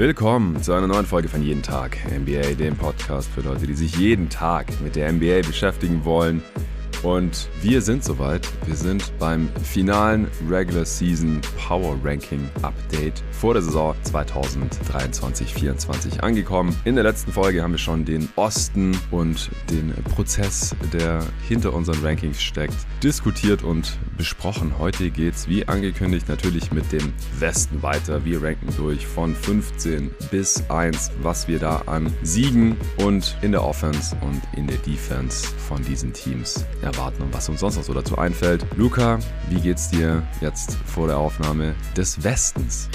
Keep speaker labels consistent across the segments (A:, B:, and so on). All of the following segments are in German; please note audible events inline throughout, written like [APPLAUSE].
A: Willkommen zu einer neuen Folge von Jeden Tag NBA, dem Podcast für Leute, die sich jeden Tag mit der NBA beschäftigen wollen. Und wir sind soweit. Wir sind beim finalen Regular Season Power Ranking Update vor der Saison 2023-24 angekommen. In der letzten Folge haben wir schon den Osten und den Prozess, der hinter unseren Rankings steckt, diskutiert und besprochen. Heute geht es wie angekündigt natürlich mit dem Westen weiter. Wir ranken durch von 15 bis 1, was wir da an Siegen und in der Offense und in der Defense von diesen Teams erwarten und was uns sonst noch so dazu einfällt. Luca, wie geht's dir jetzt vor der Aufnahme des Westens?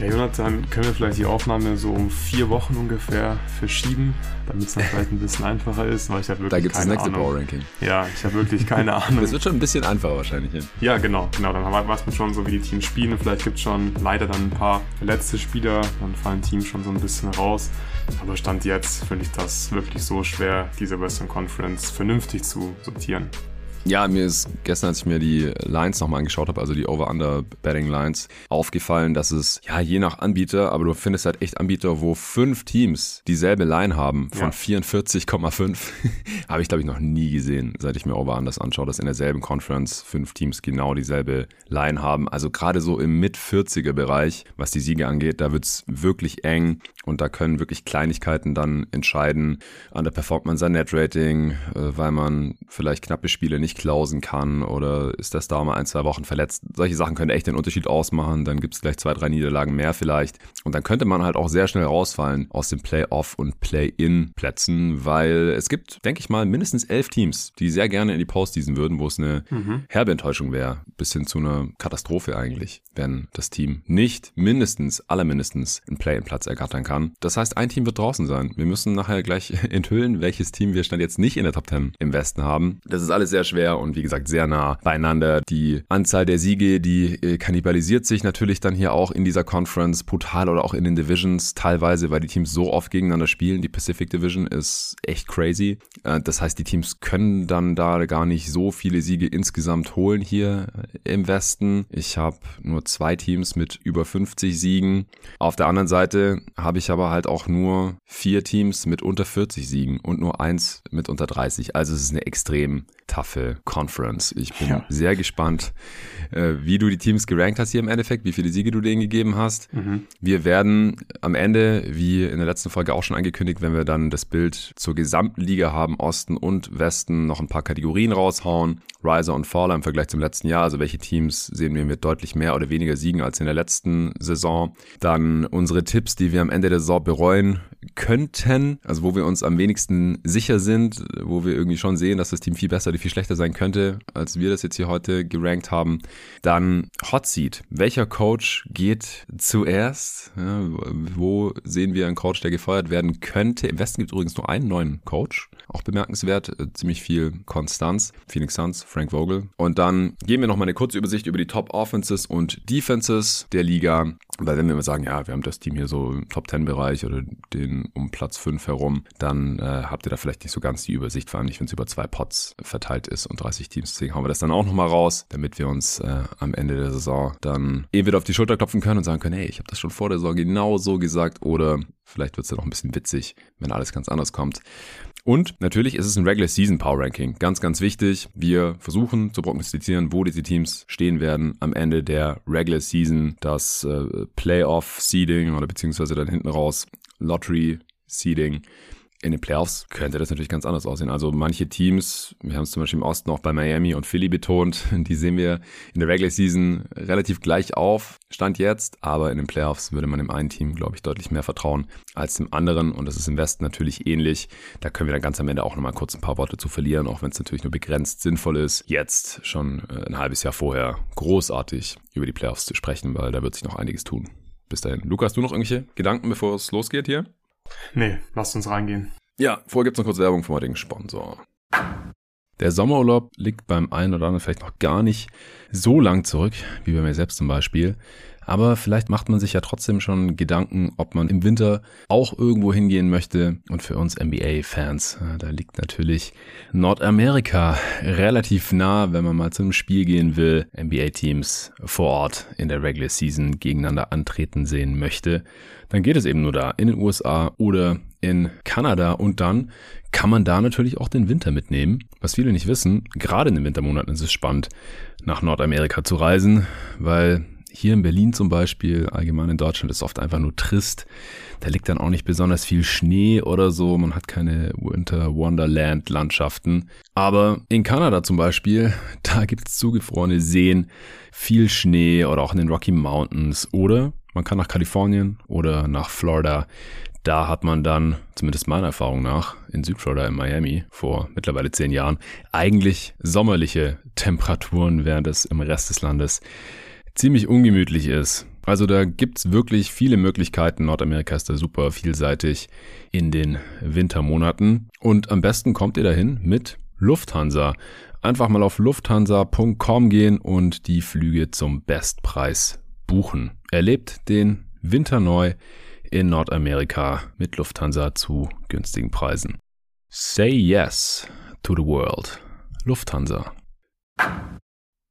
B: Ja, Jonathan, können wir vielleicht die Aufnahme so um vier Wochen ungefähr verschieben, damit es dann [LAUGHS] vielleicht ein bisschen einfacher ist, weil ich habe wirklich
A: Da gibt es das nächste. Power Ranking.
B: Ja, ich habe wirklich [LAUGHS] keine Ahnung.
A: Das wird schon ein bisschen einfacher wahrscheinlich. hin.
B: Ja, genau, genau. Dann weiß man schon so, wie die Teams spielen. Vielleicht gibt es schon leider dann ein paar verletzte Spieler. Dann fallen Teams schon so ein bisschen raus. Aber Stand jetzt finde ich das wirklich so schwer, diese Western Conference vernünftig zu sortieren.
A: Ja, mir ist gestern, als ich mir die Lines nochmal angeschaut habe, also die Over-Under-Betting-Lines, aufgefallen, dass es, ja, je nach Anbieter, aber du findest halt echt Anbieter, wo fünf Teams dieselbe Line haben von
B: Ja.
A: 44,5. [LAUGHS] habe ich, glaube ich, noch nie gesehen, seit ich mir Over-Unders anschaue, dass in derselben Conference fünf Teams genau dieselbe Line haben. Also gerade so im Mit-40er-Bereich, was die Siege angeht, da wird's wirklich eng und da können wirklich Kleinigkeiten dann entscheiden. Underperformt man sein Net-Rating, äh, weil man vielleicht knappe Spiele nicht klausen kann oder ist der Star mal ein, zwei Wochen verletzt. Solche Sachen können echt den Unterschied ausmachen. Dann gibt's gleich zwei, drei Niederlagen mehr vielleicht. Und dann könnte man halt auch sehr schnell rausfallen aus den Playoff- und Play-In-Plätzen, weil es gibt, denke ich mal, mindestens elf Teams, die sehr gerne in die Postseason würden, wo es eine herbe Enttäuschung wäre, bis hin zu einer Katastrophe eigentlich, wenn das Team nicht mindestens, allermindestens einen Play-In-Platz ergattern kann. Das heißt, ein Team wird draußen sein. Wir müssen nachher gleich [LAUGHS] enthüllen, welches Team wir stand jetzt nicht in der Top 10 im Westen haben. Das ist alles sehr schwer und wie gesagt sehr nah beieinander. Die Anzahl der Siege, die äh, kannibalisiert sich natürlich dann hier auch in dieser Conference brutal oder auch in den Divisions teilweise, weil die Teams so oft gegeneinander spielen. Die Pacific Division ist echt crazy. Äh, Das heißt, die Teams können dann da gar nicht so viele Siege insgesamt holen hier im Westen. Ich habe nur zwei Teams mit über 50 Siegen. Auf der anderen Seite habe ich aber halt auch nur vier Teams mit unter 40 Siegen und nur eins mit unter 30. Also es ist eine extrem taffe Conference. Ich bin
B: Ja.
A: sehr gespannt, äh, wie du die Teams gerankt hast hier im Endeffekt, wie viele Siege du denen gegeben hast. Wir werden am Ende, wie in der letzten Folge auch schon angekündigt, wenn wir dann das Bild zur gesamten Liga haben, Osten und Westen, noch ein paar Kategorien raushauen. Riser und Faller im Vergleich zum letzten Jahr, also welche Teams sehen wir mit deutlich mehr oder weniger Siegen als in der letzten Saison. Dann unsere Tipps, die wir am Ende der Saison bereuen könnten, also wo wir uns am wenigsten sicher sind, wo wir irgendwie schon sehen, dass das Team viel besser oder viel schlechter sein könnte, als wir das jetzt hier heute gerankt haben. Dann Hot Seat. Welcher Coach geht zuerst? Ja, wo sehen wir einen Coach, der gefeuert werden könnte? Im Westen gibt es übrigens nur einen neuen Coach. Auch bemerkenswert, äh, ziemlich viel Konstanz. Phoenix Suns, Frank Vogel. Und dann geben wir nochmal eine kurze Übersicht über die Top Offenses und Defenses der Liga. Weil wenn wir mal sagen, ja, wir haben das Team hier so im Top 10 Bereich oder den um Platz 5 herum, dann äh, habt ihr da vielleicht nicht so ganz die Übersicht, vor allem nicht, wenn es über zwei Pots verteilt ist und 30 Teams. Deswegen hauen wir das dann auch nochmal raus, damit wir uns äh, am Ende der Saison dann entweder auf die Schulter klopfen können und sagen können, hey, ich habe das schon vor der Saison genau so gesagt oder vielleicht wird es dann auch ein bisschen witzig, wenn alles ganz anders kommt. Und natürlich ist es ein Regular Season Power Ranking. Ganz, ganz wichtig. Wir versuchen zu prognostizieren, wo diese Teams stehen werden am Ende der Regular Season. Das äh, Playoff Seeding oder beziehungsweise dann hinten raus Lottery Seeding. In den Playoffs könnte das natürlich ganz anders aussehen. Also manche Teams, wir haben es zum Beispiel im Osten auch bei Miami und Philly betont, [LAUGHS] die sehen wir in der Regular Season relativ gleich auf, Stand jetzt, aber in den Playoffs würde man dem einen Team, glaube ich, deutlich mehr vertrauen als dem anderen und das ist im Westen natürlich ähnlich. Da können wir dann ganz am Ende auch nochmal kurz ein paar Worte zu verlieren, auch wenn es natürlich nur begrenzt sinnvoll ist, jetzt schon äh, ein halbes Jahr vorher großartig über die Playoffs zu sprechen, weil da wird sich noch einiges tun. Bis dahin. Lukas, du noch irgendwelche Gedanken, bevor es losgeht hier?
B: Nee, lasst uns reingehen.
A: Ja, vorher gibt's noch kurz Werbung vom heutigen Sponsor. Der Sommerurlaub liegt beim einen oder anderen vielleicht noch gar nicht so lang zurück, wie bei mir selbst zum Beispiel. Aber vielleicht macht man sich ja trotzdem schon Gedanken, ob man im Winter auch irgendwo hingehen möchte. Und für uns NBA-Fans, äh, da liegt natürlich Nordamerika relativ nah, wenn man mal zum Spiel gehen will. NBA-Teams vor Ort in der Regular Season gegeneinander antreten sehen möchte. Dann geht es eben nur da in den USA oder in Kanada und dann kann man da natürlich auch den Winter mitnehmen. Was viele nicht wissen, gerade in den Wintermonaten ist es spannend, nach Nordamerika zu reisen, weil hier in Berlin zum Beispiel, allgemein in Deutschland, ist oft einfach nur trist. Da liegt dann auch nicht besonders viel Schnee oder so. Man hat keine Winter Wonderland Landschaften. Aber in Kanada zum Beispiel, [LAUGHS] da gibt es zugefrorene Seen, viel Schnee oder auch in den Rocky Mountains. Oder man kann nach Kalifornien oder nach Florida. Da hat man dann, zumindest meiner Erfahrung nach, in Südflorida in Miami vor mittlerweile zehn Jahren, eigentlich sommerliche Temperaturen, während es im Rest des Landes ziemlich ungemütlich ist. Also da gibt's wirklich viele Möglichkeiten. Nordamerika ist da super vielseitig in den Wintermonaten. Und am besten kommt ihr dahin mit Lufthansa. Einfach mal auf lufthansa.com gehen und die Flüge zum Bestpreis buchen. Erlebt den Winter neu in Nordamerika mit Lufthansa zu günstigen Preisen. Say yes to the world. Lufthansa.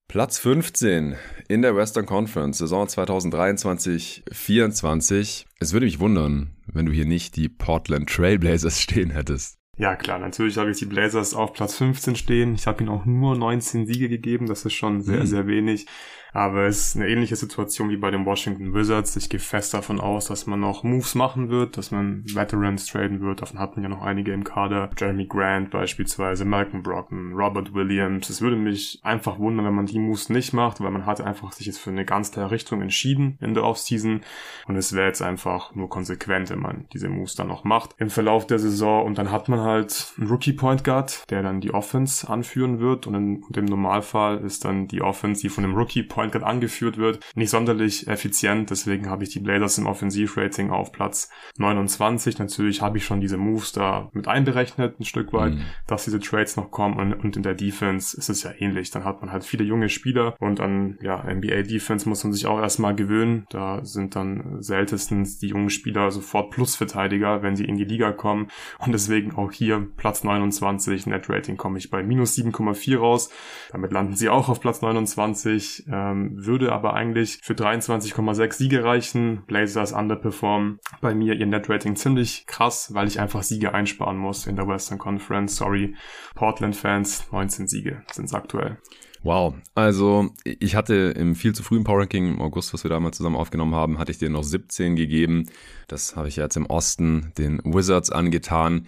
A: Platz 15 in der Western Conference, Saison 2023-24. Es würde mich wundern, wenn du hier nicht die Portland Trailblazers [LAUGHS] stehen hättest.
B: Ja, klar, natürlich habe ich die Blazers auf Platz 15 stehen. Ich habe ihnen auch nur 19 Siege gegeben, das ist schon sehr, mhm. sehr wenig. Aber es ist eine ähnliche Situation wie bei den Washington Wizards. Ich gehe fest davon aus, dass man noch Moves machen wird, dass man Veterans traden wird. Davon hat man ja noch einige im Kader. Jeremy Grant beispielsweise, Malcolm Brocken, Robert Williams. Es würde mich einfach wundern, wenn man die Moves nicht macht, weil man hat einfach sich jetzt für eine ganz klare Richtung entschieden in der Offseason. Und es wäre jetzt einfach nur konsequent, wenn man diese Moves dann noch macht im Verlauf der Saison. Und dann hat man halt einen Rookie Point Guard, der dann die Offense anführen wird. Und, in, und im Normalfall ist dann die Offense, die von dem Rookie Point Point Guard angeführt wird, nicht sonderlich effizient. Deswegen habe ich die Blazers im Offensivrating auf Platz 29. Natürlich habe ich schon diese Moves da mit einberechnet, ein Stück weit, mhm. dass diese Trades noch kommen. Und, und, in der Defense ist es ja ähnlich. Dann hat man halt viele junge Spieler und an ja, NBA Defense muss man sich auch erstmal gewöhnen. Da sind dann seltenstens die jungen Spieler sofort Plusverteidiger, wenn sie in die Liga kommen. Und deswegen auch hier Platz 29, Net Rating komme ich bei minus 7,4 raus. Damit landen sie auch auf Platz 29. Äh, ähm, würde aber eigentlich für 23,6 Siege reichen. Blazers underperform bei mir ihr Net-Rating ziemlich krass, weil ich einfach Siege einsparen muss in der Western Conference. Sorry, Portland-Fans, 19 Siege sind es aktuell.
A: Wow, also ich hatte im viel zu frühen Power Ranking im August, was wir damals zusammen aufgenommen haben, hatte ich dir noch 17 gegeben. Das habe ich jetzt im Osten den Wizards angetan.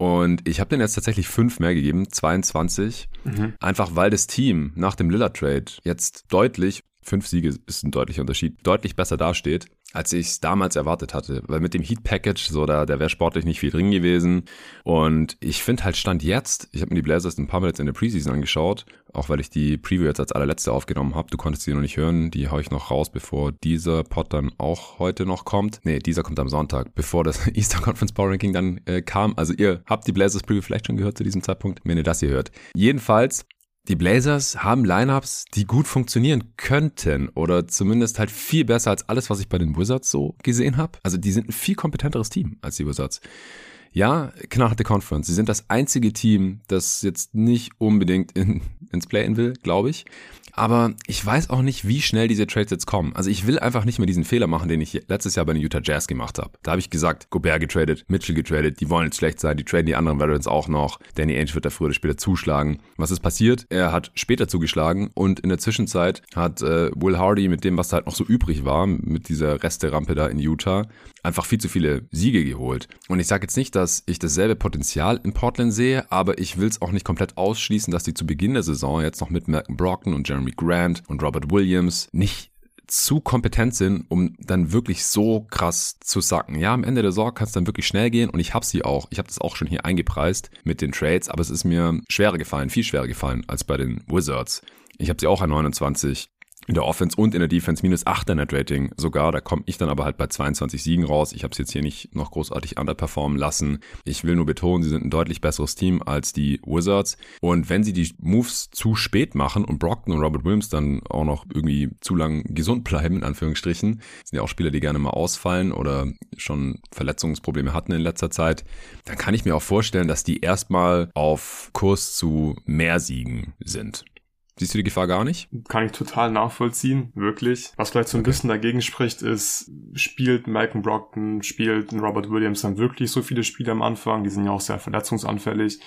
A: Und ich habe den jetzt tatsächlich fünf mehr gegeben, 22. Mhm. Einfach weil das Team nach dem Lillard-Trade jetzt deutlich, fünf Siege ist ein deutlicher Unterschied, deutlich besser dasteht als ich es damals erwartet hatte. Weil mit dem Heat Package, so da, da wäre sportlich nicht viel drin gewesen. Und ich finde halt Stand jetzt, ich habe mir die Blazers ein paar Mal jetzt in der Preseason angeschaut, auch weil ich die Preview jetzt als allerletzte aufgenommen habe. Du konntest sie noch nicht hören, die haue ich noch raus, bevor dieser Pod dann auch heute noch kommt. Nee, dieser kommt am Sonntag, bevor das [LAUGHS] Eastern Conference Power Ranking dann äh, kam. Also ihr habt die Blazers Preview vielleicht schon gehört zu diesem Zeitpunkt, wenn ihr das hier hört. Jedenfalls die Blazers haben Lineups, die gut funktionieren könnten oder zumindest halt viel besser als alles, was ich bei den Wizards so gesehen habe. Also die sind ein viel kompetenteres Team als die Wizards. Ja, knarrte Conference. Sie sind das einzige Team, das jetzt nicht unbedingt in, ins Play-In will, glaube ich. Aber ich weiß auch nicht, wie schnell diese Trades jetzt kommen. Also ich will einfach nicht mehr diesen Fehler machen, den ich letztes Jahr bei den Utah Jazz gemacht habe. Da habe ich gesagt, Gobert getradet, Mitchell getradet, die wollen jetzt schlecht sein, die traden die anderen Veterans auch noch. Danny Ainge wird da früher oder später zuschlagen. Was ist passiert? Er hat später zugeschlagen und in der Zwischenzeit hat äh, Will Hardy mit dem, was da halt noch so übrig war, mit dieser Resterampe da in Utah, einfach viel zu viele Siege geholt. Und ich sage jetzt nicht, dass ich dasselbe Potenzial in Portland sehe, aber ich will es auch nicht komplett ausschließen, dass die zu Beginn der Saison jetzt noch mit Malcolm Brockton und Jeremy Grant und Robert Williams nicht zu kompetent sind, um dann wirklich so krass zu sacken. Ja, am Ende der Saison kann es dann wirklich schnell gehen und ich habe sie auch. Ich habe das auch schon hier eingepreist mit den Trades, aber es ist mir schwerer gefallen, viel schwerer gefallen als bei den Wizards. Ich habe sie auch an 29 in der Offense und in der Defense minus 8er Net Rating sogar. Da komme ich dann aber halt bei 22 Siegen raus. Ich habe es jetzt hier nicht noch großartig underperformen lassen. Ich will nur betonen, sie sind ein deutlich besseres Team als die Wizards. Und wenn sie die Moves zu spät machen und Brockton und Robert Williams dann auch noch irgendwie zu lang gesund bleiben, in Anführungsstrichen, sind ja auch Spieler, die gerne mal ausfallen oder schon Verletzungsprobleme hatten in letzter Zeit, dann kann ich mir auch vorstellen, dass die erstmal auf Kurs zu mehr Siegen sind. Siehst du die Gefahr gar nicht?
B: Kann ich total nachvollziehen, wirklich. Was vielleicht so ein okay. bisschen dagegen spricht, ist, spielt Malcolm Brockton, spielt Robert Williams dann wirklich so viele Spiele am Anfang? Die sind ja auch sehr verletzungsanfällig.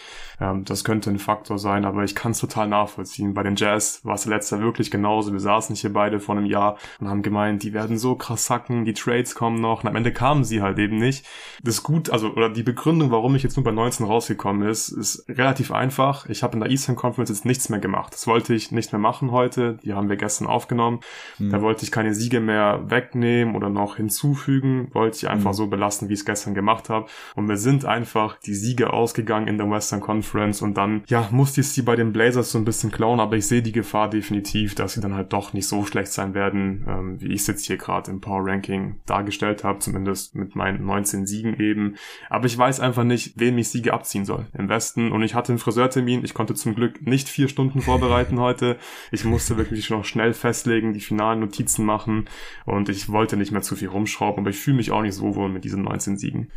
B: Ähm, das könnte ein Faktor sein, aber ich kann es total nachvollziehen. Bei den Jazz war es letzter wirklich genauso. Wir saßen hier beide vor einem Jahr und haben gemeint, die werden so krass sacken, die Trades kommen noch. Und am Ende kamen sie halt eben nicht. Das ist gut, also, oder die Begründung, warum ich jetzt nur bei 19 rausgekommen ist, ist relativ einfach. Ich habe in der Eastern Conference jetzt nichts mehr gemacht. Das wollte ich ich nicht mehr machen heute. Die haben wir gestern aufgenommen. Mhm. Da wollte ich keine Siege mehr wegnehmen oder noch hinzufügen. Wollte ich einfach mhm. so belassen, wie ich es gestern gemacht habe. Und wir sind einfach die Siege ausgegangen in der Western Conference. Und dann, ja, musste ich sie bei den Blazers so ein bisschen klauen. Aber ich sehe die Gefahr definitiv, dass sie dann halt doch nicht so schlecht sein werden, ähm, wie ich es jetzt hier gerade im Power Ranking dargestellt habe. Zumindest mit meinen 19 Siegen eben. Aber ich weiß einfach nicht, wem ich Siege abziehen soll im Westen. Und ich hatte einen Friseurtermin. Ich konnte zum Glück nicht vier Stunden vorbereiten heute [LAUGHS] heute. Ich musste wirklich noch schnell festlegen, die finalen Notizen machen und ich wollte nicht mehr zu viel rumschrauben, aber ich fühle mich auch nicht so wohl mit diesen 19 Siegen.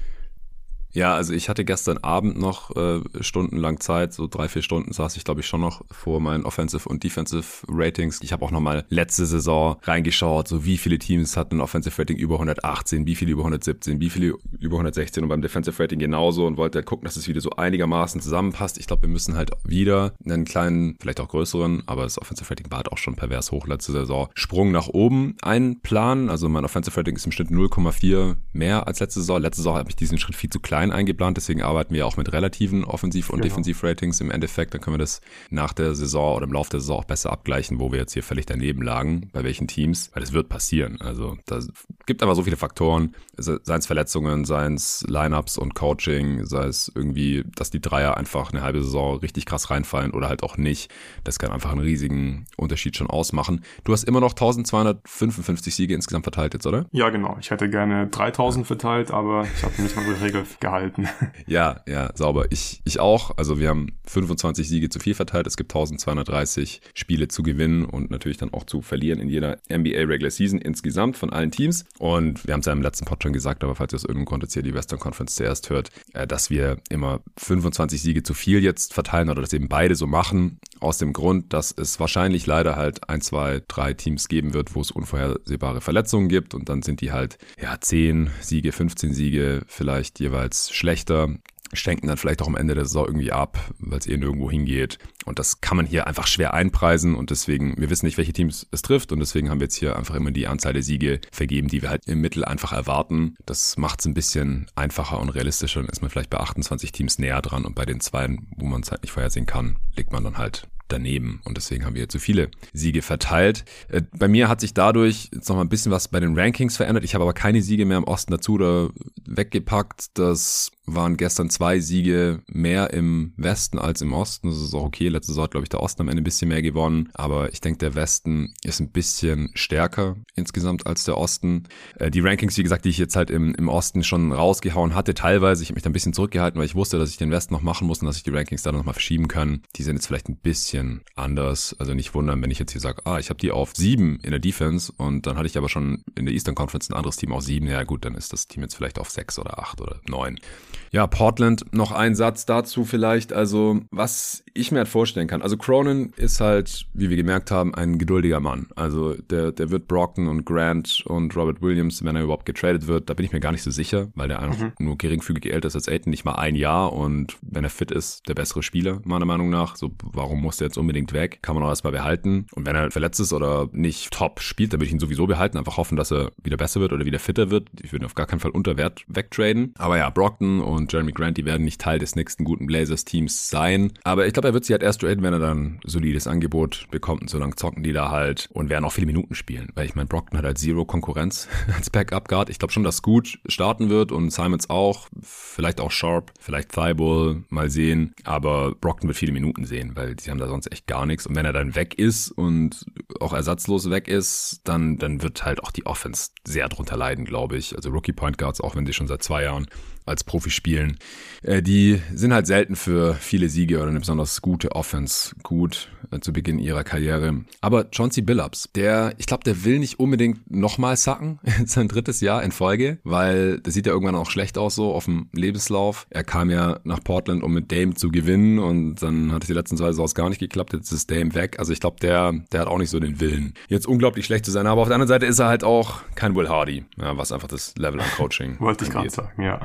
A: Ja, also ich hatte gestern Abend noch äh, stundenlang Zeit, so drei, vier Stunden saß ich, glaube ich, schon noch vor meinen Offensive und Defensive Ratings. Ich habe auch nochmal letzte Saison reingeschaut, so wie viele Teams hatten ein Offensive Rating über 118, wie viele über 117, wie viele über 116 und beim Defensive Rating genauso und wollte halt gucken, dass es wieder so einigermaßen zusammenpasst. Ich glaube, wir müssen halt wieder einen kleinen, vielleicht auch größeren, aber das Offensive Rating war halt auch schon pervers hoch letzte Saison, Sprung nach oben einplanen. Also mein Offensive Rating ist im Schnitt 0,4 mehr als letzte Saison. Letzte Saison habe ich diesen Schritt viel zu klein klein eingeplant, deswegen arbeiten wir auch mit relativen Offensiv- und genau. Defensiv-Ratings im Endeffekt. Dann können wir das nach der Saison oder im Laufe der Saison auch besser abgleichen, wo wir jetzt hier völlig daneben lagen, bei welchen Teams, weil das wird passieren. Also da gibt aber so viele Faktoren, seien es Verletzungen, seien es Lineups und Coaching, sei es irgendwie, dass die Dreier einfach eine halbe Saison richtig krass reinfallen oder halt auch nicht. Das kann einfach einen riesigen Unterschied schon ausmachen. Du hast immer noch 1255 Siege insgesamt verteilt jetzt, oder?
B: Ja, genau. Ich hätte gerne 3000 verteilt, aber ich habe mich mal Regel gehalten. [LAUGHS]
A: Ja, ja, sauber. Ich, ich auch. Also wir haben 25 Siege zu viel verteilt. Es gibt 1230 Spiele zu gewinnen und natürlich dann auch zu verlieren in jeder NBA Regular Season insgesamt von allen Teams. Und wir haben es ja im letzten Pod schon gesagt, aber falls ihr aus irgendeinem Grund jetzt hier die Western Conference zuerst hört, äh, dass wir immer 25 Siege zu viel jetzt verteilen oder dass eben beide so machen. Aus dem Grund, dass es wahrscheinlich leider halt ein, zwei, drei Teams geben wird, wo es unvorhersehbare Verletzungen gibt und dann sind die halt ja 10 Siege, 15 Siege vielleicht jeweils schlechter, schenken dann vielleicht auch am Ende der Saison irgendwie ab, weil es eh nirgendwo hingeht. Und das kann man hier einfach schwer einpreisen und deswegen, wir wissen nicht, welche Teams es trifft und deswegen haben wir jetzt hier einfach immer die Anzahl der Siege vergeben, die wir halt im Mittel einfach erwarten. Das macht es ein bisschen einfacher und realistischer. Dann ist man vielleicht bei 28 Teams näher dran und bei den zwei, wo man es halt nicht vorhersehen kann, legt man dann halt daneben. Und deswegen haben wir jetzt so viele Siege verteilt. Äh, bei mir hat sich dadurch jetzt noch ein bisschen was bei den Rankings verändert. Ich habe aber keine Siege mehr im Osten dazu oder weggepackt. Das waren gestern zwei Siege mehr im Westen als im Osten. Das ist auch okay. Letzte Saison hat, glaube ich, der Osten am Ende ein bisschen mehr gewonnen. Aber ich denke, der Westen ist ein bisschen stärker insgesamt als der Osten. Äh, die Rankings, wie gesagt, die ich jetzt halt im, im Osten schon rausgehauen hatte, teilweise, ich habe mich da ein bisschen zurückgehalten, weil ich wusste, dass ich den Westen noch machen muss und dass ich die Rankings da noch mal verschieben kann. Die sind jetzt vielleicht ein bisschen anders. Also nicht wundern, wenn ich jetzt hier sage, ah, ich habe die auf sieben in der Defense und dann hatte ich aber schon in der Eastern Conference ein anderes Team auf sieben. Ja gut, dann ist das Team jetzt vielleicht auf sechs oder acht oder neun. Ja, Portland, noch ein Satz dazu vielleicht. Also, was ich mir halt vorstellen kann. Also, Cronin ist halt, wie wir gemerkt haben, ein geduldiger Mann. Also, der, der wird Brockton und Grant und Robert Williams, wenn er überhaupt getradet wird, da bin ich mir gar nicht so sicher, weil der einfach mhm. nur geringfügig älter ist als Aiden, nicht mal ein Jahr und wenn er fit ist, der bessere Spieler, meiner Meinung nach. So, warum muss der jetzt unbedingt weg? Kann man auch erstmal behalten. Und wenn er verletzt ist oder nicht top spielt, dann würde ich ihn sowieso behalten. Einfach hoffen, dass er wieder besser wird oder wieder fitter wird. Ich würde ihn auf gar keinen Fall unter Wert wegtraden. Aber ja, Brockton und Jeremy Grant, die werden nicht Teil des nächsten guten Blazers-Teams sein. Aber ich glaube, er wird sie halt erst traden, wenn er dann solides Angebot bekommt und so lange zocken die da halt und werden auch viele Minuten spielen. Weil ich meine, Brockton hat halt Zero Konkurrenz [LAUGHS] als Backup-Guard. Ich glaube schon, dass gut starten wird und Simons auch. Vielleicht auch Sharp, vielleicht Thibault, mal sehen. Aber Brockton wird viele Minuten sehen, weil sie haben da sonst echt gar nichts. Und wenn er dann weg ist und auch ersatzlos weg ist, dann, dann wird halt auch die Offense sehr drunter leiden, glaube ich. Also Rookie Point Guards, auch wenn sie schon seit zwei Jahren als Profi spielen, äh, die sind halt selten für viele Siege oder eine besonders gute Offense gut äh, zu Beginn ihrer Karriere. Aber Chauncey Billups, der, ich glaube, der will nicht unbedingt nochmal sacken, [LAUGHS] sein drittes Jahr in Folge, weil das sieht ja irgendwann auch schlecht aus so auf dem Lebenslauf. Er kam ja nach Portland, um mit Dame zu gewinnen und dann hat es die letzten zwei Saisons gar nicht geklappt, jetzt ist Dame weg. Also ich glaube, der, der hat auch nicht so den Willen, jetzt unglaublich schlecht zu sein. Aber auf der anderen Seite ist er halt auch kein Will Hardy, ja, was einfach das Level an Coaching [LAUGHS]
B: Wollte ich gerade sagen, ja.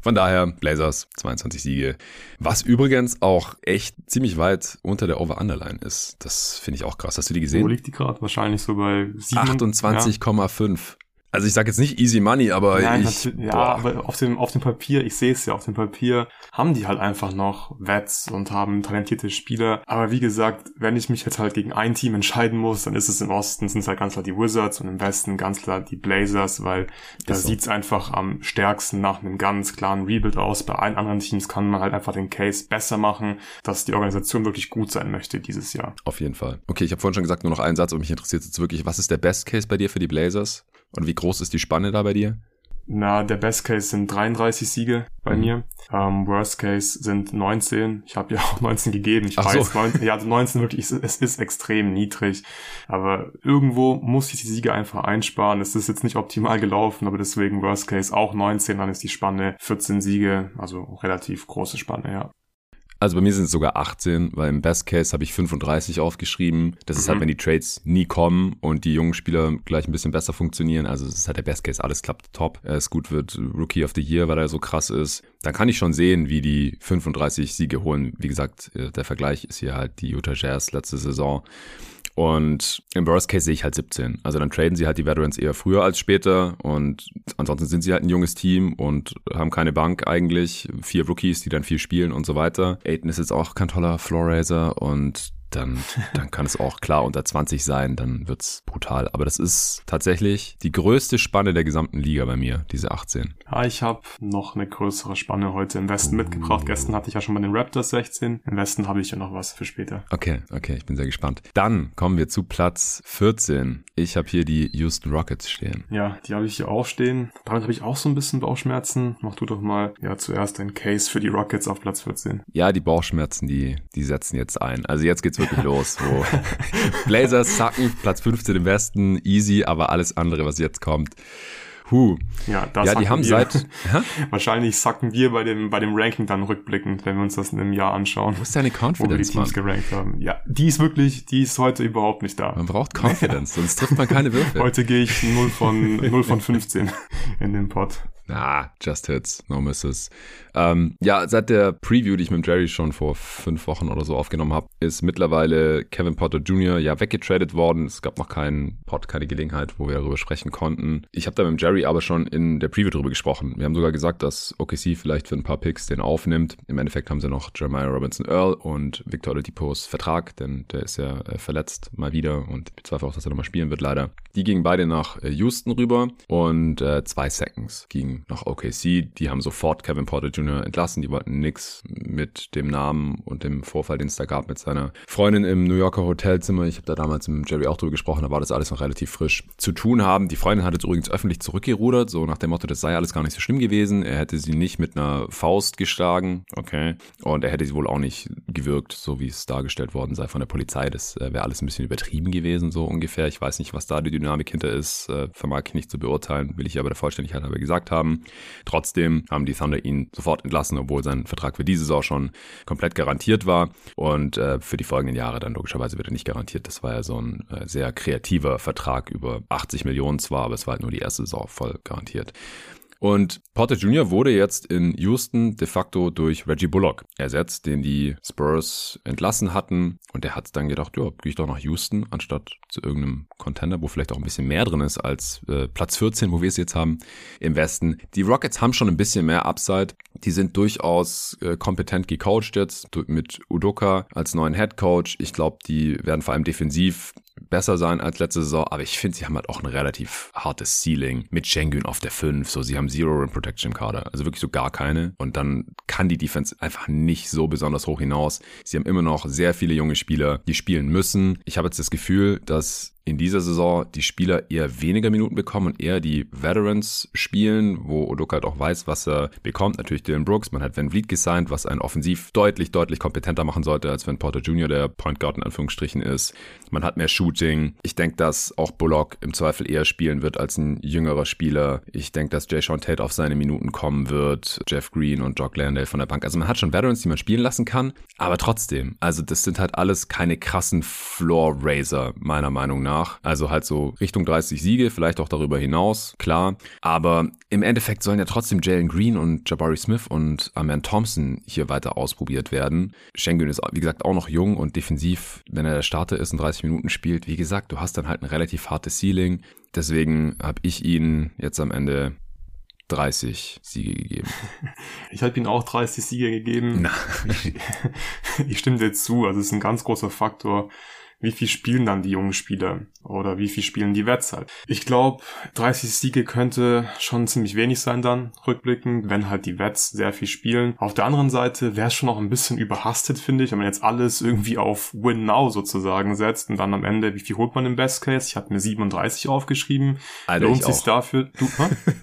A: Von daher, Blazers, 22 Siege. Was übrigens auch echt ziemlich weit unter der Over-Underline ist. Das finde ich auch krass. Hast du die gesehen?
B: Wo liegt die gerade? Wahrscheinlich so bei
A: 28,5. Ja. Also ich sage jetzt nicht easy money, aber
B: Nein,
A: ich,
B: ja, aber auf dem, auf dem Papier, ich sehe es ja, auf dem Papier haben die halt einfach noch Wets und haben talentierte Spieler. Aber wie gesagt, wenn ich mich jetzt halt gegen ein Team entscheiden muss, dann ist es im Osten sind es halt ganz klar die Wizards und im Westen ganz klar die Blazers, weil da so. sieht's einfach am stärksten nach einem ganz klaren Rebuild aus. Bei allen anderen Teams kann man halt einfach den Case besser machen, dass die Organisation wirklich gut sein möchte dieses Jahr.
A: Auf jeden Fall. Okay, ich habe vorhin schon gesagt, nur noch einen Satz und mich interessiert jetzt wirklich, was ist der Best Case bei dir für die Blazers? Und wie groß ist die Spanne da bei dir?
B: Na, der Best Case sind 33 Siege bei mhm. mir. Um, Worst Case sind 19. Ich habe ja [LAUGHS] auch 19 gegeben. Ich Ach weiß, so. 19, ja, 19 wirklich, es ist extrem niedrig. Aber irgendwo muss ich die Siege einfach einsparen. Es ist jetzt nicht optimal gelaufen, aber deswegen Worst Case auch 19. Dann ist die Spanne 14 Siege. Also relativ große Spanne, ja.
A: Also bei mir sind es sogar 18, weil im Best Case habe ich 35 aufgeschrieben. Das mhm. ist halt, mhm. wenn die Trades nie kommen und die jungen Spieler gleich ein bisschen besser funktionieren. Also es ist halt der Best Case, alles klappt top. Es gut wird Rookie of the Year, weil er so krass ist. Dann kann ich schon sehen, wie die 35 Siege holen. Wie gesagt, äh, der Vergleich ist hier halt die Utah Jazz letzte Saison. Und im Worst Case sehe ich halt 17. Also dann traden sie halt die Veterans eher früher als später und ansonsten sind sie halt ein junges Team und haben keine Bank eigentlich. Vier Rookies, die dann viel spielen und so weiter. Aiden ist jetzt auch kein toller Floor Raiser und dann, dann kann es auch klar unter 20 sein, dann wird's brutal. Aber das ist tatsächlich die größte Spanne der gesamten Liga bei mir, diese 18.
B: Ja, ich habe noch eine größere Spanne heute im Westen uh. mitgebracht. Gestern hatte ich ja schon mal den Raptors 16. Im Westen habe ich ja noch was für später.
A: Okay, okay, ich bin sehr gespannt. Dann kommen wir zu Platz 14. Ich habe hier die Houston Rockets stehen.
B: Ja, die habe ich hier auch stehen. Damit habe ich auch so ein bisschen Bauchschmerzen. Mach du doch mal ja zuerst ein Case für die Rockets auf Platz 14.
A: Ja, die Bauchschmerzen, die, die setzen jetzt ein. Also jetzt geht's wirklich los. Wo Blazers sacken, Platz 15 im Westen, easy, aber alles andere, was jetzt kommt, Huh.
B: Ja, das
A: ja die haben wir. seit. [LAUGHS]
B: Wahrscheinlich sacken wir bei dem, bei dem Ranking dann rückblickend, wenn wir uns das in einem Jahr anschauen.
A: Wo ist deine Confidence? Wo wir
B: die Teams Mann? gerankt haben. Ja, die ist wirklich, die ist heute überhaupt nicht da.
A: Man braucht Confidence, sonst trifft man keine Würfel.
B: Heute gehe ich 0 von, 0 von 15 [LAUGHS] in den Pot.
A: Ah, just hits, no misses. Ähm, ja, seit der Preview, die ich mit Jerry schon vor fünf Wochen oder so aufgenommen habe, ist mittlerweile Kevin Potter Jr. ja weggetradet worden. Es gab noch keinen Pod, keine Gelegenheit, wo wir darüber sprechen konnten. Ich habe da mit Jerry aber schon in der Preview drüber gesprochen. Wir haben sogar gesagt, dass OKC vielleicht für ein paar Picks den aufnimmt. Im Endeffekt haben sie noch Jeremiah Robinson Earl und Victor Oladipo's Vertrag, denn der ist ja äh, verletzt mal wieder und ich bezweifle auch, dass er nochmal spielen wird, leider. Die gingen beide nach äh, Houston rüber und äh, zwei Seconds gingen nach OKC. Die haben sofort Kevin Porter Jr. entlassen. Die wollten nix mit dem Namen und dem Vorfall, den es da gab mit seiner Freundin im New Yorker Hotelzimmer. Ich habe da damals mit Jerry auch drüber gesprochen, da war das alles noch relativ frisch zu tun haben. Die Freundin hat jetzt übrigens öffentlich zurückgerudert, so nach dem Motto, das sei alles gar nicht so schlimm gewesen. Er hätte sie nicht mit einer Faust geschlagen, okay. Und er hätte sie wohl auch nicht gewirkt, so wie es dargestellt worden sei von der Polizei. Das äh, wäre alles ein bisschen übertrieben gewesen, so ungefähr. Ich weiß nicht, was da die Dynamik hinter ist, äh, vermag ich nicht zu beurteilen, will ich aber der Vollständigkeit aber gesagt haben. Trotzdem haben die Thunder ihn sofort entlassen, obwohl sein Vertrag für diese Saison schon komplett garantiert war. Und äh, für die folgenden Jahre dann logischerweise wird er nicht garantiert. Das war ja so ein äh, sehr kreativer Vertrag über 80 Millionen zwar, aber es war halt nur die erste Saison voll garantiert. Und Porter Jr. wurde jetzt in Houston de facto durch Reggie Bullock ersetzt, den die Spurs entlassen hatten. Und der hat dann gedacht, ja, gehe ich doch nach Houston, anstatt zu irgendeinem Contender, wo vielleicht auch ein bisschen mehr drin ist als äh, Platz 14, wo wir es jetzt haben im Westen. Die Rockets haben schon ein bisschen mehr Upside. Die sind durchaus äh, kompetent gecoacht jetzt mit Udoka als neuen Head Coach. Ich glaube, die werden vor allem defensiv besser sein als letzte Saison, aber ich finde, sie haben halt auch ein relativ hartes Ceiling mit Schengen auf der 5. So, sie haben Zero Rim Protection Kader, also wirklich so gar keine. Und dann kann die Defense einfach nicht so besonders hoch hinaus. Sie haben immer noch sehr viele junge Spieler, die spielen müssen. Ich habe jetzt das Gefühl, dass in dieser Saison die Spieler eher weniger Minuten bekommen und eher die Veterans spielen, wo Odoka halt auch weiß, was er bekommt. Natürlich Dylan Brooks, man hat Van Vliet gesigned, was einen offensiv deutlich, deutlich kompetenter machen sollte, als wenn Porter Jr. der Point Guard in Anführungsstrichen ist. Man hat mehr Shooting. Ich denke, dass auch Bullock im Zweifel eher spielen wird als ein jüngerer Spieler. Ich denke, dass Jay Sean Tate auf seine Minuten kommen wird. Jeff Green und Jock Landale von der Bank. Also man hat schon Veterans, die man spielen lassen kann. Aber trotzdem, also das sind halt alles keine krassen Floor-Raiser, meiner Meinung nach nach. Also halt so Richtung 30 Siege, vielleicht auch darüber hinaus, klar. Aber im Endeffekt sollen ja trotzdem Jalen Green und Jabari Smith und Amen Thompson hier weiter ausprobiert werden. Schengen ist, wie gesagt, auch noch jung und defensiv, wenn er der Starter ist und 30 Minuten spielt, wie gesagt, du hast dann halt ein relativ hartes Ceiling. Deswegen habe ich ihn jetzt am Ende 30 Siege gegeben. [LAUGHS]
B: Ich habe ihm auch 30 Siege gegeben. Na. Ich, [LAUGHS] ich stimme dir zu. Also es ist ein ganz großer Faktor, wie viel spielen dann die jungen Spieler oder wie viel spielen die Wets halt. Ich glaube, 30 Siege könnte schon ziemlich wenig sein dann, rückblickend, wenn halt die Wets sehr viel spielen. Auf der anderen Seite wäre es schon noch ein bisschen überhastet, finde ich, wenn man jetzt alles irgendwie auf Win Now sozusagen setzt und dann am Ende, wie viel holt man im Best Case? Ich habe mir 37 aufgeschrieben.
A: Alter, Lohnt sich dafür? Du,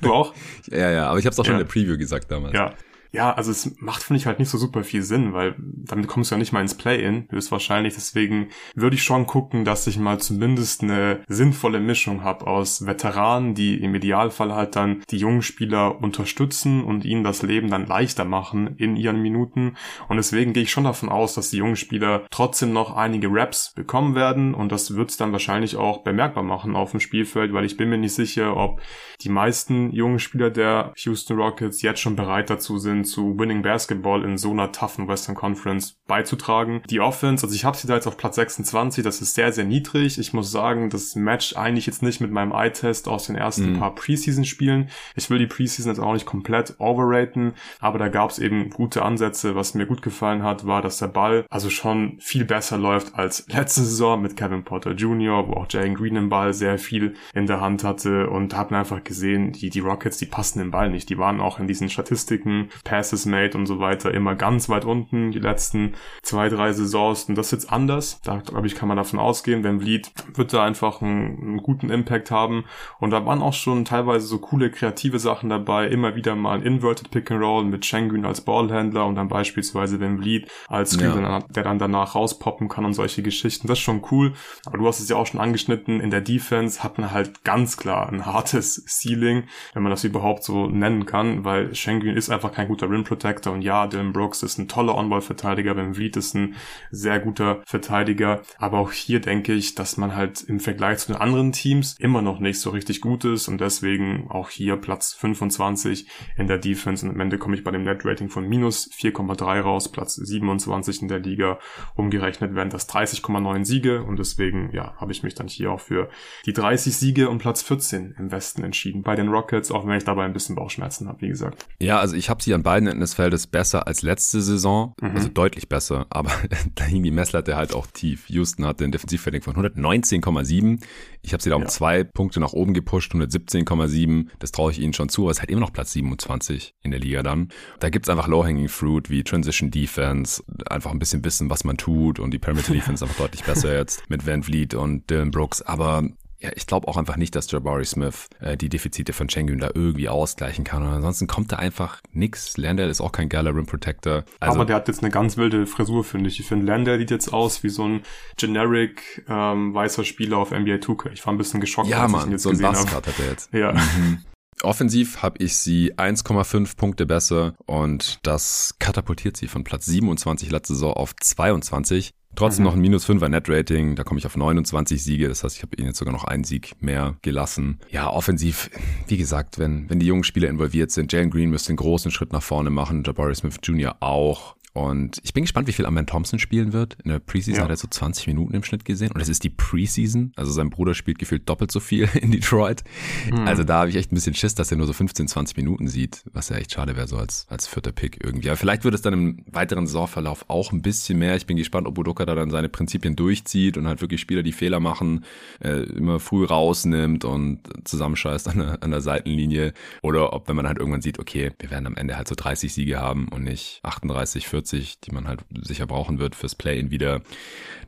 A: du [LAUGHS] auch? ja, ja, aber ich habe es auch schon ja. in der Preview gesagt damals.
B: Ja, ja, also es macht, finde ich, halt nicht so super viel Sinn, weil damit kommst du ja nicht mal ins Play-In, höchstwahrscheinlich. Deswegen würde ich schon gucken, dass ich mal zumindest eine sinnvolle Mischung habe aus Veteranen, die im Idealfall halt dann die jungen Spieler unterstützen und ihnen das Leben dann leichter machen in ihren Minuten. Und deswegen gehe ich schon davon aus, dass die jungen Spieler trotzdem noch einige Raps bekommen werden und das wird es dann wahrscheinlich auch bemerkbar machen auf dem Spielfeld, weil ich bin mir nicht sicher, ob die meisten jungen Spieler der Houston Rockets jetzt schon bereit dazu sind, zu Winning Basketball in so einer toughen Western Conference beizutragen. Die Offense, also ich habe sie da jetzt auf Platz 26, das ist sehr, sehr niedrig. Ich muss sagen, das matcht eigentlich jetzt nicht mit meinem Eye-Test aus den ersten mhm. paar Preseason-Spielen. Ich will die Preseason jetzt auch nicht komplett overraten, aber da gab es eben gute Ansätze. Was mir gut gefallen hat, war, dass der Ball also schon viel besser läuft als letzte Saison mit Kevin Potter Jr., wo auch Jalen Green im Ball sehr viel in der Hand hatte und habe einfach gesehen, die, die Rockets, die passen den Ball nicht. Die waren auch in diesen Statistiken Passes made und so weiter immer ganz weit unten die letzten zwei, drei Saisons. Und das ist jetzt anders. Da glaube ich, kann man davon ausgehen, wenn Vliet wird da einfach einen, einen, guten Impact haben. Und da waren auch schon teilweise so coole kreative Sachen dabei. Immer wieder mal ein Inverted Pick and Roll mit Schengen als Ballhändler und dann beispielsweise wenn Vliet als ja. der dann danach rauspoppen kann und solche Geschichten. Das ist schon cool. Aber du hast es ja auch schon angeschnitten. In der Defense hat man halt ganz klar ein hartes Ceiling, wenn man das überhaupt so nennen kann, weil Schengen ist einfach kein guter guter Rim Protector. Und ja, Dylan Brooks ist ein toller On-Ball-Verteidiger, Ben Vliet ist ein sehr guter Verteidiger, aber auch hier denke ich, dass man halt im Vergleich zu den anderen Teams immer noch nicht so richtig gut ist. Und deswegen auch hier Platz 25 in der Defense. Und am Ende komme ich bei dem Net Rating von minus 4,3 raus, Platz 27 in der Liga, umgerechnet werden das 30,9 Siege. Und deswegen, ja, habe ich mich dann hier auch für die 30 Siege und Platz 14 im Westen entschieden. Bei den Rockets, auch wenn ich dabei ein bisschen Bauchschmerzen habe, wie gesagt.
A: Ja, also ich habe sie an beiden Enden des Feldes besser als letzte Saison, mhm. also deutlich besser, [LAUGHS] aber da hing die Messlatte halt auch tief. Houston hatte ein Defensivrating von 119,7. Ich habe sie da um ja. zwei Punkte nach oben gepusht, 117,7. Das traue ich ihnen schon zu, aber es ist halt immer noch Platz 27 in der Liga dann. Da gibt's einfach Low-Hanging Fruit wie Transition Defense, einfach ein bisschen wissen, was man tut und die Perimeter [LAUGHS] Defense einfach deutlich besser jetzt mit Van Vliet und Dylan Brooks. Aber ja, ich glaube auch einfach nicht, dass Jabari Smith äh, die Defizite von Schengen da irgendwie ausgleichen kann. Und ansonsten kommt da einfach nix. Landale ist auch kein geiler Rim Protector.
B: Also, Aber der hat jetzt eine ganz wilde Frisur, finde ich. Ich finde, Landale sieht jetzt aus wie so ein generic ähm, weißer Spieler auf NBA 2K. Ich war ein bisschen geschockt,
A: ja, als Mann, ich ihn jetzt so ein gesehen habe. hat er jetzt. Ja. Mhm. [LAUGHS] Offensiv habe ich sie 1,5 Punkte besser und das katapultiert sie von Platz 27 letzte Saison auf 22. Trotzdem mhm. noch ein minus 5er Net-Rating, da komme ich auf 29 Siege, das heißt, ich habe ihnen jetzt sogar noch einen Sieg mehr gelassen. Ja, offensiv, wie gesagt, wenn, wenn die jungen Spieler involviert sind, Jalen Green müsste einen großen Schritt nach vorne machen, Jabari Smith Jr. auch. Und ich bin gespannt, wie viel Amen Thompson spielen wird. In der Preseason ja. hat er so 20 Minuten im Schnitt gesehen. Und es ist die Preseason. Also sein Bruder spielt gefühlt doppelt so viel [LAUGHS] in Detroit. Mhm. Also da habe ich echt ein bisschen Schiss, dass er nur so 15, 20 Minuten sieht, was ja echt schade wäre, so als, als vierter Pick irgendwie. Aber vielleicht wird es dann im weiteren Saisonverlauf auch ein bisschen mehr. Ich bin gespannt, ob Udoka da dann seine Prinzipien durchzieht und halt wirklich Spieler, die Fehler machen, äh, immer früh rausnimmt und zusammenscheißt an der, an der Seitenlinie. Oder ob, wenn man halt irgendwann sieht, okay, wir werden am Ende halt so 30 Siege haben und nicht 38, 40 40, die man halt sicher brauchen wird fürs Play-In wieder,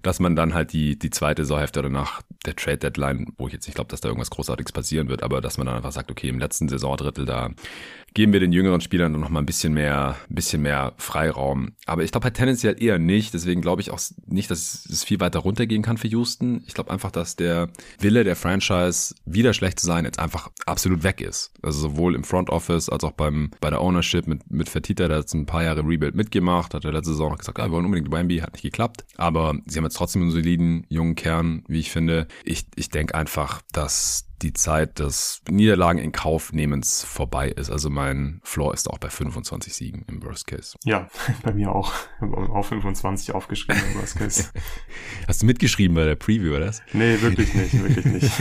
A: dass man dann halt die, die zweite Saisonhälfte oder nach der Trade-Deadline, wo ich jetzt nicht glaube, dass da irgendwas Großartiges passieren wird, aber dass man dann einfach sagt, okay, im letzten Saisondrittel da geben wir den jüngeren Spielern noch mal ein bisschen mehr, bisschen mehr Freiraum. Aber ich glaube halt tendenziell eher nicht. Deswegen glaube ich auch nicht, dass es viel weiter runtergehen kann für Houston. Ich glaube einfach, dass der Wille der Franchise, wieder schlecht zu sein, jetzt einfach absolut weg ist. Also sowohl im Front Office als auch beim, bei der Ownership mit, mit Fertita, der hat ein paar Jahre Rebuild mitgemacht, hat der letzte Saison noch gesagt, ah, wir wollen unbedingt Wemby, hat nicht geklappt. Aber sie haben jetzt trotzdem einen soliden jungen Kern, wie ich finde. Ich, ich denke einfach, dass die Zeit des Niederlagen in Kauf nehmens vorbei ist. Also mein Floor ist auch bei 25 Siegen im Worst Case.
B: Ja, [LAUGHS] bei mir auch. Auch 25 aufgeschrieben im Worst Case. [LAUGHS]
A: Hast du mitgeschrieben bei der Preview, oder?
B: Nee, wirklich nicht, wirklich nicht.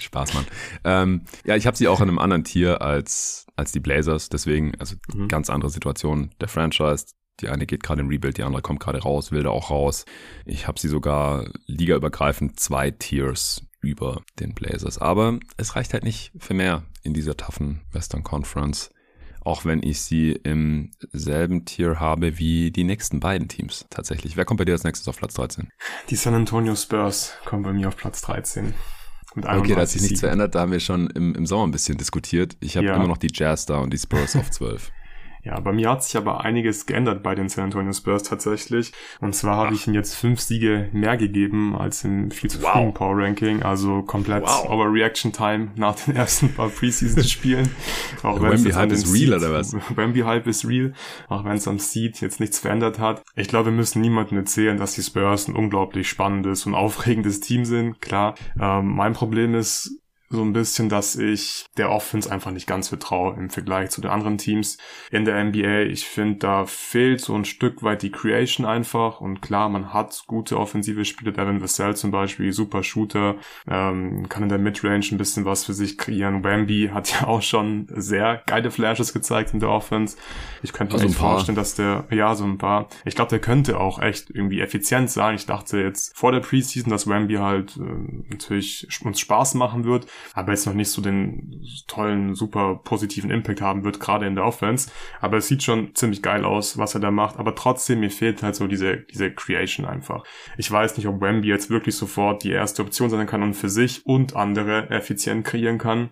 B: [LAUGHS]
A: Spaß, Mann. Ähm, ja, ich habe sie auch in einem anderen Tier als, als die Blazers. Deswegen, also mhm. ganz andere Situation der Franchise. Die eine geht gerade in Rebuild, die andere kommt gerade raus, will da auch raus. Ich habe sie sogar ligaübergreifend zwei Tiers über den Blazers. Aber es reicht halt nicht für mehr in dieser toughen Western Conference. Auch wenn ich sie im selben Tier habe wie die nächsten beiden Teams tatsächlich. Wer kommt bei dir als nächstes auf Platz 13?
B: Die San Antonio Spurs kommen bei mir auf Platz 13.
A: okay, da hat sich nichts verändert. Da haben wir schon im, im Sommer ein bisschen diskutiert. Ich habe ja. immer noch die Jazz da und die Spurs auf [LAUGHS] 12.
B: Ja, bei mir hat sich aber einiges geändert bei den San Antonio Spurs tatsächlich. Und zwar habe ich ihnen jetzt fünf Siege mehr gegeben als im viel zu frühen wow. Power Ranking. Also komplett wow. Overreaction Time nach den ersten paar Preseason-Spielen. [LAUGHS]
A: auch wenn Wemby Hype ist real oder was?
B: Wemby Hype ist real. Auch wenn es am Seed jetzt nichts verändert hat. Ich glaube, wir müssen niemandem erzählen, dass die Spurs ein unglaublich spannendes und aufregendes Team sind. Klar. Ähm, mein Problem ist, so ein bisschen, dass ich der Offense einfach nicht ganz vertraue im Vergleich zu den anderen Teams in der NBA. Ich finde, da fehlt so ein Stück weit die Creation einfach und klar, man hat gute offensive Spieler, Devin Vassell zum Beispiel, super Shooter, ähm, kann in der Midrange ein bisschen was für sich kreieren. Wamby hat ja auch schon sehr geile Flashes gezeigt in der Offense. Ich könnte mir also echt vorstellen, dass der, ja, so ein paar, ich glaube, der könnte auch echt irgendwie effizient sein. Ich dachte jetzt vor der Preseason, dass Wamby halt äh, natürlich uns Spaß machen wird aber jetzt noch nicht so den tollen, super positiven Impact haben wird, gerade in der Offense. Aber es sieht schon ziemlich geil aus, was er da macht. Aber trotzdem, mir fehlt halt so diese, diese Creation einfach. Ich weiß nicht, ob Wemby jetzt wirklich sofort die erste Option sein kann und für sich und andere effizient kreieren kann.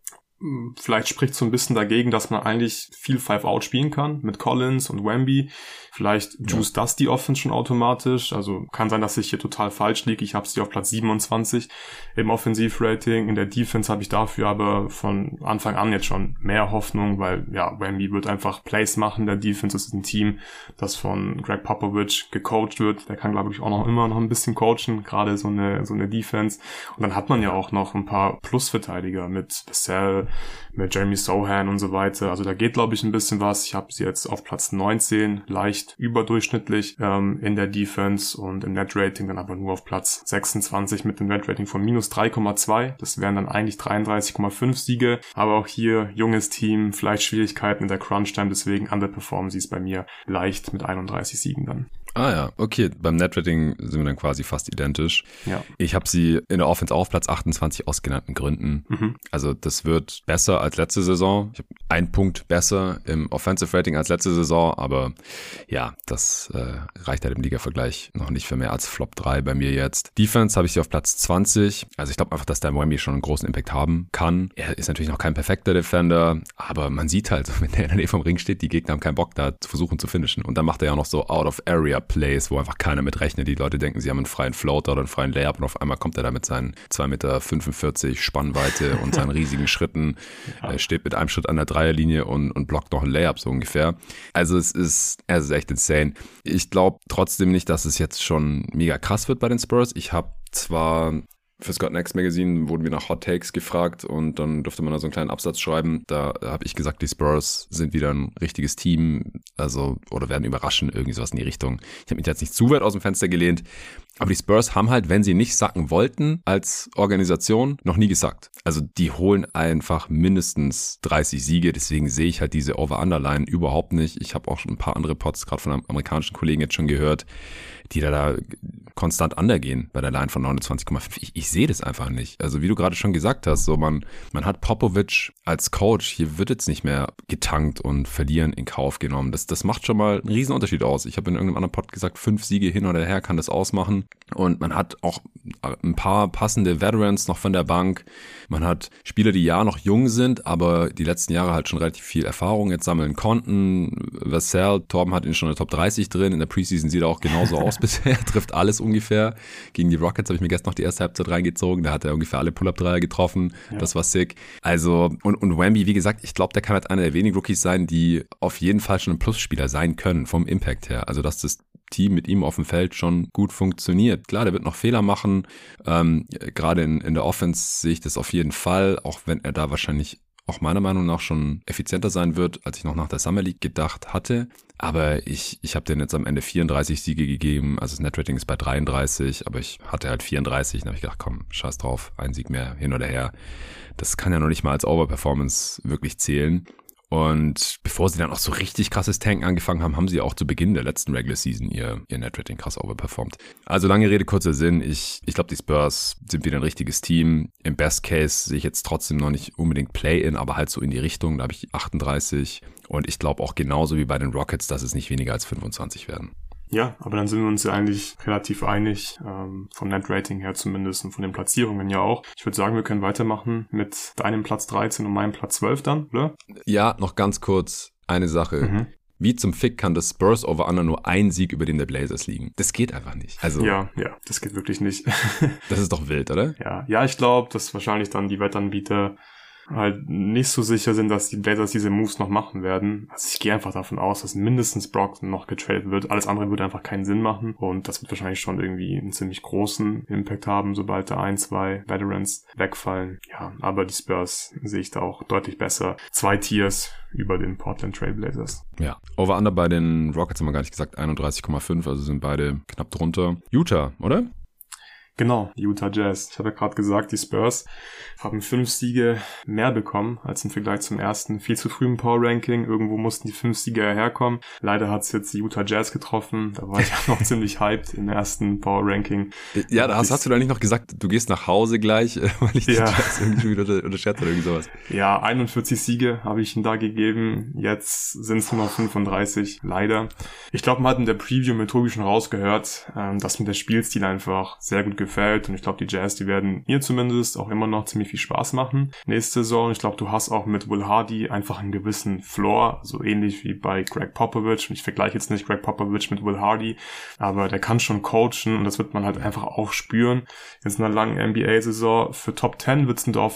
B: Vielleicht spricht so ein bisschen dagegen, dass man eigentlich viel Five-Out spielen kann mit Collins und Wemby. Vielleicht juice ja. das die Offense schon automatisch. Also kann sein, dass ich hier total falsch liege. Ich habe sie auf Platz 27 im Offensivrating. In der Defense habe ich dafür aber von Anfang an jetzt schon mehr Hoffnung, weil ja, Wemby wird einfach Plays machen. Der Defense ist ein Team, das von Greg Popovich gecoacht wird. Der kann, glaube ich, auch noch immer noch ein bisschen coachen, gerade so eine, so eine Defense. Und dann hat man ja auch noch ein paar Plusverteidiger mit Vassell, mit Jeremy Sohan und so weiter. Also da geht, glaube ich, ein bisschen was. Ich habe sie jetzt auf Platz 19 leicht leicht überdurchschnittlich ähm, in der Defense und im Net-Rating dann aber nur auf Platz 26 mit dem Net-Rating von minus 3,2. Das wären dann eigentlich 33,5 Siege. Aber auch hier junges Team, vielleicht Schwierigkeiten in der Crunch-Time, deswegen underperformen sie es bei mir leicht mit 31 Siegen dann.
A: Ah ja, okay. Beim Netrating sind wir dann quasi fast identisch.
B: Ja.
A: Ich habe sie in der Offense auf Platz 28 aus genannten Gründen. Mhm. Also das wird besser als letzte Saison. Ich habe einen Punkt besser im Offensive Rating als letzte Saison, aber ja, das äh, reicht halt im Liga-Vergleich noch nicht für mehr als Flop 3 bei mir jetzt. Defense habe ich sie auf Platz 20. Also ich glaube einfach, dass der Wemby schon einen großen Impact haben kann. Er ist natürlich noch kein perfekter Defender, aber man sieht halt, [LAUGHS] wenn der in der Nähe vom Ring steht, die Gegner haben keinen Bock da zu versuchen zu finishen. Und dann macht er ja noch so Out-of-Area Layup-Plays, wo einfach keiner mit rechnet. Die Leute denken, sie haben einen freien Floater oder einen freien Layup und auf einmal kommt er da mit seinen 2,45 Meter Spannweite und seinen riesigen Schritten, [LAUGHS] ja. er steht mit einem Schritt an der Dreierlinie und, und blockt noch ein Layup so ungefähr. Also es ist, es ist echt insane. Ich glaube trotzdem nicht, dass es jetzt schon mega krass wird bei den Spurs. Ich habe zwar für Scott Next Magazine wurden wir nach Hot Takes gefragt und dann durfte man da so einen kleinen Absatz schreiben. Da habe ich gesagt, die Spurs sind wieder ein richtiges Team, also oder werden überraschen, irgendwie sowas in die Richtung. Ich habe mich jetzt nicht zu weit aus dem Fenster gelehnt, aber die Spurs haben halt, wenn sie nicht sacken wollten als Organisation, noch nie gesackt. Also die holen einfach mindestens 30 Siege, deswegen sehe ich halt diese Over-Under-Line überhaupt nicht. Ich habe auch schon ein paar andere Pots gerade von amerikanischen Kollegen jetzt schon gehört, die da, da konstant undergehen bei der Line von 29,5. Ich, ich sehe das einfach nicht. Also wie du gerade schon gesagt hast, so man, man hat Popovic als Coach, hier wird jetzt nicht mehr getankt und verlieren in Kauf genommen. Das, das macht schon mal einen riesen Unterschied aus. Ich habe in irgendeinem anderen Pod gesagt, fünf Siege hin oder her kann das ausmachen. Und man hat auch ein paar passende Veterans noch von der Bank. Man hat Spieler, die ja noch jung sind, aber die letzten Jahre halt schon relativ viel Erfahrung jetzt sammeln konnten. Vassell, Torben hat ihn schon in der Top 30 drin. In der Preseason sieht er auch genauso [LAUGHS] aus bisher. Trifft alles ungefähr. Gegen die Rockets habe ich mir gestern noch die erste Halbzeit reingezogen. Da hat er ungefähr alle Pull-Up-Dreier getroffen. Ja. Das war sick. Also, und, und Wemby, wie gesagt, ich glaube, der kann halt einer der wenigen Rookies sein, die auf jeden Fall schon ein Plusspieler sein können, vom Impact her. Also, dass das Team mit ihm auf dem Feld schon gut funktioniert. Klar, der wird noch Fehler machen. Ähm, Gerade in, in der Offense sehe ich das auf jeden Fall, auch wenn er da wahrscheinlich auch meiner Meinung nach schon effizienter sein wird, als ich noch nach der Summer League gedacht hatte. Aber ich, ich habe den jetzt am Ende 34 Siege gegeben. Also das Netrating ist bei 33, aber ich hatte halt 34. Dann habe ich gedacht, komm, scheiß drauf, ein Sieg mehr hin oder her. Das kann ja noch nicht mal als Overperformance wirklich zählen. Und bevor sie dann auch so richtig krasses Tanken angefangen haben, haben sie auch zu Beginn der letzten Regular Season ihr, ihr Netrating krass overperformt. Also lange Rede, kurzer Sinn. Ich, ich glaube, die Spurs sind wieder ein richtiges Team. Im Best Case sehe ich jetzt trotzdem noch nicht unbedingt Play-In, aber halt so in die Richtung. Da habe ich 38. Und ich glaube auch genauso wie bei den Rockets, dass es nicht weniger als 25 werden.
B: Ja, aber dann sind wir uns ja eigentlich relativ einig, ähm, vom Net-Rating her zumindest und von den Platzierungen ja auch. Ich würde sagen, wir können weitermachen mit deinem Platz 13 und meinem Platz 12 dann, oder?
A: Ja, noch ganz kurz eine Sache. Mhm. Wie zum Fick kann das Spurs over Under nur ein Sieg über den der Blazers liegen? Das geht einfach nicht. Also
B: ja, ja, das geht wirklich nicht. [LAUGHS]
A: das ist doch wild, oder?
B: Ja, ja, ich glaube, dass wahrscheinlich dann die Wettanbieter halt nicht so sicher sind, dass die Blazers diese Moves noch machen werden. Also ich gehe einfach davon aus, dass mindestens Brockton noch getradet wird. Alles andere würde einfach keinen Sinn machen und das wird wahrscheinlich schon irgendwie einen ziemlich großen Impact haben, sobald da ein, zwei Veterans wegfallen. Ja, aber die Spurs sehe ich da auch deutlich besser. Zwei Tiers über den Portland Trail Blazers.
A: Ja, Over-Under bei den Rockets haben wir gar nicht gesagt, 31,5, also sind beide knapp drunter. Utah, oder?
B: Genau, die Utah Jazz. Ich habe ja gerade gesagt, die Spurs haben fünf Siege mehr bekommen als im Vergleich zum ersten. Viel zu früh im Power Ranking. Irgendwo mussten die fünf Siege herkommen. Leider hat es jetzt die Utah Jazz getroffen. Da war ich auch [LAUGHS] noch ziemlich hyped im ersten Power Ranking.
A: Ja, da hast, hast du da nicht noch gesagt, du gehst nach Hause gleich, [LAUGHS] weil ich die ja. Jazz irgendwie wieder unterschätzt oder irgendwie sowas.
B: Ja, 41 Siege habe ich ihnen da gegeben. Jetzt sind es nur noch 35. Leider. Ich glaube, man hat in der Preview mit Tobi schon rausgehört, ähm, dass mir der Spielstil einfach sehr gut gefällt. Und ich glaube, die Jazz, die werden mir zumindest auch immer noch ziemlich viel Spaß machen. Nächste Saison, ich glaube, du hast auch mit Will Hardy einfach einen gewissen Floor, so ähnlich wie bei Greg Popovich. Und ich vergleiche jetzt nicht Greg Popovich mit Will Hardy, aber der kann schon coachen und das wird man halt einfach auch spüren. Jetzt in einer langen NBA-Saison für Top 10 wird es in der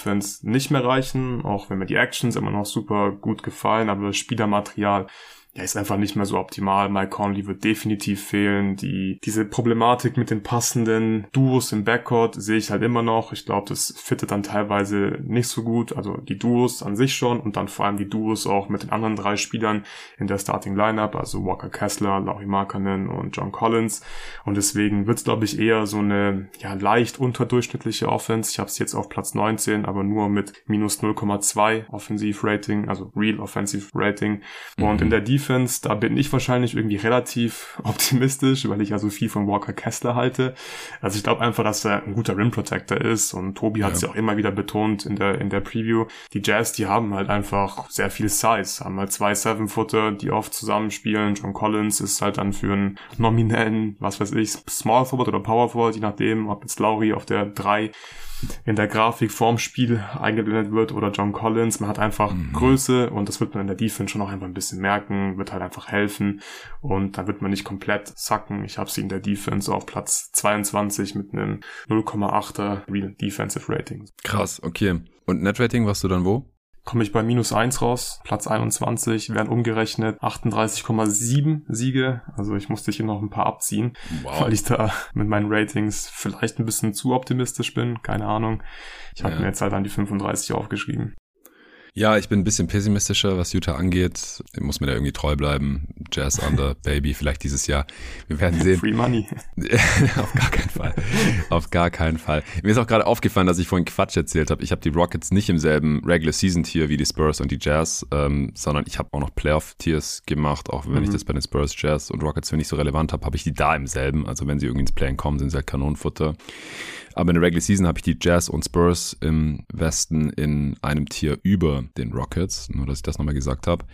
B: nicht mehr reichen, auch wenn mir die Actions immer noch super gut gefallen, aber Spielermaterial ja, ist einfach nicht mehr so optimal. Mike Conley wird definitiv fehlen. Die, diese Problematik mit den passenden Duos im Backcourt sehe ich halt immer noch. Ich glaube, das fittet dann teilweise nicht so gut. Also die Duos an sich schon und dann vor allem die Duos auch mit den anderen drei Spielern in der Starting Lineup, also Walker Kessler, Laurie Markkanen und John Collins. Und deswegen wird es, glaube ich, eher so eine ja, leicht unterdurchschnittliche Offense. Ich habe es jetzt auf Platz 19, aber nur mit minus 0,2 Offensive Rating, also Real Offensive Rating. Mhm. Und in der Defense Defense, da bin ich wahrscheinlich irgendwie relativ [LAUGHS] optimistisch, weil ich ja so viel von Walker Kessler halte. Also ich glaube einfach, dass er ein guter Rim Protector ist und Tobi hat es ja. ja auch immer wieder betont in der, in der Preview. Die Jazz, die haben halt einfach sehr viel Size, haben halt zwei Seven-Footer, die oft zusammenspielen. John Collins ist halt dann für einen nominellen, was weiß ich, Small Forward oder Power Forward, je nachdem, ob jetzt Laurie auf der drei in der Grafik vorm Spiel eingeblendet wird oder John Collins. Man hat einfach mhm. Größe und das wird man in der Defense schon auch einfach ein bisschen merken, wird halt einfach helfen und dann wird man nicht komplett sacken. Ich habe sie in der Defense auf Platz 22 mit einem 0,8er Real Defensive Rating.
A: Krass, okay. Und Net Rating warst du dann wo?
B: Komme ich bei minus eins raus, Platz 21, werden umgerechnet 38,7 Siege. Also ich musste hier noch ein paar abziehen, wow. weil ich da mit meinen Ratings vielleicht ein bisschen zu optimistisch bin, keine Ahnung. Ich habe ja. mir jetzt halt an die 35 aufgeschrieben.
A: Ja, ich bin ein bisschen pessimistischer, was Utah angeht. Ich muss mir da irgendwie treu bleiben. Jazz under Baby, vielleicht dieses Jahr. Wir werden sehen.
B: Free Money. [LAUGHS]
A: Auf gar keinen Fall. Auf gar keinen Fall. Mir ist auch gerade aufgefallen, dass ich vorhin Quatsch erzählt habe. Ich habe die Rockets nicht im selben Regular Season Tier wie die Spurs und die Jazz, ähm, sondern ich habe auch noch Playoff Tiers gemacht. Auch wenn mhm. ich das bei den Spurs, Jazz und Rockets für nicht so relevant habe, habe ich die da im selben. Also wenn sie irgendwie ins Playen kommen, sind sie halt Kanonenfutter. Aber in der Regular Season habe ich die Jazz und Spurs im Westen in einem Tier über den Rockets, nur dass ich das nochmal gesagt habe.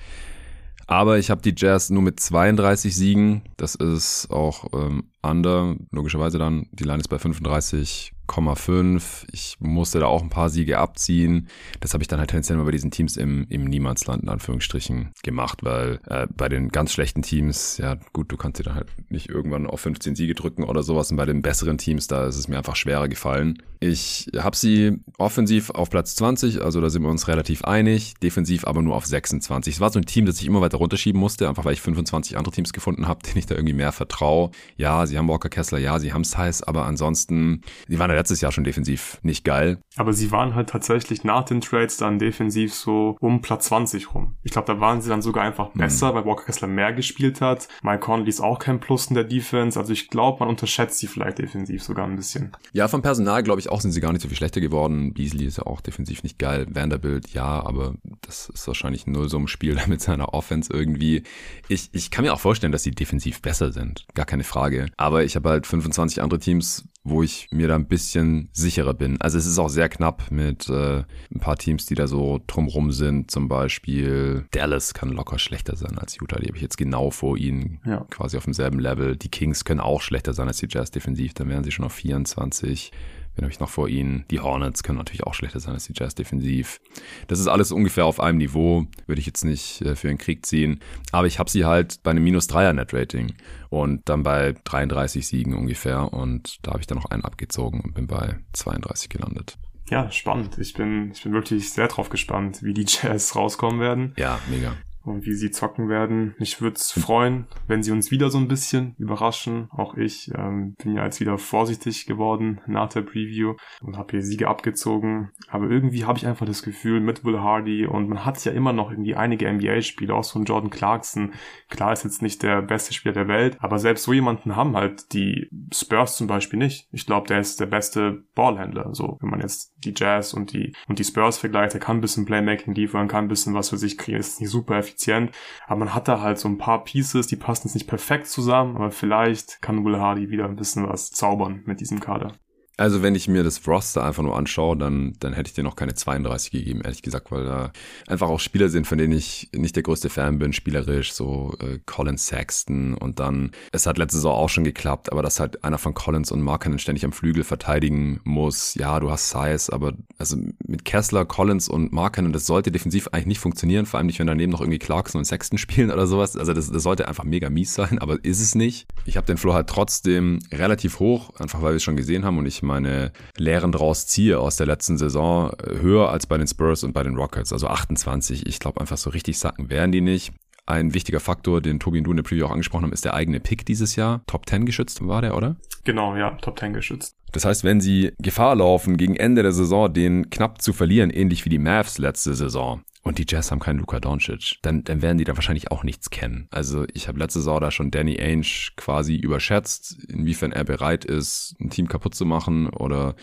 A: Aber ich habe die Jazz nur mit 32 Siegen. Das ist auch ähm, under, logischerweise dann. Die Line ist bei 35 5,5. Ich musste da auch ein paar Siege abziehen. Das habe ich dann halt tendenziell mal bei diesen Teams im, im Niemandsland in Anführungsstrichen gemacht, weil äh, bei den ganz schlechten Teams, ja gut, du kannst dir dann halt nicht irgendwann auf 15 Siege drücken oder sowas. Und bei den besseren Teams, da ist es mir einfach schwerer gefallen. Ich habe sie offensiv auf Platz 20, also da sind wir uns relativ einig, defensiv aber nur auf 26. Es war so ein Team, das ich immer weiter runterschieben musste, einfach weil ich 25 andere Teams gefunden habe, denen ich da irgendwie mehr vertraue. Ja, sie haben Walker Kessler, ja, sie haben Size, aber ansonsten, die waren letztes Jahr schon defensiv nicht geil.
B: Aber sie waren halt tatsächlich nach den Trades dann defensiv so um Platz 20 rum. Ich glaube, da waren sie dann sogar einfach mhm. besser, mhm. weil Walker Kessler mehr gespielt hat. Mike Conley ist auch kein Plus in der Defense. Also ich glaube, man unterschätzt sie vielleicht defensiv sogar ein bisschen.
A: Ja, vom Personal glaube ich auch sind sie gar nicht so viel schlechter geworden. Beasley ist ja auch defensiv nicht geil. Vanderbilt, ja, aber das ist wahrscheinlich ein Nullsummenspiel [LAUGHS] mit seiner Offense irgendwie. Ich, ich kann mir auch vorstellen, dass sie defensiv besser sind. Gar keine Frage. Aber ich habe halt 25 andere Teams, wo ich mir da ein bisschen sicherer bin. Also es ist auch sehr knapp mit äh, ein paar Teams, die da so drumrum sind. Zum Beispiel Dallas kann locker schlechter sein als Utah. Die habe ich jetzt genau vor ihnen, ja. quasi auf demselben Level. Die Kings können auch schlechter sein als die Jazz defensiv. Dann wären sie schon auf 24. Wen habe ich noch vor ihnen? Die Hornets können natürlich auch schlechter sein als die Jazz defensiv. Das ist alles ungefähr auf einem Niveau. Würde ich jetzt nicht äh, für den Krieg ziehen. Aber ich habe sie halt bei einem minus 3er Net Rating und dann bei 33 Siegen ungefähr. Und da habe ich dann noch einen abgezogen und bin bei 32 gelandet.
B: Ja, spannend. Ich bin, ich bin wirklich sehr drauf gespannt, wie die Jazz rauskommen werden.
A: Ja, mega
B: und wie sie zocken werden. Ich würde es freuen, wenn sie uns wieder so ein bisschen überraschen. Auch ich ähm, bin ja jetzt wieder vorsichtig geworden nach der Preview und habe hier Siege abgezogen. Aber irgendwie habe ich einfach das Gefühl mit Will Hardy und man hat ja immer noch irgendwie einige NBA-Spieler, auch so ein Jordan Clarkson. Klar ist jetzt nicht der beste Spieler der Welt, aber selbst so jemanden haben halt die Spurs zum Beispiel nicht. Ich glaube, der ist der beste Ballhändler. So, wenn man jetzt die Jazz und die und die Spurs vergleicht, der kann ein bisschen Playmaking liefern, kann ein bisschen was für sich kriegen, ist nicht super effizient effizient. Aber man hat da halt so ein paar Pieces, die passen jetzt nicht perfekt zusammen, aber vielleicht kann Will Hardy wieder ein bisschen was zaubern mit diesem Kader.
A: Also wenn ich mir das Roster einfach nur anschaue, dann, dann hätte ich dir noch keine 32 gegeben, ehrlich gesagt, weil da einfach auch Spieler sind, von denen ich nicht der größte Fan bin, spielerisch, so äh, Colin Sexton und dann, es hat letzte Saison auch schon geklappt, aber dass halt einer von Collins und Markkanen ständig am Flügel verteidigen muss, ja, du hast Size, aber also mit Kessler, Collins und Markkanen, das sollte defensiv eigentlich nicht funktionieren, vor allem nicht, wenn daneben noch irgendwie Clarkson und Sexton [LAUGHS] spielen oder sowas, also das, das sollte einfach mega mies sein, aber ist es nicht. Ich habe den Floor halt trotzdem relativ hoch, einfach weil wir es schon gesehen haben und ich meine Lehren draus ziehe aus der letzten Saison, äh, höher als bei den Spurs und bei den Rockets. Also 28. Ich glaube einfach so richtig sacken werden die nicht. Ein wichtiger Faktor, den Tobi und du in der Preview auch angesprochen haben, ist der eigene Pick dieses Jahr. Top 10 geschützt war der, oder?
B: Genau, ja, Top 10 geschützt.
A: Das heißt, wenn sie Gefahr laufen, gegen Ende der Saison den knapp zu verlieren, ähnlich wie die Mavs letzte Saison, und die Jazz haben keinen Luka Doncic, dann, dann werden die da wahrscheinlich auch nichts kennen. Also ich habe letzte Saison da schon Danny Ainge quasi überschätzt, inwiefern er bereit ist, ein Team kaputt zu machen oder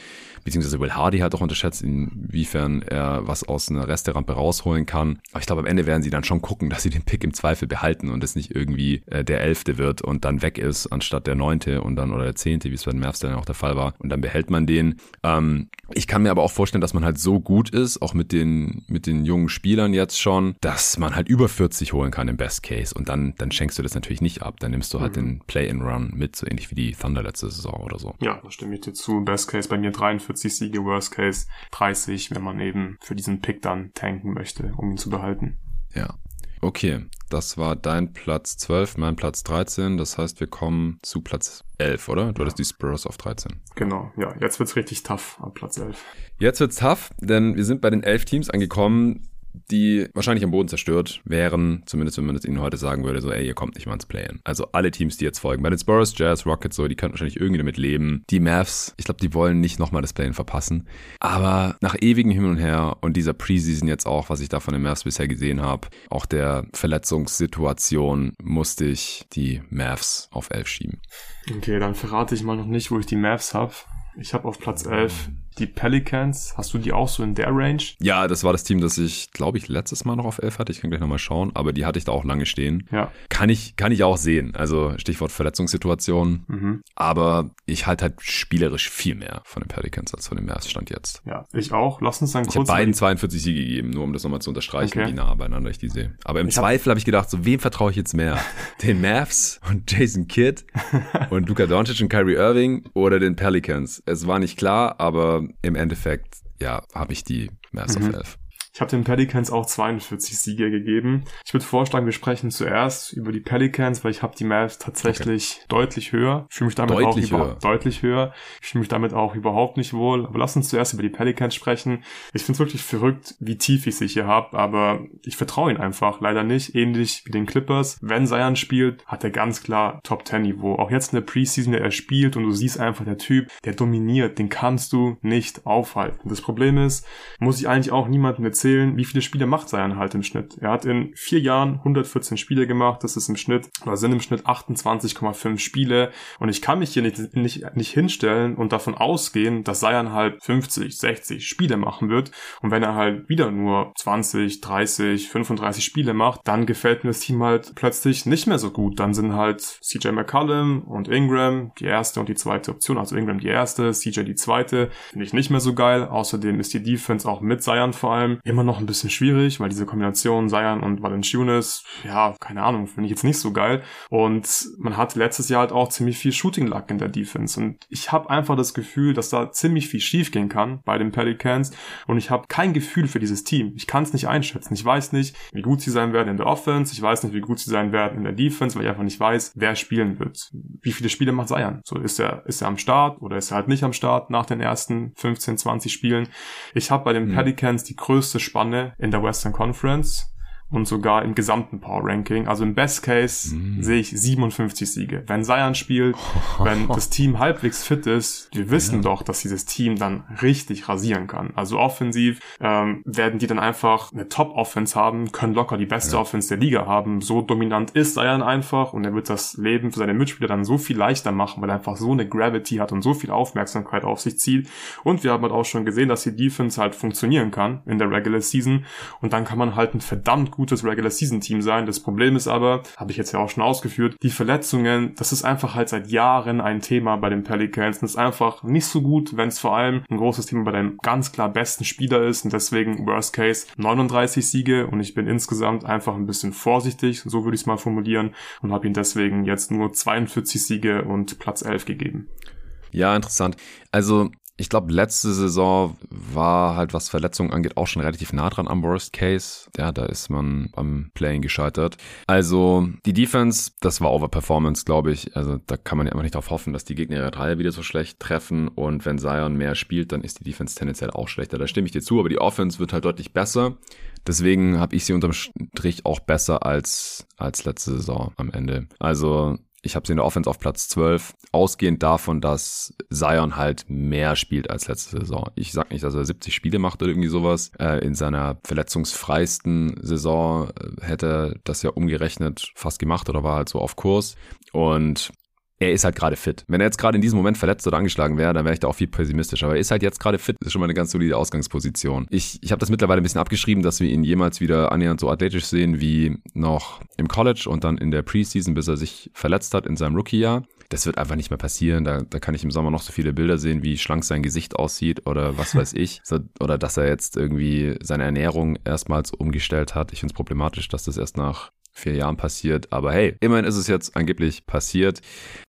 A: beziehungsweise Will Hardy hat auch unterschätzt, inwiefern er was aus einer Resterampe rausholen kann. Aber ich glaube, am Ende werden sie dann schon gucken, dass sie den Pick im Zweifel behalten und es nicht irgendwie äh, der Elfte wird und dann weg ist, anstatt der Neunte und dann oder der Zehnte, wie es bei den Mavs dann auch der Fall war. Und dann behält man den. Ähm, Ich kann mir aber auch vorstellen, dass man halt so gut ist, auch mit den, mit den jungen Spielern jetzt schon, dass man halt über 40 holen kann im Best Case. Und dann, dann schenkst du das natürlich nicht ab. Dann nimmst du halt mhm. den Play-in-Run mit, so ähnlich wie die Thunder letzte Saison oder so.
B: Ja, da stimme ich dir zu. Best Case bei mir 43 Siege, Worst Case 30, wenn man eben für diesen Pick dann tanken möchte, um ihn zu behalten.
A: Ja. Okay, das war dein Platz 12, mein Platz 13. Das heißt, wir kommen zu Platz 11, oder? Du hattest die Spurs auf 13.
B: Genau, ja. Jetzt wird's richtig tough am Platz 11.
A: Jetzt wird's tough, denn wir sind bei den elf Teams angekommen, die wahrscheinlich am Boden zerstört wären, zumindest wenn man es ihnen heute sagen würde, so, ey, ihr kommt nicht mal ins Play-In. Also alle Teams, die jetzt folgen. Bei den Spurs, Jazz, Rockets, so, die könnten wahrscheinlich irgendwie damit leben. Die Mavs, ich glaube, die wollen nicht nochmal das Play-In verpassen. Aber nach ewigem Hin und Her und dieser Preseason jetzt auch, was ich da von den Mavs bisher gesehen habe, auch der Verletzungssituation, musste ich die Mavs auf 11 schieben.
B: Okay, dann verrate ich mal noch nicht, wo ich die Mavs habe. Ich habe auf Platz 11 die Pelicans, hast du die auch so in der Range?
A: Ja, das war das Team, das ich, glaube ich, letztes Mal noch auf 11 hatte. Ich kann gleich nochmal schauen, aber die hatte ich da auch lange stehen.
B: Ja.
A: Kann ich, kann ich auch sehen. Also Stichwort Verletzungssituation. Mhm. Aber ich halte halt spielerisch viel mehr von den Pelicans als von dem Mavs Stand jetzt.
B: Ja, ich auch. Lass uns dann
A: kurz. Ich habe beiden 42 Siege gegeben, nur um das nochmal zu unterstreichen, okay. wie nah beieinander ich die sehe. Aber im ich Zweifel habe hab ich gedacht, so wem vertraue ich jetzt mehr? [LAUGHS] den Mavs und Jason Kidd [LAUGHS] und Luka Doncic und Kyrie Irving oder den Pelicans? Es war nicht klar, aber im Endeffekt ja, habe ich die Mass mhm. of Elf.
B: Ich habe den Pelicans auch 42 Siege gegeben. Ich würde vorschlagen, wir sprechen zuerst über die Pelicans, weil ich habe die Mavs tatsächlich okay. deutlich höher. Ich fühle mich damit deutlich auch höher. deutlich höher. Ich fühle mich damit auch überhaupt nicht wohl. Aber lass uns zuerst über die Pelicans sprechen. Ich finde es wirklich verrückt, wie tief ich sie hier habe, aber ich vertraue ihnen einfach leider nicht. Ähnlich wie den Clippers. Wenn Zion spielt, hat er ganz klar Top 10 Niveau. Auch jetzt in der Preseason, der er spielt und du siehst einfach der Typ, der dominiert, den kannst du nicht aufhalten. Das Problem ist, muss ich eigentlich auch niemandem erzählen, erzählen, wie viele Spiele macht Zion halt im Schnitt. Er hat in vier Jahren 114 Spiele gemacht, das ist im Schnitt, oder sind im Schnitt 28,5 Spiele und ich kann mich hier nicht, nicht, nicht hinstellen und davon ausgehen, dass Zion halt 50, 60 Spiele machen wird und wenn er halt wieder nur 20, 30, 35 Spiele macht, dann gefällt mir das Team halt plötzlich nicht mehr so gut. Dann sind halt CJ McCollum und Ingram die erste und die zweite Option, also Ingram die erste, CJ die zweite, finde ich nicht mehr so geil. Außerdem ist die Defense auch mit Zion vor allem immer noch ein bisschen schwierig, weil diese Kombination Zion und Valanciunas, ja, keine Ahnung, finde ich jetzt nicht so geil. Und man hat letztes Jahr halt auch ziemlich viel Shooting Luck in der Defense. Und ich habe einfach das Gefühl, dass da ziemlich viel schief gehen kann bei den Pelicans. Und ich habe kein Gefühl für dieses Team. Ich kann es nicht einschätzen. Ich weiß nicht, wie gut sie sein werden in der Offense. Ich weiß nicht, wie gut sie sein werden in der Defense, weil ich einfach nicht weiß, wer spielen wird. Wie viele Spiele macht Zion? So ist er, ist er am Start oder ist er halt nicht am Start nach den ersten 15, 20 Spielen? Ich habe bei den mhm. Pelicans die größte Spanne in der Western Conference und sogar im gesamten Power Ranking. Also im Best Case mm. sehe ich 57 Siege. Wenn Zion spielt, [LAUGHS] wenn das Team halbwegs fit ist, wir wissen ja. doch, dass dieses Team dann richtig rasieren kann. Also offensiv ähm, werden die dann einfach eine Top-Offense haben, können locker die beste ja. Offense der Liga haben. So dominant ist Zion einfach und er wird das Leben für seine Mitspieler dann so viel leichter machen, weil er einfach so eine Gravity hat und so viel Aufmerksamkeit auf sich zieht. Und wir haben halt auch schon gesehen, dass die Defense halt funktionieren kann in der Regular Season und dann kann man halt ein verdammt gut gutes Regular Season Team sein. Das Problem ist aber, habe ich jetzt ja auch schon ausgeführt, die Verletzungen, das ist einfach halt seit Jahren ein Thema bei den Pelicans. Das ist einfach nicht so gut, wenn es vor allem ein großes Thema bei deinem ganz klar besten Spieler ist und deswegen Worst Case 39 Siege und ich bin insgesamt einfach ein bisschen vorsichtig, so würde ich es mal formulieren und habe ihn deswegen jetzt nur 42 Siege und Platz 11 gegeben.
A: Ja, interessant. Also ich glaube, letzte Saison war halt, was Verletzungen angeht, auch schon relativ nah dran am Worst Case. Ja, da ist man am Playing gescheitert. Also die Defense, das war Overperformance, glaube ich. Also da kann man ja immer nicht darauf hoffen, dass die Gegner ihre Dreier wieder so schlecht treffen. Und wenn Zion mehr spielt, dann ist die Defense tendenziell auch schlechter. Da stimme ich dir zu, aber die Offense wird halt deutlich besser. Deswegen habe ich sie unterm Strich auch besser als, als letzte Saison am Ende. Also ich habe sie in der Offense auf Platz 12, ausgehend davon, dass Zion halt mehr spielt als letzte Saison. Ich sag nicht, dass er 70 Spiele macht oder irgendwie sowas. Äh, in seiner verletzungsfreisten Saison äh, hätte das ja umgerechnet fast gemacht oder war halt so auf Kurs. Und er ist halt gerade fit. Wenn er jetzt gerade in diesem Moment verletzt oder angeschlagen wäre, dann wäre ich da auch viel pessimistischer. Aber er ist halt jetzt gerade fit. Das ist schon mal eine ganz solide Ausgangsposition. Ich, ich habe das mittlerweile ein bisschen abgeschrieben, dass wir ihn jemals wieder annähernd so athletisch sehen wie noch im College und dann in der Preseason, bis er sich verletzt hat in seinem Rookie-Jahr. das wird einfach nicht mehr passieren. Da, da kann ich im Sommer noch so viele Bilder sehen, wie schlank sein Gesicht aussieht oder was weiß [LAUGHS] ich. Oder dass er jetzt irgendwie seine Ernährung erstmals umgestellt hat. Ich finde es problematisch, dass das erst nach vier Jahren passiert. Aber hey, immerhin ist es jetzt angeblich passiert.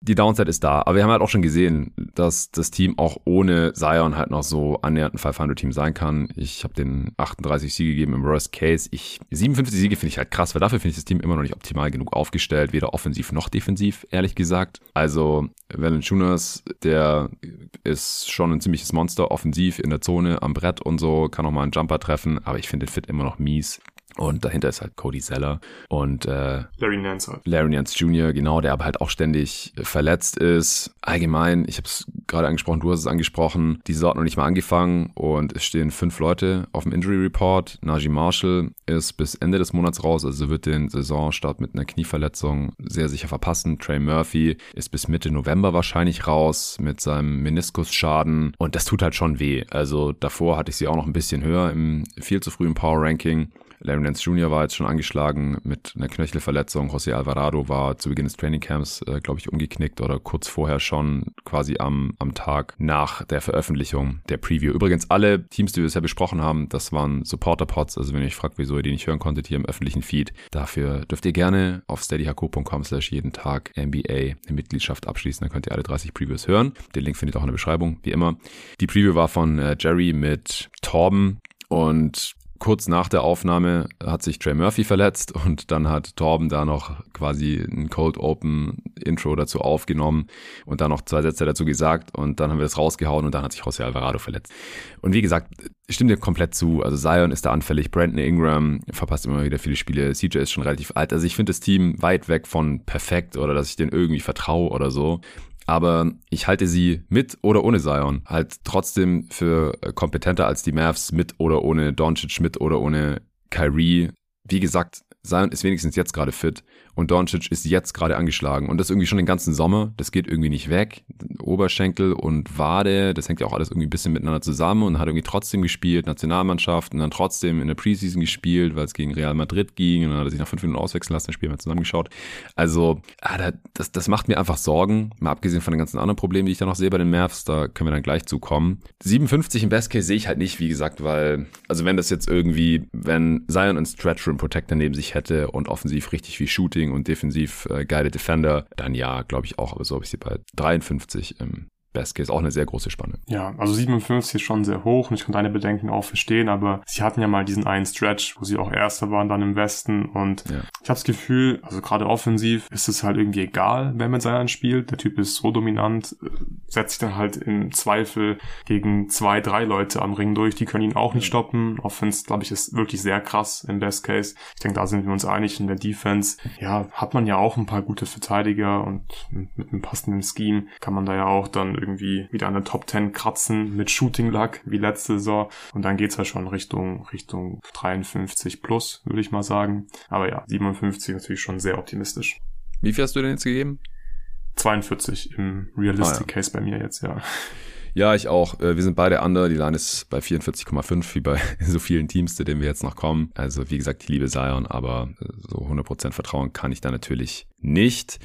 A: Die Downside ist da. Aber wir haben halt auch schon gesehen, dass das Team auch ohne Zion halt noch so annähernd ein 500-Team sein kann. Ich habe den 38 Siege gegeben im Worst Case. Ich, 57 Siege finde ich halt krass, weil dafür finde ich das Team immer noch nicht optimal genug aufgestellt, weder offensiv noch defensiv, ehrlich gesagt. Also, Valanciunas, der ist schon ein ziemliches Monster, offensiv in der Zone, am Brett und so, kann auch mal einen Jumper treffen, aber ich finde den Fit immer noch mies. Und dahinter ist halt Cody Zeller und äh,
B: Larry Nance halt.
A: Larry Nance Jr., genau, der aber halt auch ständig verletzt ist. Allgemein, ich habe es gerade angesprochen, du hast es angesprochen, die Saison hat noch nicht mal angefangen und es stehen fünf Leute auf dem Injury Report. Najee Marshall ist bis Ende des Monats raus, also wird den Saisonstart mit einer Knieverletzung sehr sicher verpassen. Trey Murphy ist bis Mitte November wahrscheinlich raus mit seinem Meniskusschaden und das tut halt schon weh. Also davor hatte ich sie auch noch ein bisschen höher im viel zu frühen Power Ranking. Larry Nance Jr. war jetzt schon angeschlagen mit einer Knöchelverletzung. José Alvarado war zu Beginn des Trainingcamps, äh, glaube ich, umgeknickt oder kurz vorher schon quasi am, am Tag nach der Veröffentlichung der Preview. Übrigens, alle Teams, die wir bisher besprochen haben, das waren Supporter-Pods. Also wenn ihr euch fragt, wieso ihr die nicht hören konntet hier im öffentlichen Feed, dafür dürft ihr gerne auf steadyhq.com slash jeden Tag NBA eine Mitgliedschaft abschließen. Dann könnt ihr alle 30 Previews hören. Den Link findet ihr auch in der Beschreibung, wie immer. Die Preview war von äh, Jerry mit Torben und kurz nach der Aufnahme hat sich Trey Murphy verletzt und dann hat Torben da noch quasi ein Cold Open Intro dazu aufgenommen und dann noch zwei Sätze dazu gesagt und dann haben wir das rausgehauen und dann hat sich José Alvarado verletzt. Und wie gesagt, stimmt dir komplett zu. Also Zion ist da anfällig, Brandon Ingram verpasst immer wieder viele Spiele, CJ ist schon relativ alt. Also ich finde das Team weit weg von perfekt oder dass ich denen irgendwie vertraue oder so aber ich halte sie mit oder ohne Zion halt trotzdem für kompetenter als die Mavs mit oder ohne Doncic, mit oder ohne Kyrie. Wie gesagt, Zion ist wenigstens jetzt gerade fit und Doncic ist jetzt gerade angeschlagen und das irgendwie schon den ganzen Sommer. Das geht irgendwie nicht weg. Oberschenkel und Wade, das hängt ja auch alles irgendwie ein bisschen miteinander zusammen und hat irgendwie trotzdem gespielt, Nationalmannschaft und dann trotzdem in der Preseason gespielt, weil es gegen Real Madrid ging und dann hat er sich nach fünf Minuten auswechseln lassen, das Spiel mal zusammengeschaut. Also, ah, das, das macht mir einfach Sorgen, mal abgesehen von den ganzen anderen Problemen, die ich da noch sehe bei den Mavs, da können wir dann gleich zukommen. 57 im Best Case sehe ich halt nicht, wie gesagt, weil, also wenn das jetzt irgendwie, wenn Zion einen Stretch Rim Protector neben sich hätte und offensiv richtig wie Shooting Shooting und defensiv äh, geile Defender, dann ja, glaube ich auch. Aber so habe ich sie bei 53 im Best Case auch eine sehr große Spanne.
B: Ja, also 57 ist schon sehr hoch und ich kann deine Bedenken auch verstehen, aber sie hatten ja mal diesen einen Stretch, wo sie auch Erster waren dann im Westen und ja. ich habe das Gefühl, also gerade offensiv ist es halt irgendwie egal, wer mit Zion spielt. Der Typ ist so dominant, äh, setzt sich dann halt im Zweifel gegen zwei, drei Leute am Ring durch, die können ihn auch nicht stoppen. Offense, glaube ich, ist wirklich sehr krass im Best Case. Ich denke, da sind wir uns einig in der Defense. Ja, hat man ja auch ein paar gute Verteidiger und mit einem passenden Scheme kann man da ja auch dann irgendwie wieder an der Top 10 kratzen mit Shooting Luck wie letzte Saison. Und dann geht's ja schon Richtung, Richtung 53 plus, würde ich mal sagen. Aber ja, 57 natürlich schon sehr optimistisch.
A: Wie viel hast du denn jetzt gegeben?
B: 42 im Realistic ah, ja. Case bei mir jetzt, ja.
A: Ja, ich auch. Äh, wir sind beide under. Die Line ist bei 44,5, wie bei [LAUGHS] so vielen Teams, zu denen wir jetzt noch kommen. Also, wie gesagt, ich liebe Zion, aber äh, so 100% Vertrauen kann ich da natürlich nicht.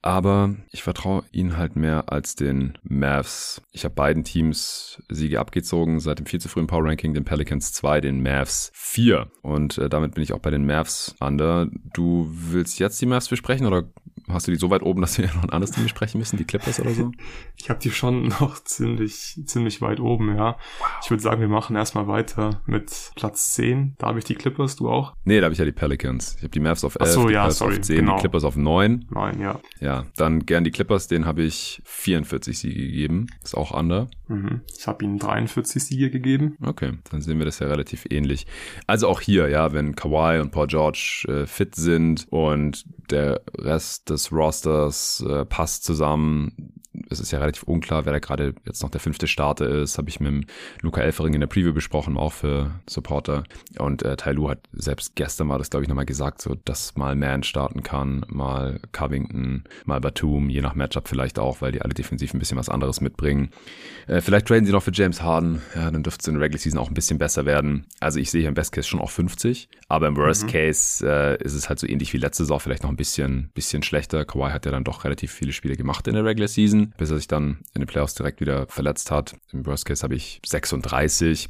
A: Aber ich vertraue ihnen halt mehr als den Mavs. Ich habe beiden Teams Siege abgezogen, seit dem viel zu frühen Power Ranking, den Pelicans 2, den Mavs 4. Und äh, damit bin ich auch bei den Mavs under. Du willst jetzt die Mavs besprechen oder Hast du die so weit oben, dass wir [LAUGHS] noch ein anderes Team besprechen müssen, die Clippers oder so? [LAUGHS]
B: Ich habe die schon [LAUGHS] noch ziemlich, ziemlich weit oben, ja. Wow. Ich würde sagen, wir machen erstmal weiter mit Platz 10. Da habe ich die Clippers, du auch?
A: Nee, da habe ich ja die Pelicans. Ich habe die Mavs auf 11,
B: so,
A: die
B: ja, sorry,
A: auf 10, genau. die Clippers auf 9.
B: 9, ja.
A: Ja, dann gern die Clippers, denen habe ich 44 Siege gegeben. Ist auch under.
B: Mhm. Ich habe ihnen 43 Siege gegeben.
A: Okay, dann sehen wir das ja relativ ähnlich. Also auch hier, ja, wenn Kawhi und Paul George äh, fit sind und der Rest des Rosters äh, passt zusammen, es ist ja relativ unklar, wer da gerade jetzt noch der fünfte Starter ist. Habe ich mit Luca Elfering in der Preview besprochen, auch für Supporter. Und äh, Tai Lu hat selbst gestern mal das, glaube ich, nochmal gesagt, so dass mal Man starten kann, mal Covington, mal Batum, je nach Matchup vielleicht auch, weil die alle defensiv ein bisschen was anderes mitbringen. Äh, vielleicht traden sie noch für James Harden, ja, dann dürfte es in der Regular Season auch ein bisschen besser werden. Also ich sehe hier im Best Case schon auch 50, aber im Worst mhm. Case äh, ist es halt so ähnlich wie letzte Saison, vielleicht noch ein bisschen, bisschen schlechter. Kawhi hat ja dann doch relativ viele Spiele gemacht in der Regular Season, bis er sich dann in den Playoffs direkt wieder verletzt hat. Im Worst Case habe ich 36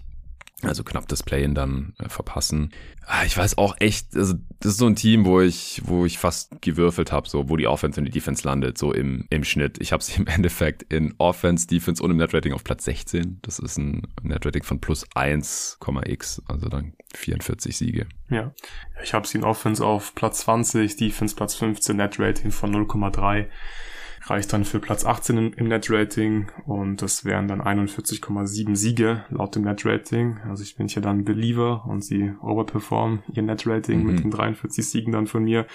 A: also knapp das Play-in dann äh, verpassen. Ah, ich weiß auch echt, also das ist so ein Team, wo ich, wo ich fast gewürfelt habe, so wo die Offense und die Defense landet, so im, im Schnitt. Ich habe sie im [LAUGHS] Endeffekt in Offense, Defense und im Netrating auf Platz 16. Das ist ein Netrating von plus 1,x, also dann 44 Siege.
B: Ja, ich habe sie in Offense auf Platz 20, Defense Platz 15, Netrating von 0,3 reicht dann für Platz 18 im, Net-Rating und das wären dann 41,7 Siege laut dem Net-Rating. Also ich bin hier dann Believer und sie overperformen ihr Net-Rating mhm. mit den 43 Siegen dann von mir.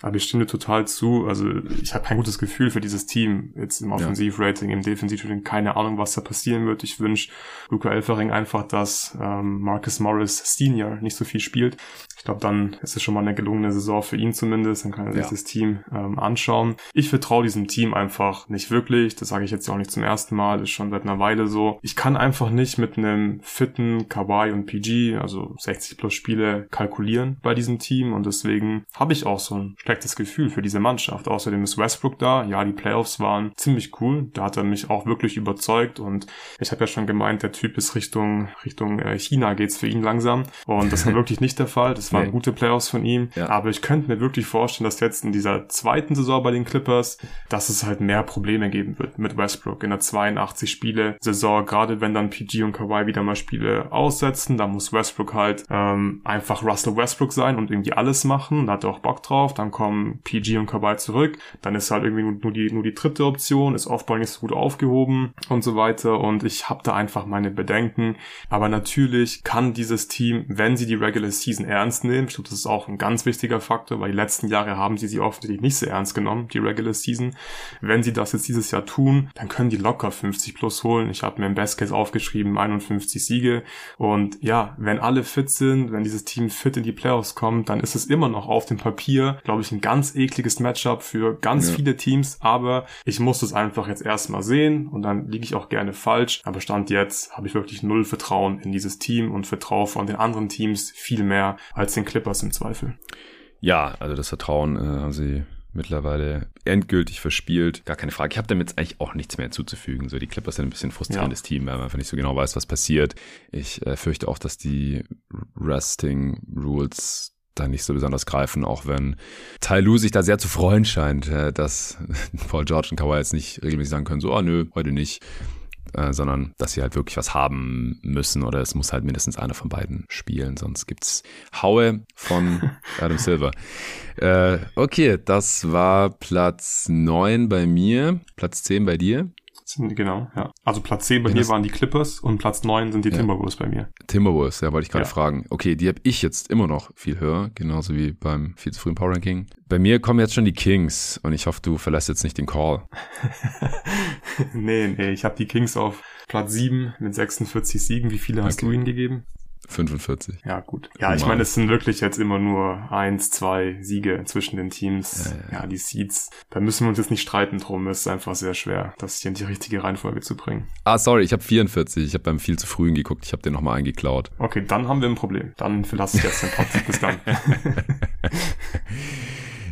B: Aber ich stimme total zu. Also ich habe kein gutes Gefühl für dieses Team jetzt im Offensiv-Rating, im Defensiv-Rating. Keine Ahnung, was da passieren wird. Ich wünsche Luca Elfering einfach, dass ähm, Marcus Morris Senior nicht so viel spielt. Ich glaube, dann ist es schon mal eine gelungene Saison für ihn zumindest. Dann kann er sich ja. das Team ähm, anschauen. Ich vertraue diesem Team einfach nicht wirklich. Das sage ich jetzt auch nicht zum ersten Mal. Das ist schon seit einer Weile so. Ich kann einfach nicht mit einem fitten Kawhi und PG, also 60 plus Spiele, kalkulieren bei diesem Team. Und deswegen habe ich auch so ein schlechtes Gefühl für diese Mannschaft. Außerdem ist Westbrook da. Ja, die Playoffs waren ziemlich cool. Da hat er mich auch wirklich überzeugt. Und ich habe ja schon gemeint, der Typ ist Richtung, Richtung äh, China geht's für ihn langsam. Und das war [LAUGHS] wirklich nicht der Fall. Das waren nee. gute Playoffs von ihm. Ja. Aber ich könnte mir wirklich vorstellen, dass jetzt in dieser zweiten Saison bei den Clippers, dass es halt mehr Probleme geben wird mit Westbrook in der 82 Spiele Saison. Gerade wenn dann PG und Kawhi wieder mal Spiele aussetzen, dann muss Westbrook halt ähm, einfach Russell Westbrook sein und irgendwie alles machen. Da hat er auch Bock drauf. Dann kommen PG und Kawhi zurück. Dann ist halt irgendwie nur die, nur die dritte Option, ist Offball nicht so gut aufgehoben und so weiter. Und ich habe da einfach meine Bedenken. Aber natürlich kann dieses Team, wenn sie die Regular Season ernst nehmen. Ich glaube, das ist auch ein ganz wichtiger Faktor, weil die letzten Jahre haben sie sie offensichtlich nicht sehr ernst genommen, die Regular Season. Wenn sie das jetzt dieses Jahr tun, dann können die locker 50 plus holen. Ich habe mir im Best Case aufgeschrieben 51 Siege. Und ja, wenn alle fit sind, wenn dieses Team fit in die Playoffs kommt, dann ist es immer noch auf dem Papier, glaube ich, ein ganz ekliges Matchup für ganz ja. viele Teams. Aber ich muss es einfach jetzt erstmal sehen und dann liege ich auch gerne falsch. Aber Stand jetzt habe ich wirklich null Vertrauen in dieses Team und vertraue von den anderen Teams viel mehr als als den Clippers im Zweifel.
A: Ja, also das Vertrauen äh, haben sie mittlerweile endgültig verspielt. Gar keine Frage. Ich habe damit eigentlich auch nichts mehr hinzuzufügen. So, die Clippers sind ein bisschen frustrierendes ja. Team, weil man einfach nicht so genau weiß, was passiert. Ich äh, fürchte auch, dass die Resting Rules da nicht so besonders greifen, auch wenn Tai Lu sich da sehr zu freuen scheint, äh, dass [LAUGHS] Paul George und Kawhi jetzt nicht regelmäßig sagen können, so, ah oh, nö, heute nicht äh, sondern dass sie halt wirklich was haben müssen oder es muss halt mindestens einer von beiden spielen, sonst gibt's Haue von [LAUGHS] Adam Silver. Äh, okay, das war Platz 9 bei mir, Platz 10 bei dir.
B: Genau, ja. Also Platz 10 bei ja, mir waren die Clippers und Platz 9 sind die ja. Timberwolves bei mir.
A: Timberwolves, ja, wollte ich gerade ja. fragen. Okay, die habe ich jetzt immer noch viel höher, genauso wie beim viel zu frühen Power Ranking. Bei mir kommen jetzt schon die Kings und ich hoffe, du verlässt jetzt nicht den Call. [LAUGHS]
B: nee, nee, ich habe die Kings auf Platz 7 mit 46 Siegen. Wie viele hast okay. du ihnen gegeben?
A: 45.
B: Ja, gut. Ja, ich meine, es sind wirklich jetzt immer nur eins, zwei Siege zwischen den Teams. Ja, ja. ja, die Seeds. Da müssen wir uns jetzt nicht streiten drum. Es ist einfach sehr schwer, das hier in die richtige Reihenfolge zu bringen.
A: Ah, sorry, ich habe 44. Ich habe beim viel zu frühen geguckt. Ich habe den nochmal eingeklaut.
B: Okay, dann haben wir ein Problem. Dann verlasse ich jetzt den Podcast. Bis dann. [LAUGHS] [LAUGHS]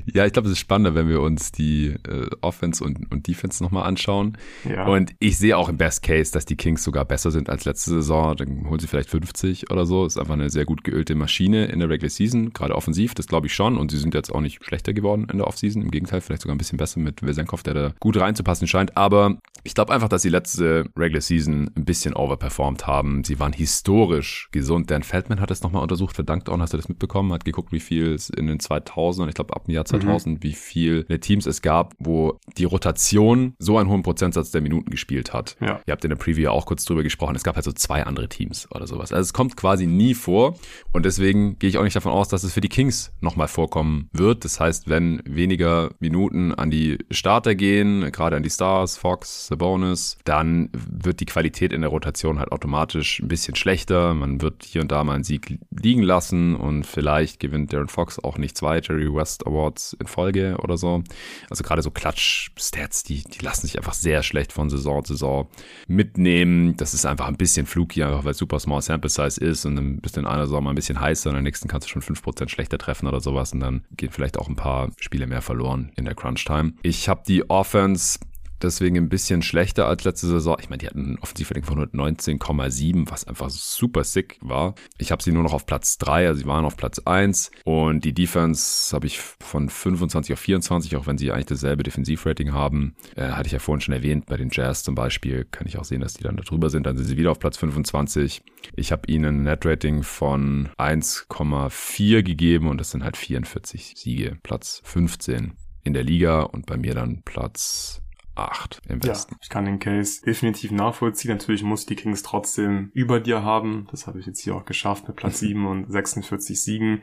A: Ja, ich glaube, es ist spannender, wenn wir uns die äh, Offense und, und Defense nochmal anschauen. Ja. Und ich sehe auch im Best Case, dass die Kings sogar besser sind als letzte Saison. Dann holen sie vielleicht 50 oder so. Ist einfach eine sehr gut geölte Maschine in der Regular Season, gerade offensiv, das glaube ich schon. Und sie sind jetzt auch nicht schlechter geworden in der Offseason. Im Gegenteil, vielleicht sogar ein bisschen besser mit Wesenkov, der da gut reinzupassen scheint. Aber ich glaube einfach, dass sie letzte Regular Season ein bisschen overperformed haben. Sie waren historisch gesund. Dan Feldman hat es nochmal untersucht, verdankt auch, hast du das mitbekommen, hat geguckt, wie viel es in den 2000 und ich glaube ab dem Jahr 2000, mhm. wie viele Teams es gab, wo die Rotation so einen hohen Prozentsatz der Minuten gespielt hat. Ja. Ihr habt in der Preview auch kurz drüber gesprochen. Es gab halt so zwei andere Teams oder sowas. Also es kommt quasi nie vor und deswegen gehe ich auch nicht davon aus, dass es für die Kings nochmal vorkommen wird. Das heißt, wenn weniger Minuten an die Starter gehen, gerade an die Stars, Fox, Sabonis, dann wird die Qualität in der Rotation halt automatisch ein bisschen schlechter. Man wird hier und da mal einen Sieg liegen lassen und vielleicht gewinnt Darren Fox auch nicht zwei Jerry West Awards in Folge oder so. Also gerade so Klatsch-Stats, die, die lassen sich einfach sehr schlecht von Saison zu Saison mitnehmen. Das ist einfach ein bisschen fluky, einfach weil super small sample size ist und dann bist du in einer Saison mal ein bisschen heißer und in der nächsten kannst du schon 5% schlechter treffen oder sowas und dann gehen vielleicht auch ein paar Spiele mehr verloren in der Crunch-Time. Ich habe die Offense deswegen ein bisschen schlechter als letzte Saison. Ich meine, die hatten ein Offensivrating von 119,7, was einfach super sick war. Ich habe sie nur noch auf Platz 3, also sie waren auf Platz 1 und die Defense habe ich von 25 auf 24, auch wenn sie eigentlich dasselbe Defensivrating haben. Äh, hatte ich ja vorhin schon erwähnt, bei den Jazz zum Beispiel kann ich auch sehen, dass die dann da drüber sind. Dann sind sie wieder auf Platz 25. Ich habe ihnen ein Netrating von 1,4 gegeben und das sind halt 44 Siege. Platz 15 in der Liga und bei mir dann Platz 8 im Westen.
B: Ja, ich kann den Case definitiv nachvollziehen. Natürlich muss die Kings trotzdem über dir haben. Das habe ich jetzt hier auch geschafft mit Platz [LAUGHS] 7 und 46 Siegen.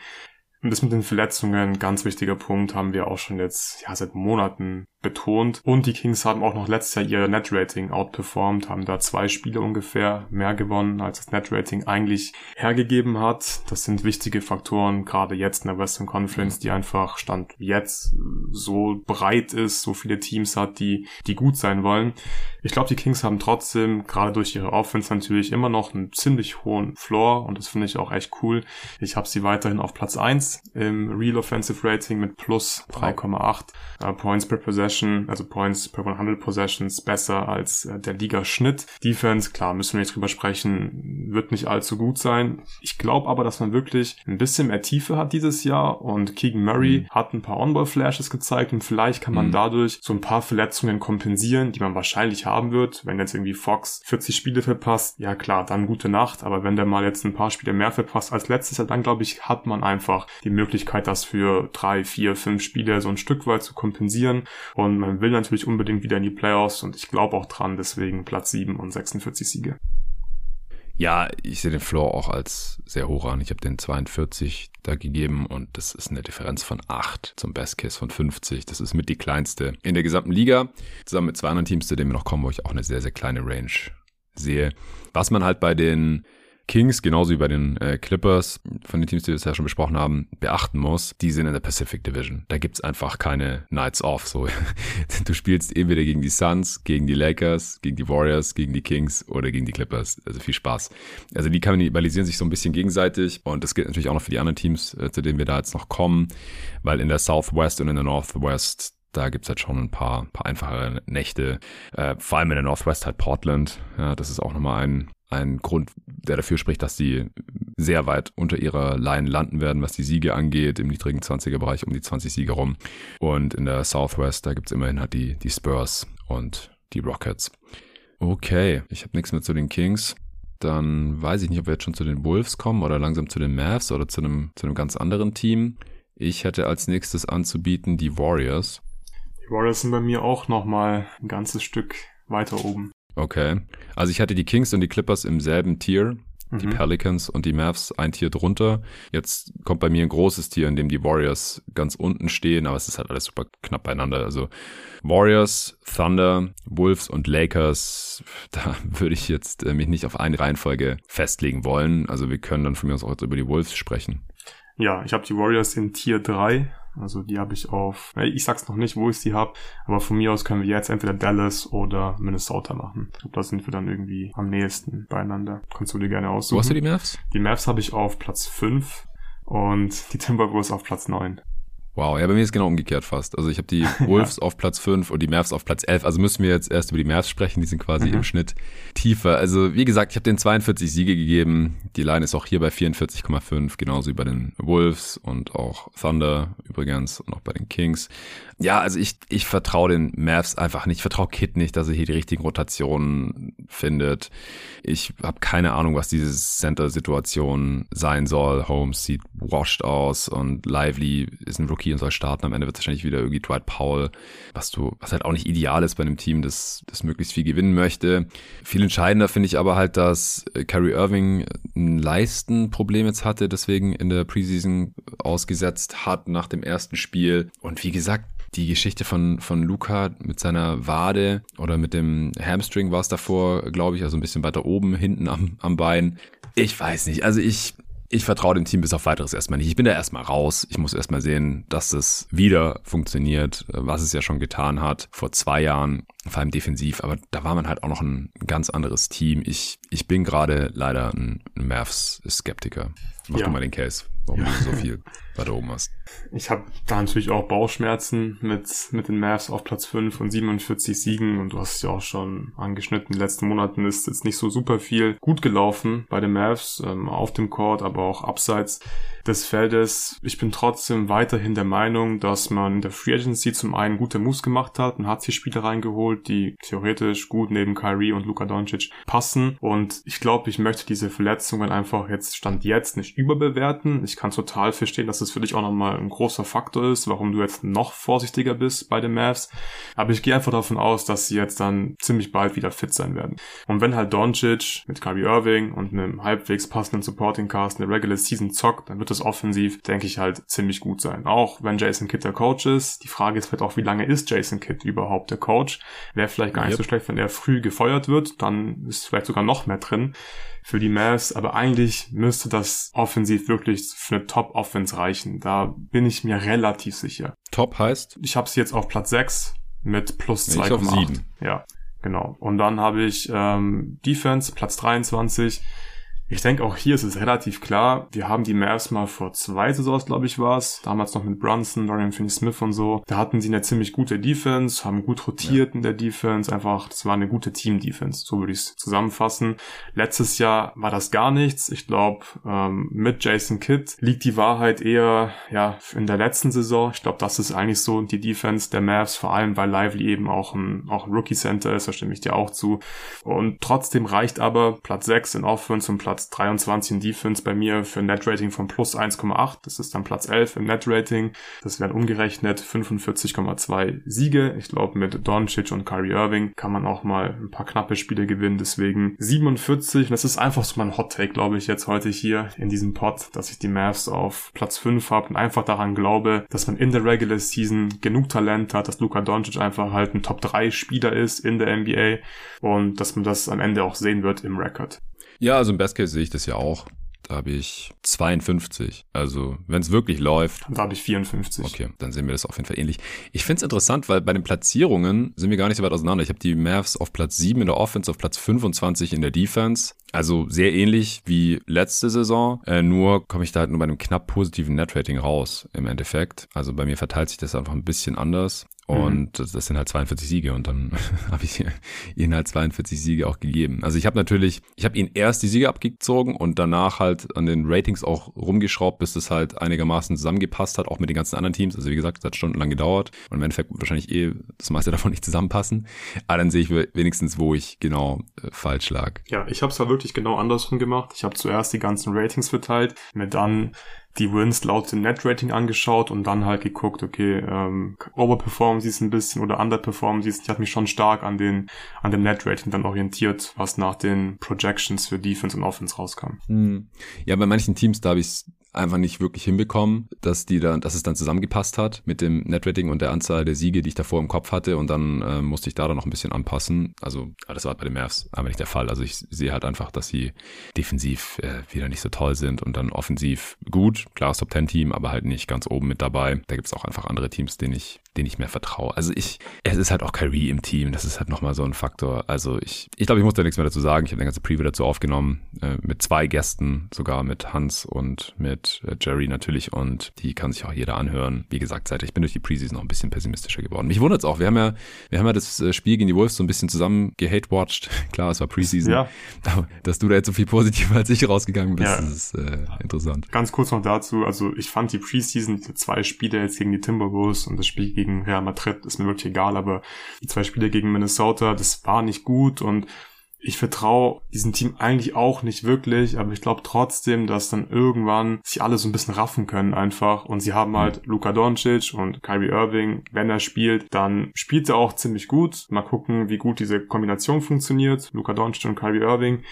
B: Und das mit den Verletzungen, ganz wichtiger Punkt, haben wir auch schon jetzt ja seit Monaten betont. Und die Kings haben auch noch letztes Jahr ihr Net-Rating outperformed, haben da zwei Spiele ungefähr mehr gewonnen, als das Net-Rating eigentlich hergegeben hat. Das sind wichtige Faktoren, gerade jetzt in der Western Conference, die einfach Stand jetzt so breit ist, so viele Teams hat, die, die gut sein wollen. Ich glaube, die Kings haben trotzdem, gerade durch ihre Offense natürlich immer noch einen ziemlich hohen Floor und das finde ich auch echt cool. Ich habe sie weiterhin auf Platz 1 im Real Offensive Rating mit plus 3,8 uh, Points per Possession Possession, also Points per 100 Possessions besser als äh, der Liga-Schnitt. Defense, klar, müssen wir nicht drüber sprechen, wird nicht allzu gut sein. Ich glaube aber, dass man wirklich ein bisschen mehr Tiefe hat dieses Jahr und Keegan Murray mhm. hat ein paar On-Ball-Flashes gezeigt und vielleicht kann man mhm. dadurch so ein paar Verletzungen kompensieren, die man wahrscheinlich haben wird. Wenn jetzt irgendwie Fox 40 Spiele verpasst, ja klar, dann gute Nacht, aber wenn der mal jetzt ein paar Spiele mehr verpasst als letztes Jahr, dann glaube ich, hat man einfach die Möglichkeit, das für drei, vier, fünf Spiele so ein Stück weit zu kompensieren und man will natürlich unbedingt wieder in die Playoffs und ich glaube auch dran, deswegen Platz 7 und 46 Siege.
A: Ja, ich sehe den Floor auch als sehr hoch an. Ich habe den 42 da gegeben und das ist eine Differenz von 8 zum Best Case von 50. Das ist mit die kleinste in der gesamten Liga. Zusammen mit zwei anderen Teams, zu denen wir noch kommen, wo ich auch eine sehr, sehr kleine Range sehe. Was man halt bei den Kings, genauso wie bei den äh, Clippers, von den Teams, die wir bisher schon besprochen haben, beachten muss, die sind in der Pacific Division. Da gibt's einfach keine Nights off. So, [LAUGHS] du spielst entweder gegen die Suns, gegen die Lakers, gegen die Warriors, gegen die Kings oder gegen die Clippers. Also viel Spaß. Also die kannibalisieren sich so ein bisschen gegenseitig und das gilt natürlich auch noch für die anderen Teams, äh, zu denen wir da jetzt noch kommen, weil in der Southwest und in der Northwest da gibt's halt schon ein paar, paar einfache Nächte. Äh, vor allem in der Northwest halt Portland. Ja, das ist auch nochmal ein, ein Grund, der dafür spricht, dass die sehr weit unter ihrer Line landen werden, was die Siege angeht, im niedrigen 20er-Bereich um die 20 Siege rum. Und in der Southwest, da gibt's immerhin halt die, die Spurs und die Rockets. Okay, ich habe nichts mehr zu den Kings. Dann weiß ich nicht, ob wir jetzt schon zu den Wolves kommen oder langsam zu den Mavs oder zu einem, zu einem ganz anderen Team. Ich hätte als nächstes anzubieten die Warriors.
B: Die Warriors sind bei mir auch nochmal ein ganzes Stück weiter oben.
A: Okay. Also ich hatte die Kings und die Clippers im selben Tier. Die mhm. Pelicans und die Mavs ein Tier drunter. Jetzt kommt bei mir ein großes Tier, in dem die Warriors ganz unten stehen, aber es ist halt alles super knapp beieinander. Also Warriors, Thunder, Wolves und Lakers, [LAUGHS] da würde ich jetzt äh, mich nicht auf eine Reihenfolge festlegen wollen. Also wir können dann von mir aus auch jetzt über die Wolves sprechen.
B: Ja, ich habe die Warriors in Tier 3 also die habe ich auf, ich sag's noch nicht, wo ich sie habe, aber von mir aus können wir jetzt entweder Dallas oder Minnesota machen. Ich glaube, da sind wir dann irgendwie am nächsten beieinander. Kannst du dir gerne aussuchen.
A: Wo hast du die Mavs?
B: Die Mavs habe ich auf Platz 5 und die Timberwolves auf Platz 9.
A: Wow, ja, bei mir ist genau umgekehrt fast. Also ich habe die [LAUGHS] Wolves ja. auf Platz 5 und die Mavs auf Platz 11. Also müssen wir jetzt erst über die Mavs sprechen, die sind quasi mhm. im Schnitt tiefer. Also wie gesagt, ich habe den 42 Siege gegeben. Die Line ist auch hier bei 44,5, genauso wie bei den Wolves und auch Thunder übrigens und auch bei den Kings. Ja, also ich, ich vertraue den Mavs einfach nicht. Ich vertraue Kit nicht, dass er hier die richtigen Rotationen findet. Ich habe keine Ahnung, was diese Center-Situation sein soll. Holmes sieht washed aus und Lively ist ein Rookie Und soll starten. Am Ende wird wahrscheinlich wieder irgendwie Dwight Powell, was du, was halt auch nicht ideal ist bei einem Team, das, das möglichst viel gewinnen möchte. Viel entscheidender finde ich aber halt, dass Kyrie Irving ein Leistenproblem jetzt hatte, deswegen in der Preseason ausgesetzt hat nach dem ersten Spiel. Und wie gesagt, die Geschichte von, von Luca mit seiner Wade oder mit dem Hamstring war es davor, glaube ich, also ein bisschen weiter oben, hinten am, am Bein. Ich weiß nicht. Also ich, ich vertraue dem Team bis auf weiteres erstmal nicht. Ich bin da erstmal raus. Ich muss erstmal sehen, dass es wieder funktioniert, was es ja schon getan hat vor zwei Jahren, vor allem defensiv. Aber da war man halt auch noch ein ganz anderes Team. Ich, ich bin gerade leider ein Mavs-Skeptiker. Mach ja. du mal den Case, warum ja. so [LAUGHS] viel weiter oben hast.
B: Ich habe da natürlich auch Bauchschmerzen mit, mit den Mavs auf Platz 5 und 47 Siegen und du hast es ja auch schon angeschnitten. In den letzten Monaten ist jetzt nicht so super viel gut gelaufen bei den Mavs, ähm, auf dem Court, aber auch abseits des Feldes. Ich bin trotzdem weiterhin der Meinung, dass man in der Free Agency zum einen gute Moves gemacht hat und hat sich Spieler reingeholt, die theoretisch gut neben Kyrie und Luka Doncic passen. Und ich glaube, ich möchte diese Verletzungen einfach jetzt Stand jetzt nicht überbewerten. Ich kann total verstehen, dass es für dich auch nochmal ein großer Faktor ist, warum du jetzt noch vorsichtiger bist bei den Mavs. Aber ich gehe einfach davon aus, dass sie jetzt dann ziemlich bald wieder fit sein werden. Und wenn halt Doncic mit Kyrie Irving und einem halbwegs passenden Supporting Cast eine Regular Season zockt, dann wird es offensiv, denke ich, halt ziemlich gut sein. Auch wenn Jason Kidd der Coach ist. Die Frage ist vielleicht auch, wie lange ist Jason Kidd überhaupt der Coach? Wäre vielleicht gar nicht yep. so schlecht, wenn er früh gefeuert wird. Dann ist vielleicht sogar noch mehr drin für die Mavs, aber eigentlich müsste das offensiv wirklich für eine Top-Offense reichen. Da bin ich mir relativ sicher.
A: Top heißt?
B: Ich habe sie jetzt auf Platz 6 mit plus 2,8. Ja, genau. Und dann habe ich ähm, Defense, Platz 23 ich denke, auch hier ist es relativ klar. Wir haben die Mavs mal vor zwei Saisons, glaube ich, war es. Damals noch mit Brunson, Dorian Finney-Smith und so. Da hatten sie eine ziemlich gute Defense, haben gut rotiert ja. in der Defense. Einfach, das war eine gute Team-Defense. So würde ich es zusammenfassen. Letztes Jahr war das gar nichts. Ich glaube, ähm, mit Jason Kidd liegt die Wahrheit eher, ja, in der letzten Saison. Ich glaube, das ist eigentlich so die Defense der Mavs, vor allem weil Lively eben auch ein, auch ein Rookie-Center ist. Da stimme ich dir auch zu. Und trotzdem reicht aber Platz 6 in Offense und Platz Platz 23 in Defense bei mir für ein Net-Rating von plus 1,8. Das ist dann Platz 11 im Net-Rating. Das wären umgerechnet 45,2 Siege. Ich glaube, mit Doncic und Kyrie Irving kann man auch mal ein paar knappe Spiele gewinnen. Deswegen 47. Und das ist einfach so mein Hot-Take, glaube ich, jetzt heute hier in diesem Pod, dass ich die Mavs auf Platz 5 habe und einfach daran glaube, dass man in der Regular Season genug Talent hat, dass Luka Doncic einfach halt ein Top-3-Spieler ist in der NBA und dass man das am Ende auch sehen wird im Record.
A: Ja, also im Best Case sehe ich das ja auch. Da habe ich 52. Also, wenn es wirklich läuft.
B: Da habe ich 54.
A: Okay, dann sehen wir das auf jeden Fall ähnlich. Ich finde es interessant, weil bei den Platzierungen sind wir gar nicht so weit auseinander. Ich habe die Mavs auf Platz 7 in der Offense, auf Platz 25 in der Defense. Also sehr ähnlich wie letzte Saison. Äh, nur komme ich da halt nur bei einem knapp positiven Netrating raus im Endeffekt. Also bei mir verteilt sich das einfach ein bisschen anders. Und mhm. das, das, sind halt 42 Siege und dann [LAUGHS] habe ich ihnen halt 42 Siege auch gegeben. Also ich habe natürlich, ich habe ihnen erst die Siege abgezogen und danach halt an den Ratings auch rumgeschraubt, bis das halt einigermaßen zusammengepasst hat, auch mit den ganzen anderen Teams. Also wie gesagt, es hat stundenlang gedauert und im Endeffekt wahrscheinlich eh das meiste [LAUGHS] davon nicht zusammenpassen. Aber dann sehe ich wenigstens, wo ich genau äh, falsch lag.
B: Ja, ich habe es da wirklich genau andersrum gemacht. Ich habe zuerst die ganzen Ratings verteilt, mir dann die Wins laut dem Net-Rating angeschaut und dann halt geguckt, okay, ähm, overperformen sie es ein bisschen oder underperformen sie es. Ich habe mich schon stark an den an dem Net-Rating dann orientiert, was nach den Projections für Defense und Offense rauskam.
A: Hm. Ja, bei manchen Teams, da habe ich einfach nicht wirklich hinbekommen, dass die dann, dass es dann zusammengepasst hat mit dem Netrating und der Anzahl der Siege, die ich davor im Kopf hatte und dann äh, musste ich da dann noch ein bisschen anpassen. Also das war bei den Mavs einfach nicht der Fall. Also ich sehe halt einfach, dass sie defensiv äh, wieder nicht so toll sind und dann offensiv gut, klares Top Ten Team, aber halt nicht ganz oben mit dabei. Da gibt es auch einfach andere Teams, denen ich, denen ich mehr vertraue. Also ich, es ist halt auch Kyrie im Team, das ist halt nochmal so ein Faktor. Also ich, ich glaube, ich muss da nichts mehr dazu sagen. Ich habe eine ganze Preview dazu aufgenommen, äh, mit zwei Gästen, sogar mit Hans und mit äh, Jerry natürlich und die kann sich auch jeder anhören. Wie gesagt, seit ich bin durch die Preseason noch ein bisschen pessimistischer geworden. Mich wundert es auch. Wir haben ja, wir haben ja das äh, Spiel gegen die Wolves so ein bisschen zusammen gehate-watched. [LAUGHS] Klar, es war Preseason. Ja. Aber dass du da jetzt so viel positiver als ich rausgegangen bist, ja. das ist äh, interessant.
B: Ganz kurz noch dazu. Also ich fand die Preseason, die zwei Spiele jetzt gegen die Timberwolves und das Spiel gegen Real Madrid ist mir wirklich egal, aber die zwei Spiele gegen Minnesota, das war nicht gut und ich vertraue diesem Team eigentlich auch nicht wirklich, aber ich glaube trotzdem, dass dann irgendwann sich alle so ein bisschen raffen können einfach und sie haben halt. Luka Doncic und Kyrie Irving, wenn er spielt, dann spielt er auch ziemlich gut. Mal gucken, wie gut diese Kombination funktioniert, Luka Doncic und Kyrie Irving.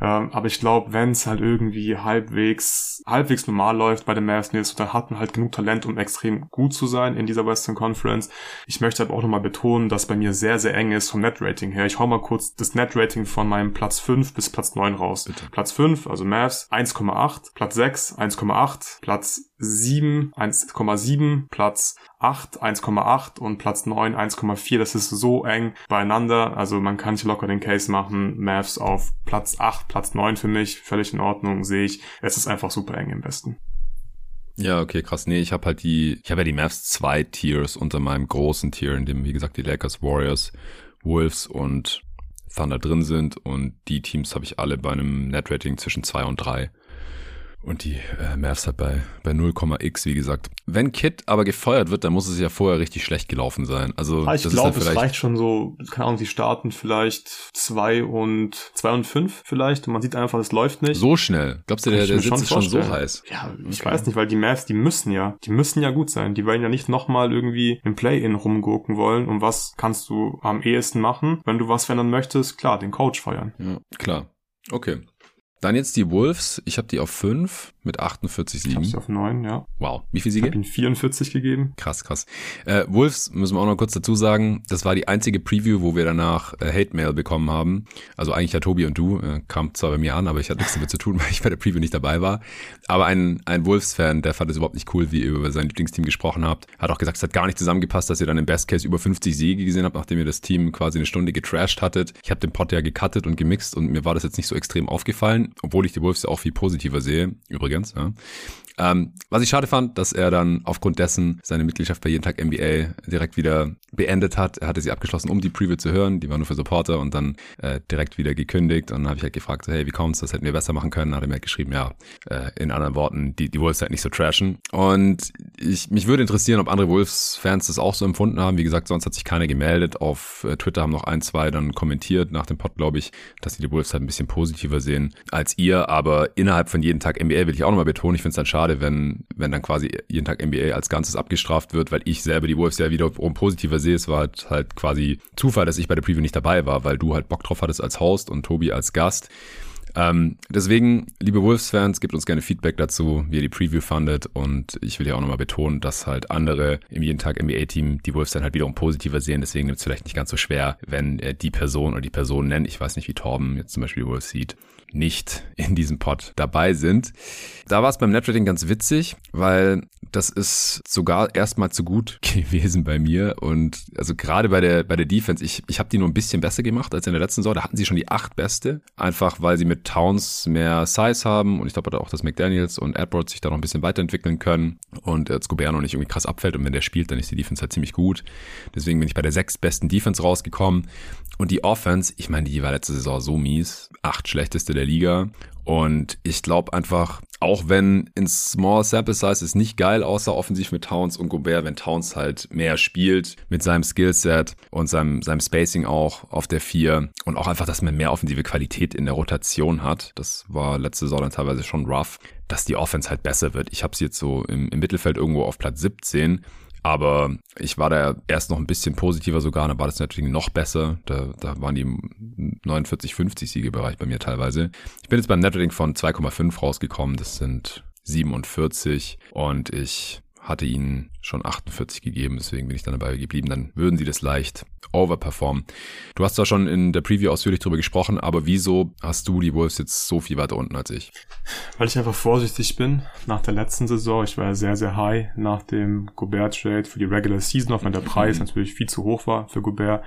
B: Ähm, aber ich glaube, wenn es halt irgendwie halbwegs halbwegs normal läuft bei den Mavs, dann hat man halt genug Talent, um extrem gut zu sein in dieser Western Conference. Ich möchte aber auch nochmal betonen, dass bei mir sehr sehr eng ist vom Net Rating her. Ich hau mal kurz das Net Rating von meinem Platz 5 bis Platz 9 raus. Bitte. Platz 5, also Mavs 1,8, Platz 6 1,8, Platz 7 1,7, Platz 8 1,8 und Platz 9 1,4. Das ist so eng beieinander. Also man kann nicht locker den Case machen. Mavs auf Platz 8, Platz 9 für mich, völlig in Ordnung, sehe ich. Es ist einfach super eng im Westen.
A: Ja, okay, krass. Nee, ich habe halt die, ich habe ja die Mavs zwei Tiers unter meinem großen Tier, in dem, wie gesagt, die Lakers, Warriors, Wolves und Thunder drin sind und die Teams habe ich alle bei einem Net-Rating zwischen zwei und drei. Und die äh, Mavs halt bei, bei 0,x, wie gesagt. Wenn Kit aber gefeuert wird, dann muss es ja vorher richtig schlecht gelaufen sein. Also
B: ah, ich glaube, es reicht schon so, keine Ahnung, sie starten vielleicht zwei und zwei und fünf vielleicht und man sieht einfach, es läuft nicht.
A: So schnell. Glaubst du, der, der Sitz ist schon so heiß?
B: Ja, ich okay. weiß nicht, weil die Mavs, die müssen ja, die müssen ja gut sein. Die werden ja nicht nochmal irgendwie im Play-In rumgurken wollen. Und was kannst du am ehesten machen? Wenn du was verändern möchtest, klar, den Coach feuern.
A: Ja, klar. Okay. Dann jetzt die Wolves. Ich habe die auf 5 mit 48 Siegen. Ich habe
B: sie auf 9, ja.
A: Wow. Wie viele Siege?
B: Ich habe ihnen 44 gegeben.
A: Krass, krass. Äh, Wolves, müssen wir auch noch kurz dazu sagen, das war die einzige Preview, wo wir danach äh, Hate-Mail bekommen haben. Also eigentlich ja Tobi und du, äh, kam zwar bei mir an, aber ich hatte nichts damit zu tun, [LAUGHS] weil ich bei der Preview nicht dabei war. Aber ein, ein Wolves-Fan, der fand es überhaupt nicht cool, wie ihr über sein Lieblingsteam gesprochen habt. Hat auch gesagt, es hat gar nicht zusammengepasst, dass ihr dann im Best Case über 50 Siege gesehen habt, nachdem ihr das Team quasi eine Stunde getrashed hattet. Ich habe den Pod ja gecuttet und gemixt und mir war das jetzt nicht so extrem aufgefallen obwohl ich die Wolves ja auch viel positiver sehe, übrigens. Ja. Ähm, was ich schade fand, dass er dann aufgrund dessen seine Mitgliedschaft bei Jeden Tag NBA direkt wieder beendet hat. Er hatte sie abgeschlossen, um die Preview zu hören. Die war nur für Supporter und dann äh, direkt wieder gekündigt. Und dann habe ich halt gefragt, so, hey, wie kommt's? Das hätten wir besser machen können. Dann hat er mir halt geschrieben, ja, äh, in anderen Worten, die, die Wolves halt nicht so trashen. Und ich, mich würde interessieren, ob andere Wolves-Fans das auch so empfunden haben. Wie gesagt, sonst hat sich keiner gemeldet. Auf äh, Twitter haben noch ein, zwei dann kommentiert nach dem Pod, glaube ich, dass sie die Wolves halt ein bisschen positiver sehen als ihr. Aber innerhalb von jeden Tag NBA will ich auch nochmal betonen, ich finde es dann schade, wenn, wenn dann quasi jeden Tag NBA als Ganzes abgestraft wird, weil ich selber die Wolves ja wiederum positiver sehe. Es war halt, halt quasi Zufall, dass ich bei der Preview nicht dabei war, weil du halt Bock drauf hattest als Host und Tobi als Gast. Ähm, deswegen, liebe Wolves-Fans, gebt uns gerne Feedback dazu, wie ihr die Preview fandet. Und ich will ja auch nochmal betonen, dass halt andere im jeden Tag NBA-Team die Wolves dann halt wiederum positiver sehen. Deswegen nimmt es vielleicht nicht ganz so schwer, wenn äh, die Person oder die Person nennen, ich weiß nicht, wie Torben jetzt zum Beispiel die Wolves sieht, nicht in diesem Pod dabei sind. Da war es beim Netrating ganz witzig, weil das ist sogar erstmal zu gut [LAUGHS] gewesen bei mir. Und also gerade bei der bei der Defense, ich ich habe die nur ein bisschen besser gemacht als in der letzten Saison, da hatten sie schon die acht beste, einfach weil sie mit Towns mehr Size haben. Und ich glaube auch, dass McDaniels und Edwards sich da noch ein bisschen weiterentwickeln können. Und jetzt Gobert noch nicht irgendwie krass abfällt. Und wenn der spielt, dann ist die Defense halt ziemlich gut. Deswegen bin ich bei der sechs besten Defense rausgekommen. Und die Offense, ich meine, die war letzte Saison so mies, acht schlechteste der Liga. Und ich glaube einfach, auch wenn in Small Sample Size ist nicht geil, außer offensiv mit Towns und Gobert, wenn Towns halt mehr spielt mit seinem Skillset und seinem, seinem Spacing auch auf der vier und auch einfach, dass man mehr offensive Qualität in der Rotation hat. Das war letzte Saison teilweise schon rough, dass die Offense halt besser wird. Ich habe sie jetzt so im, im Mittelfeld irgendwo auf Platz 17 aber ich war da erst noch ein bisschen positiver sogar, dann war das natürlich noch besser. Da, da waren die 49, 50 Siegebereich bei mir teilweise. Ich bin jetzt beim Netrating von 2,5 rausgekommen. Das sind 47 und ich hatte ihnen schon 48 gegeben, deswegen bin ich dann dabei geblieben. Dann würden sie das leicht overperformen. Du hast da schon in der Preview ausführlich drüber gesprochen, aber wieso hast du die Wolves jetzt so viel weiter unten als ich?
B: Weil ich einfach vorsichtig bin nach der letzten Saison. Ich war ja sehr, sehr high nach dem Gobert-Trade für die Regular Season, auch wenn der Preis mhm. natürlich viel zu hoch war für Gobert.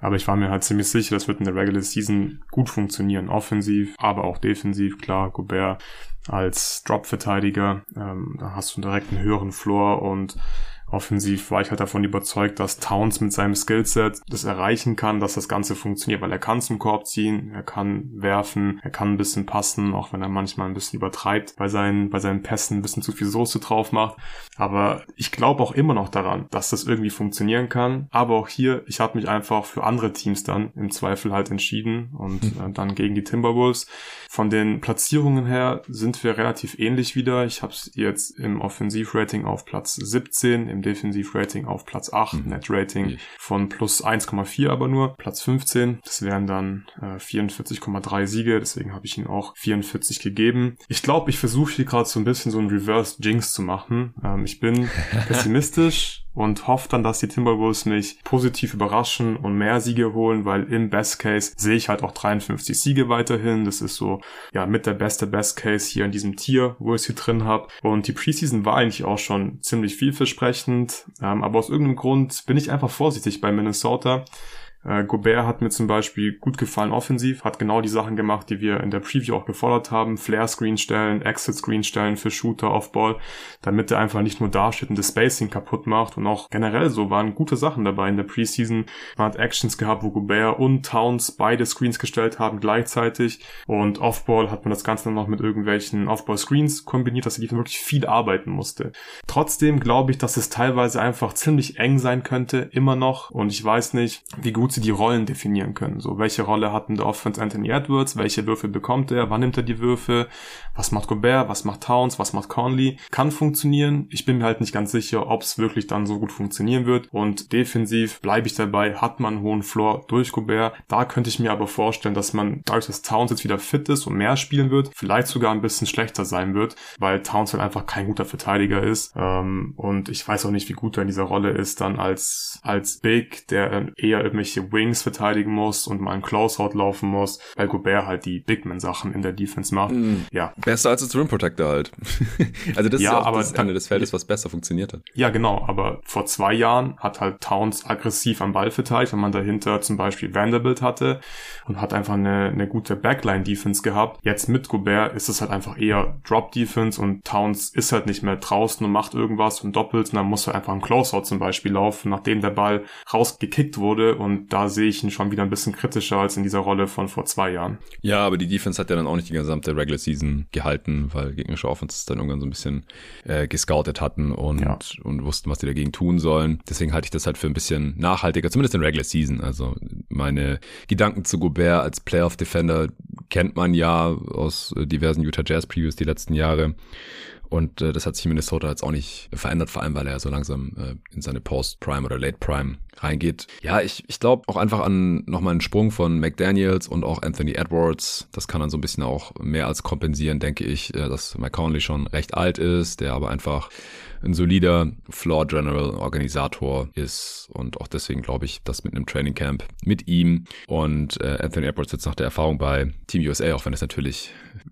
B: Aber ich war mir halt ziemlich sicher, das wird in der Regular Season gut funktionieren. Offensiv, aber auch defensiv. Klar, Gobert als Drop-Verteidiger, ähm, da hast du direkt einen höheren Floor und Offensiv war ich halt davon überzeugt, dass Towns mit seinem Skillset das erreichen kann, dass das Ganze funktioniert, weil er kann zum Korb ziehen, er kann werfen, er kann ein bisschen passen, auch wenn er manchmal ein bisschen übertreibt bei seinen, bei seinen Pässen ein bisschen zu viel Soße drauf macht. Aber ich glaube auch immer noch daran, dass das irgendwie funktionieren kann. Aber auch hier, ich habe mich einfach für andere Teams dann im Zweifel halt entschieden und hm. äh, dann gegen die Timberwolves. Von den Platzierungen her sind wir relativ ähnlich wieder. Ich habe es jetzt im Offensivrating auf Platz 17, im Defensivrating auf Platz 8, mhm. Netrating von plus 1,4 aber nur, Platz 15. Das wären dann äh, 44,3 Siege, deswegen habe ich ihn auch 44 gegeben. Ich glaube, ich versuche hier gerade so ein bisschen so ein Reverse Jinx zu machen. Ähm, ich bin [LAUGHS] pessimistisch und hoffe dann, dass die Timberwolves mich positiv überraschen und mehr Siege holen, weil im Best Case sehe ich halt auch 53 Siege weiterhin. Das ist so, ja, mit der beste Best Case hier in diesem Tier, wo ich sie drin habe. Und die Preseason war eigentlich auch schon ziemlich vielversprechend, ähm, aber aus irgendeinem Grund bin ich einfach vorsichtig bei Minnesota. Äh, Gobert hat mir zum Beispiel gut gefallen offensiv, hat genau die Sachen gemacht, die wir in der Preview auch gefordert haben. Flare-Screen stellen, Exit-Screen stellen für Shooter, Off-Ball, damit er einfach nicht nur dasteht und das Spacing kaputt macht. Und auch generell so waren gute Sachen dabei in der Preseason. Man hat Actions gehabt, wo Gobert und Towns beide Screens gestellt haben gleichzeitig. Und Off-Ball hat man das Ganze dann noch mit irgendwelchen Off-Ball-Screens kombiniert, dass er wirklich viel arbeiten musste. Trotzdem glaube ich, dass es teilweise einfach ziemlich eng sein könnte, immer noch. Und ich weiß nicht, wie gut gut sie die Rollen definieren können. So, welche Rolle hat denn der Offense Anthony Edwards? Welche Würfe bekommt er? Wann nimmt er die Würfe? Was macht Gobert? Was macht Towns? Was macht Conley? Kann funktionieren. Ich bin mir halt nicht ganz sicher, ob es wirklich dann so gut funktionieren wird. Und defensiv bleibe ich dabei, hat man einen hohen Floor durch Gobert. Da könnte ich mir aber vorstellen, dass man dadurch, dass Towns jetzt wieder fit ist und mehr spielen wird, vielleicht sogar ein bisschen schlechter sein wird, weil Towns halt einfach kein guter Verteidiger ist. Ähm, und ich weiß auch nicht, wie gut er in dieser Rolle ist, dann als, als Big, der eher irgendwelche irgendwelche Wings verteidigen muss und mal einen Closeout laufen muss, weil Gobert halt die Bigman-Sachen in der Defense macht. Mm,
A: ja. Besser als das Rim Protector halt. [LAUGHS] also das ja, ist ja auch aber das Ende des Feldes, was besser funktioniert hat.
B: Ja, genau. Aber vor zwei Jahren hat halt Towns aggressiv am Ball verteidigt, wenn man dahinter zum Beispiel Vanderbilt hatte und hat einfach eine, eine gute Backline-Defense gehabt. Jetzt mit Gobert ist es halt einfach eher Drop-Defense und Towns ist halt nicht mehr draußen und macht irgendwas und doppelt und dann muss er einfach ein Closeout zum Beispiel laufen, nachdem der Ball rausgekickt wurde und da sehe ich ihn schon wieder ein bisschen kritischer als in dieser Rolle von vor zwei Jahren.
A: Ja, aber die Defense hat ja dann auch nicht die gesamte Regular Season gehalten, weil gegnerische Offenses dann irgendwann so ein bisschen äh, gescoutet hatten und, ja. und wussten, was die dagegen tun sollen. Deswegen halte ich das halt für ein bisschen nachhaltiger, zumindest in Regular Season. Also meine Gedanken zu Gobert als Playoff Defender kennt man ja aus äh, diversen Utah Jazz Previews die letzten Jahre. Und äh, das hat sich in Minnesota jetzt auch nicht verändert, vor allem weil er so langsam äh, in seine Post-Prime oder Late-Prime reingeht. Ja, ich, ich glaube auch einfach an nochmal einen Sprung von McDaniels und auch Anthony Edwards. Das kann dann so ein bisschen auch mehr als kompensieren, denke ich, äh, dass McConley schon recht alt ist, der aber einfach ein solider Floor General Organisator ist und auch deswegen glaube ich, dass mit einem Training Camp mit ihm und äh, Anthony Edwards jetzt nach der Erfahrung bei Team USA, auch wenn es natürlich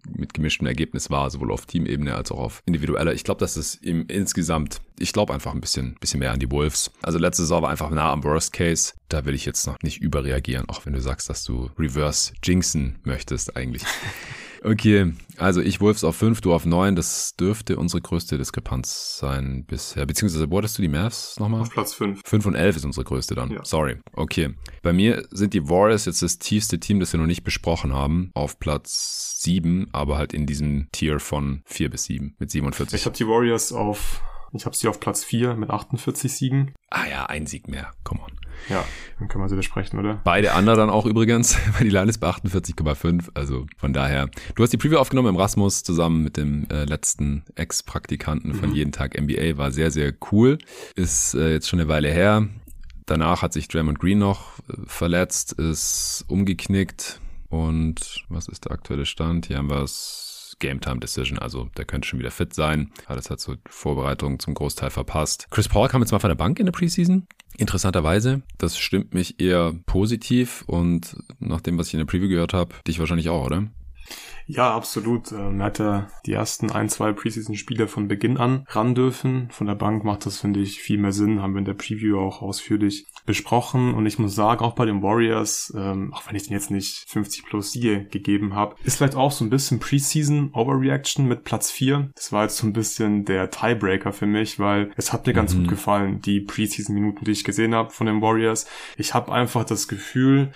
A: mit gemischtem Ergebnis war, sowohl auf Teamebene als auch auf individueller. Ich glaube, dass es ihm insgesamt, ich glaube einfach ein bisschen, bisschen mehr an die Wolves. Also letzte Saison war einfach nah am Worst Case. Da will ich jetzt noch nicht überreagieren, auch wenn du sagst, dass du Reverse jinxen möchtest eigentlich. [LAUGHS] Okay, also ich Wolves auf 5, du auf 9. Das dürfte unsere größte Diskrepanz sein bisher. Beziehungsweise, wo hattest du die Mavs nochmal?
B: Auf Platz 5.
A: 5 und 11 ist unsere größte dann. Ja. Sorry. Okay. Bei mir sind die Warriors jetzt das tiefste Team, das wir noch nicht besprochen haben, auf Platz 7, aber halt in diesem Tier von 4 bis 7 mit 47.
B: Ich habe die Warriors auf, ich habe sie auf Platz 4 mit 48 Siegen.
A: Ah ja, ein Sieg mehr. Come on.
B: Ja, dann können wir sie besprechen, oder?
A: Beide anderen dann auch übrigens, [LAUGHS] weil die Line ist bei 48,5. Also von daher. Du hast die Preview aufgenommen im Rasmus zusammen mit dem äh, letzten Ex-Praktikanten von mhm. Jeden Tag NBA. War sehr, sehr cool. Ist äh, jetzt schon eine Weile her. Danach hat sich Draymond Green noch äh, verletzt, ist umgeknickt. Und was ist der aktuelle Stand? Hier haben wir es Game Time Decision, also der könnte schon wieder fit sein. Hat es halt so Vorbereitungen zum Großteil verpasst. Chris Paul kam jetzt mal von der Bank in der Preseason. Interessanterweise, das stimmt mich eher positiv und nach dem, was ich in der Preview gehört habe, dich wahrscheinlich auch, oder?
B: Ja, absolut. Ähm, er hatte die ersten ein, zwei Preseason-Spiele von Beginn an ran dürfen. Von der Bank macht das, finde ich, viel mehr Sinn. Haben wir in der Preview auch ausführlich besprochen und ich muss sagen, auch bei den Warriors, ähm, auch wenn ich den jetzt nicht 50 plus Siege gegeben habe, ist vielleicht auch so ein bisschen Preseason Overreaction mit Platz 4. Das war jetzt so ein bisschen der Tiebreaker für mich, weil es hat mir ganz mhm. gut gefallen, die Preseason-Minuten, die ich gesehen habe von den Warriors. Ich habe einfach das Gefühl,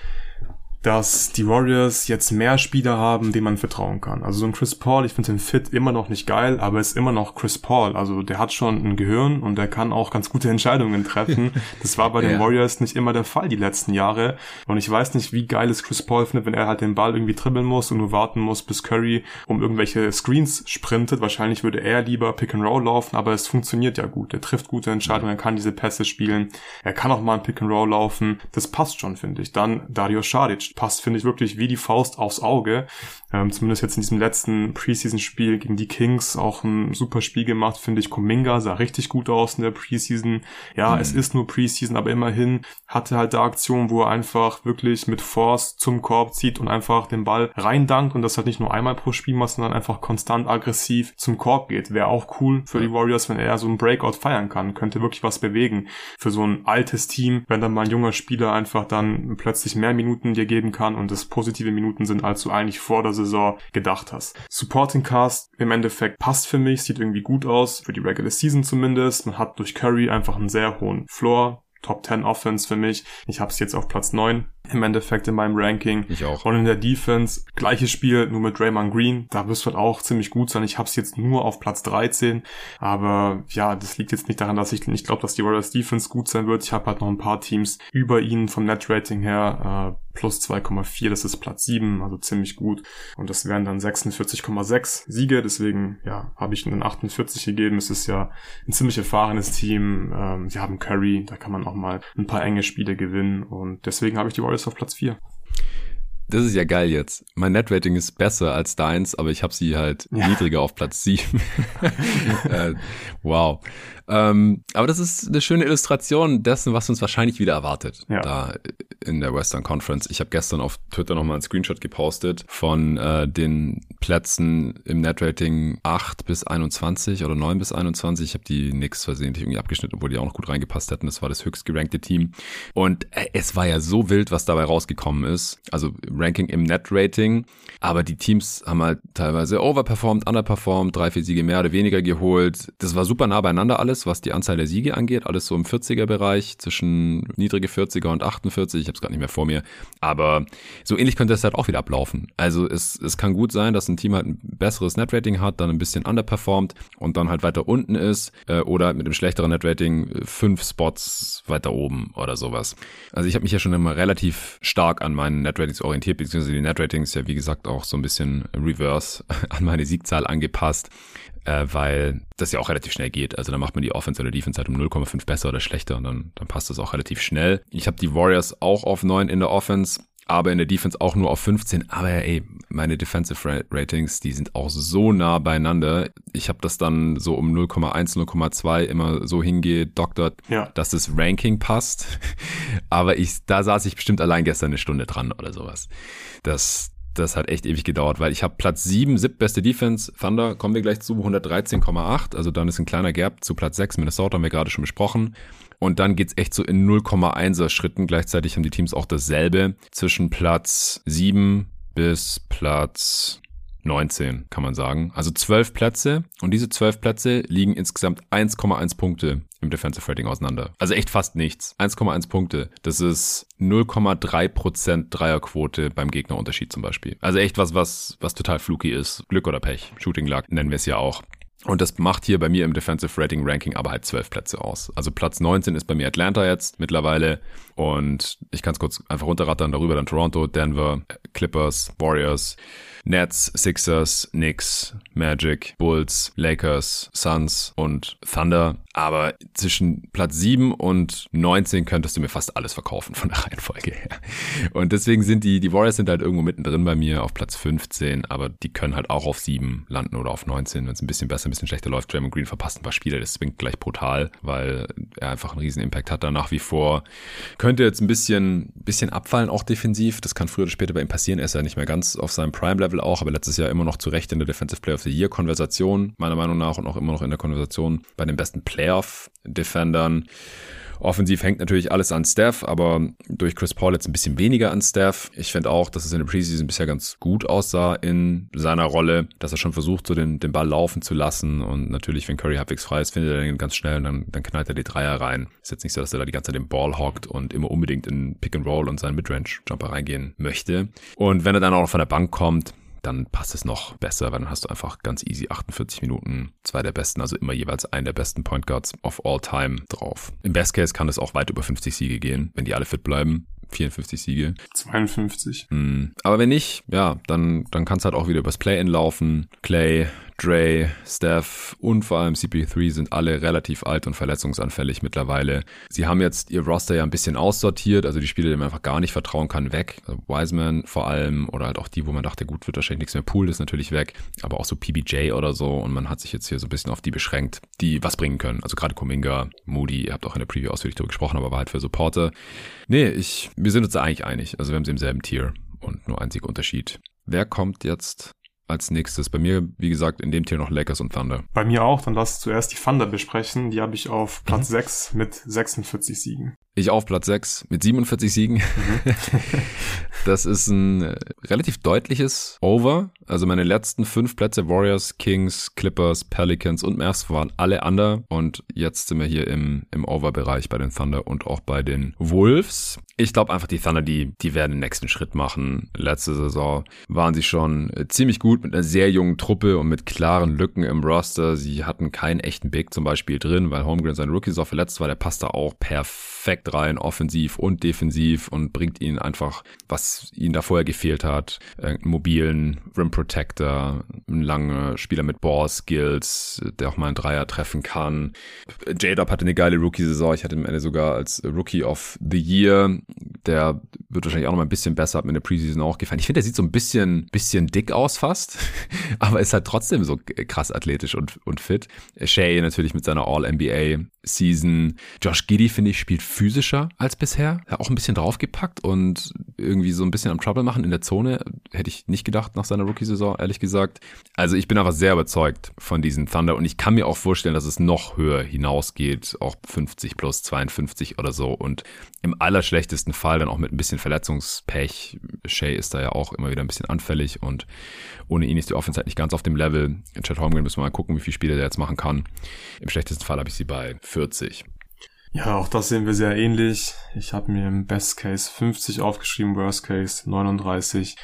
B: dass die Warriors jetzt mehr Spieler haben, denen man vertrauen kann. Also so ein Chris Paul, ich finde den Fit immer noch nicht geil, aber er ist immer noch Chris Paul. Also der hat schon ein Gehirn und der kann auch ganz gute Entscheidungen treffen. [LAUGHS] Das war bei den ja. Warriors nicht immer der Fall die letzten Jahre. Und ich weiß nicht, wie geil es Chris Paul findet, wenn er halt den Ball irgendwie dribbeln muss und nur warten muss, bis Curry um irgendwelche Screens sprintet. Wahrscheinlich würde er lieber Pick and Roll laufen, aber es funktioniert ja gut. Er trifft gute Entscheidungen, er kann diese Pässe spielen. Er kann auch mal ein Pick and Roll laufen. Das passt schon, finde ich. Dann Dario Saric passt, finde ich, wirklich wie die Faust aufs Auge. Ähm, zumindest jetzt in diesem letzten Preseason-Spiel gegen die Kings auch ein super Spiel gemacht, finde ich. Kuminga sah richtig gut aus in der Preseason. Ja, mhm. es ist nur Preseason, aber immerhin hatte halt da Aktionen, wo er einfach wirklich mit Force zum Korb zieht und einfach den Ball reindankt und das halt nicht nur einmal pro Spiel macht, sondern einfach konstant aggressiv zum Korb geht. Wäre auch cool für die Warriors, wenn er so einen Breakout feiern kann. Könnte wirklich was bewegen für so ein altes Team, wenn dann mal ein junger Spieler einfach dann plötzlich mehr Minuten dir geben kann und das positive Minuten sind, als du eigentlich vor der Saison gedacht hast. Supporting Cast im Endeffekt passt für mich, sieht irgendwie gut aus, für die Regular Season zumindest. Man hat durch Curry einfach einen sehr hohen Floor, Top 10 Offense für mich. Ich habe es jetzt auf Platz 9 im Endeffekt in meinem Ranking.
A: Ich auch.
B: Und in der Defense, gleiches Spiel, nur mit Draymond Green. Da wirst du halt auch ziemlich gut sein. Ich habe es jetzt nur auf Platz 13. Aber ja, das liegt jetzt nicht daran, dass ich nicht glaube, dass die Warriors Defense gut sein wird. Ich habe halt noch ein paar Teams über ihnen vom Net-Rating her. Äh, plus 2,4, das ist Platz 7, also ziemlich gut. Und das wären dann 46,6 Siege, deswegen ja, habe ich einen 48 gegeben. Es ist ja ein ziemlich erfahrenes Team. Ähm, wir haben Curry, da kann man auch mal ein paar enge Spiele gewinnen. Und deswegen habe ich die Warriors auf Platz 4.
A: Das ist ja geil jetzt. Mein Netrating ist besser als deins, aber ich habe sie halt ja. niedriger auf Platz 7. [LAUGHS] äh, wow. Ähm, aber das ist eine schöne Illustration dessen, was uns wahrscheinlich wieder erwartet. Ja. Da in der Western Conference. Ich habe gestern auf Twitter nochmal einen Screenshot gepostet von äh, den Plätzen im Netrating 8 bis 21 oder 9 bis 21. Ich habe die Knicks versehentlich irgendwie abgeschnitten, obwohl die auch noch gut reingepasst hätten. Das war das höchst gerankte Team. Und äh, es war ja so wild, was dabei rausgekommen ist. Also Ranking im Netrating. Aber die Teams haben halt teilweise overperformed, underperformed, drei, vier Siege mehr oder weniger geholt. Das war super nah beieinander alles, was die Anzahl der Siege angeht. Alles so im 40er-Bereich, zwischen niedrige 40er und 48. Ich habe es gerade nicht mehr vor mir. Aber so ähnlich könnte es halt auch wieder ablaufen. Also es, es kann gut sein, dass ein Team halt ein besseres Netrating hat, dann ein bisschen underperformt und dann halt weiter unten ist äh, oder mit einem schlechteren Netrating fünf Spots weiter oben oder sowas. Also ich habe mich ja schon immer relativ stark an meinen Netratings orientiert, beziehungsweise die Netratings ja wie gesagt auch so ein bisschen reverse [LAUGHS] an meine Siegzahl angepasst äh, weil das ja auch relativ schnell geht. Also dann macht man die Offense oder Defense halt um 0,5 besser oder schlechter und dann, dann passt das auch relativ schnell. Ich habe die Warriors auch auf 9 in der Offense, aber in der Defense auch nur auf 15. Aber ey, meine Defensive Ratings, die sind auch so nah beieinander. Ich habe das dann so um 0,1, 0,2 immer so hingedoktert, ja. dass das Ranking passt. [LAUGHS] Aber ich, da saß ich bestimmt allein gestern eine Stunde dran oder sowas. Das, das hat echt ewig gedauert, weil ich habe Platz 7, siebtbeste Defense, Thunder, kommen wir gleich zu, 113,8, also dann ist ein kleiner Gap zu Platz 6, Minnesota haben wir gerade schon besprochen. Und dann geht's echt so in 0,1er Schritten. Gleichzeitig haben die Teams auch dasselbe zwischen Platz 7 bis Platz 19, kann man sagen. Also 12 Plätze und diese 12 Plätze liegen insgesamt 1,1 Punkte im Defensive Rating auseinander. Also echt fast nichts. 1,1 Punkte. Das ist 0,3% Dreierquote beim Gegnerunterschied zum Beispiel. Also echt was, was, was total fluky ist. Glück oder Pech. Shooting Luck nennen wir es ja auch. Und das macht hier bei mir im Defensive Rating Ranking aber halt zwölf Plätze aus. Also Platz 19 ist bei mir Atlanta jetzt mittlerweile. Und ich kann es kurz einfach runterrattern darüber. Dann Toronto, Denver, Clippers, Warriors, Nets, Sixers, Knicks, Magic, Bulls, Lakers, Suns und Thunder. Aber zwischen Platz 7 und 19 könntest du mir fast alles verkaufen von der [LAUGHS] Reihenfolge her. Und deswegen sind die, die Warriors sind halt irgendwo mittendrin bei mir auf Platz 15, aber die können halt auch auf 7 landen oder auf 19, wenn es ein bisschen besser, ein bisschen schlechter läuft. Draymond Green verpasst ein paar Spiele, das zwingt gleich brutal, weil er einfach einen riesen Impact hat da nach wie vor. Könnte jetzt ein bisschen, bisschen abfallen, auch defensiv. Das kann früher oder später bei ihm passieren. Er ist ja nicht mehr ganz auf seinem Prime-Level auch, aber letztes Jahr immer noch zu Recht in der Defensive Player of the Year-Konversation, meiner Meinung nach, und auch immer noch in der Konversation bei den besten Playoff-Defendern. Offensiv hängt natürlich alles an Steph, aber durch Chris Paul jetzt ein bisschen weniger an Steph. Ich finde auch, dass es in der Preseason bisher ganz gut aussah in seiner Rolle, dass er schon versucht, so den, den Ball laufen zu lassen. Und natürlich, wenn Curry halbwegs frei ist, findet er den ganz schnell und dann, dann knallt er die Dreier rein. Ist jetzt nicht so, dass er da die ganze Zeit den Ball hockt und immer unbedingt in Pick and Roll und seinen Midrange-Jumper reingehen möchte. Und wenn er dann auch noch von der Bank kommt, dann passt es noch besser, weil dann hast du einfach ganz easy 48 Minuten, zwei der besten, also immer jeweils einen der besten Point Guards of all time drauf. Im Best Case kann es auch weit über 50 Siege gehen, wenn die alle fit bleiben. 54 Siege.
B: 52.
A: Mm. Aber wenn nicht, ja, dann, dann kann es halt auch wieder übers Play-In laufen. Clay, Dre, Steph und vor allem CP3 sind alle relativ alt und verletzungsanfällig mittlerweile. Sie haben jetzt ihr Roster ja ein bisschen aussortiert, also die Spieler, denen man einfach gar nicht vertrauen kann, weg. Also Wiseman vor allem oder halt auch die, wo man dachte, gut, wird wahrscheinlich nichts mehr. Pool ist natürlich weg, aber auch so PBJ oder so und man hat sich jetzt hier so ein bisschen auf die beschränkt, die was bringen können. Also gerade Kuminga, Moody, ihr habt auch in der Preview ausführlich darüber gesprochen, aber war halt für Supporter. Nee, ich, wir sind uns da eigentlich einig. Also wir haben sie im selben Tier und nur einziger Unterschied. Wer kommt jetzt als nächstes? Bei mir, wie gesagt, in dem Tier noch Lakers und Thunder.
B: Bei mir auch, dann lass zuerst die Thunder besprechen. Die habe ich auf Platz mhm. 6 mit 46 Siegen.
A: Ich auf Platz 6 mit 47 Siegen. Mhm. [LAUGHS] das ist ein äh, relativ deutliches Over. Also meine letzten fünf Plätze, Warriors, Kings, Clippers, Pelicans und Mavs waren alle under. Und jetzt sind wir hier im, im Over-Bereich bei den Thunder und auch bei den Wolves. Ich glaube einfach, die Thunder, die, die werden den nächsten Schritt machen. Letzte Saison waren sie schon äh, ziemlich gut mit einer sehr jungen Truppe und mit klaren Lücken im Roster. Sie hatten keinen echten Big zum Beispiel drin, weil Holmgren sein Rookie so verletzt war. Der passt da auch perfekt rein, offensiv und defensiv und bringt ihnen einfach, was ihnen da vorher gefehlt hat. Einen mobilen Rim Protector, einen langen Spieler mit Ball-Skills, der auch mal einen Dreier treffen kann. J-Dub hatte eine geile Rookie-Saison. Ich hatte am Ende sogar als Rookie of the Year der wird wahrscheinlich auch noch mal ein bisschen besser, hat mir in der Preseason auch gefallen. Ich finde, der sieht so ein bisschen, bisschen dick aus fast, [LAUGHS] aber ist halt trotzdem so krass athletisch und, und fit. Shay natürlich mit seiner All-NBA Season. Josh Giddy, finde ich, spielt physischer als bisher. Hat auch ein bisschen draufgepackt und irgendwie so ein bisschen am Trouble machen in der Zone. Hätte ich nicht gedacht nach seiner Rookie-Saison, ehrlich gesagt. Also ich bin einfach sehr überzeugt von diesen Thunder und ich kann mir auch vorstellen, dass es noch höher hinausgeht, auch 50 plus 52 oder so und im allerschlechtesten Fall dann auch mit ein bisschen Verletzungspech. Shay ist da ja auch immer wieder ein bisschen anfällig und ohne ihn ist die Offense halt nicht ganz auf dem Level. In Chad Holmgren müssen wir mal gucken, wie viele Spiele der jetzt machen kann. Im schlechtesten Fall habe ich sie bei 40.
B: Ja, auch das sehen wir sehr ähnlich. Ich habe mir im Best Case 50 aufgeschrieben, Worst Case 39.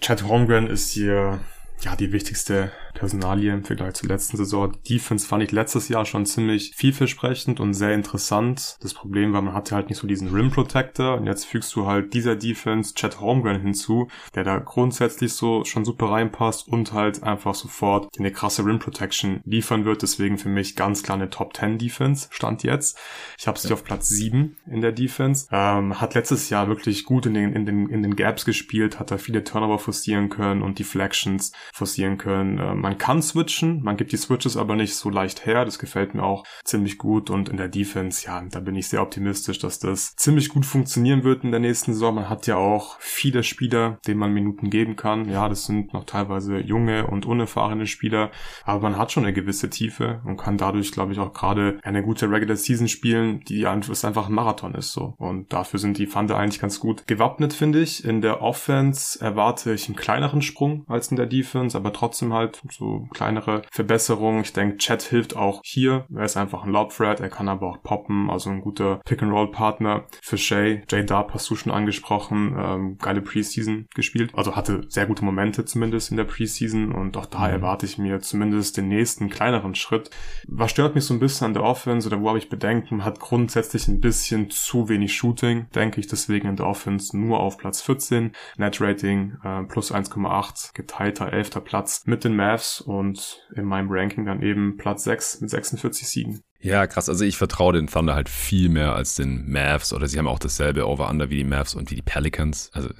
B: Chad Holmgren ist hier ja die wichtigste Personalie im Vergleich zur letzten Saison. Die Defense fand ich letztes Jahr schon ziemlich vielversprechend und sehr interessant. Das Problem war, man hatte halt nicht so diesen Rim Protector und jetzt fügst du halt dieser Defense Chad Holmgren hinzu, der da grundsätzlich so schon super reinpasst und halt einfach sofort eine krasse Rim Protection liefern wird. Deswegen für mich ganz klar eine Top 10 Defense stand jetzt. Ich habe sie ja. auf Platz 7 in der Defense. Ähm, hat letztes Jahr wirklich gut in den, in den, in den Gaps gespielt, hat da viele Turnover forcieren können und Deflections forcieren können. Ähm, man kann switchen, man gibt die Switches aber nicht so leicht her. Das gefällt mir auch ziemlich gut. Und in der Defense, ja, da bin ich sehr optimistisch, dass das ziemlich gut funktionieren wird in der nächsten Saison. Man hat ja auch viele Spieler, denen man Minuten geben kann. Ja, das sind noch teilweise junge und unerfahrene Spieler, aber man hat schon eine gewisse Tiefe und kann dadurch, glaube ich, auch gerade eine gute Regular Season spielen, die einfach ein Marathon ist so. Und dafür sind die Thunder eigentlich ganz gut gewappnet, finde ich. In der Offense erwarte ich einen kleineren Sprung als in der Defense, aber trotzdem halt so kleinere Verbesserungen. Ich denke, Chat hilft auch hier. Er ist einfach ein Lob-Threat, er kann aber auch poppen, also ein guter Pick-and-Roll-Partner für Shay. Jay Dub hast du schon angesprochen, ähm, geile Preseason gespielt, also hatte sehr gute Momente zumindest in der Preseason und auch da mhm. erwarte ich mir zumindest den nächsten kleineren Schritt. Was stört mich so ein bisschen an der Offense oder wo habe ich Bedenken, hat grundsätzlich ein bisschen zu wenig Shooting, denke ich deswegen in der Offense nur auf Platz 14, Net Rating äh, plus 1,8, geteilter 11. Platz mit den Mavs und in meinem Ranking dann eben Platz 6 mit 46 Siegen.
A: Ja, krass. Also ich vertraue den Thunder halt viel mehr als den Mavs oder sie haben auch dasselbe Over-Under wie die Mavs und wie die Pelicans. Also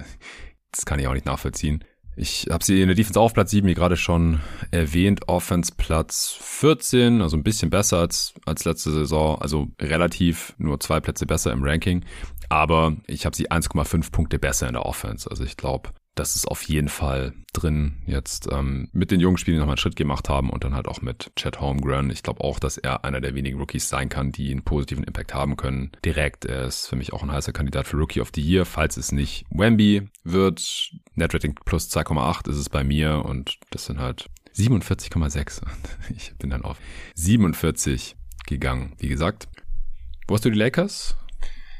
A: das kann ich auch nicht nachvollziehen. Ich habe sie in der Defense auf Platz 7, wie gerade schon erwähnt, Offense Platz 14, also ein bisschen besser als, als letzte Saison, also relativ nur zwei Plätze besser im Ranking, aber ich habe sie 1,5 Punkte besser in der Offense. Also ich glaube, das ist auf jeden Fall drin. Jetzt ähm, mit den jungen Spielen nochmal einen Schritt gemacht haben und dann halt auch mit Chad Holmgren. Ich glaube auch, dass er einer der wenigen Rookies sein kann, die einen positiven Impact haben können. Direkt, er ist für mich auch ein heißer Kandidat für Rookie of the Year, falls es nicht Wemby wird. Netrating plus 2,8 ist es bei mir und das sind halt 47,6. [LAUGHS] Ich bin dann auf 47 gegangen. Wie gesagt, wo hast du die Lakers?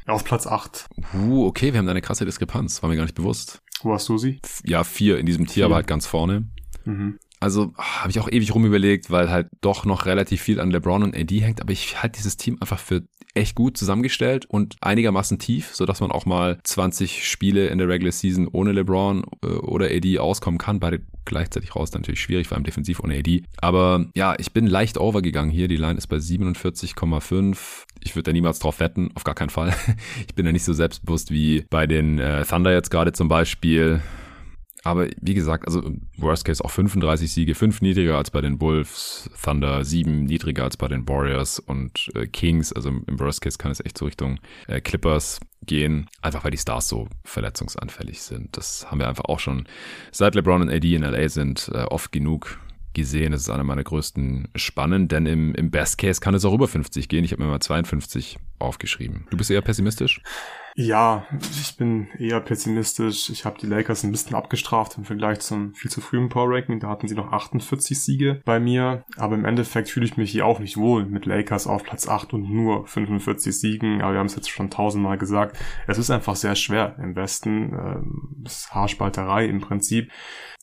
B: Auf Platz 8.
A: Uh, okay, wir haben da eine krasse Diskrepanz. War mir gar nicht bewusst.
B: Wo hast du sie?
A: Ja, vier in diesem Tier, vier. aber halt ganz vorne. Mhm. Also ah, habe ich auch ewig rumüberlegt, weil halt doch noch relativ viel an LeBron und AD hängt. Aber ich halte dieses Team einfach für echt gut zusammengestellt und einigermaßen tief, so dass man auch mal 20 Spiele in der Regular Season ohne LeBron äh, oder AD auskommen kann. Beide gleichzeitig raus, natürlich schwierig, vor allem defensiv ohne AD. Aber ja, ich bin leicht overgegangen hier. Die Line ist bei 47,5. Ich würde da niemals drauf wetten, auf gar keinen Fall. [LAUGHS] Ich bin da nicht so selbstbewusst wie bei den äh, Thunder jetzt gerade zum Beispiel. Aber wie gesagt, also Worst Case auch 35 Siege, 5 niedriger als bei den Wolves, Thunder 7 niedriger als bei den Warriors und äh, Kings. Also im Worst Case kann es echt so Richtung äh, Clippers gehen, einfach weil die Stars so verletzungsanfällig sind. Das haben wir einfach auch schon seit LeBron und AD in LA sind äh, oft genug gesehen. Das ist einer meiner größten Spannen, denn im, im Best Case kann es auch über 50 gehen. Ich habe mir mal 52 aufgeschrieben. Du bist eher pessimistisch?
B: Ja, ich bin eher pessimistisch. Ich habe die Lakers ein bisschen abgestraft im Vergleich zum viel zu frühen Power Ranking. Da hatten sie noch 48 Siege bei mir. Aber im Endeffekt fühle ich mich hier auch nicht wohl mit Lakers auf Platz 8 und nur 45 Siegen. Aber wir haben es jetzt schon tausendmal gesagt. Es ist einfach sehr schwer im Westen. Ähm, das ist Haarspalterei im Prinzip.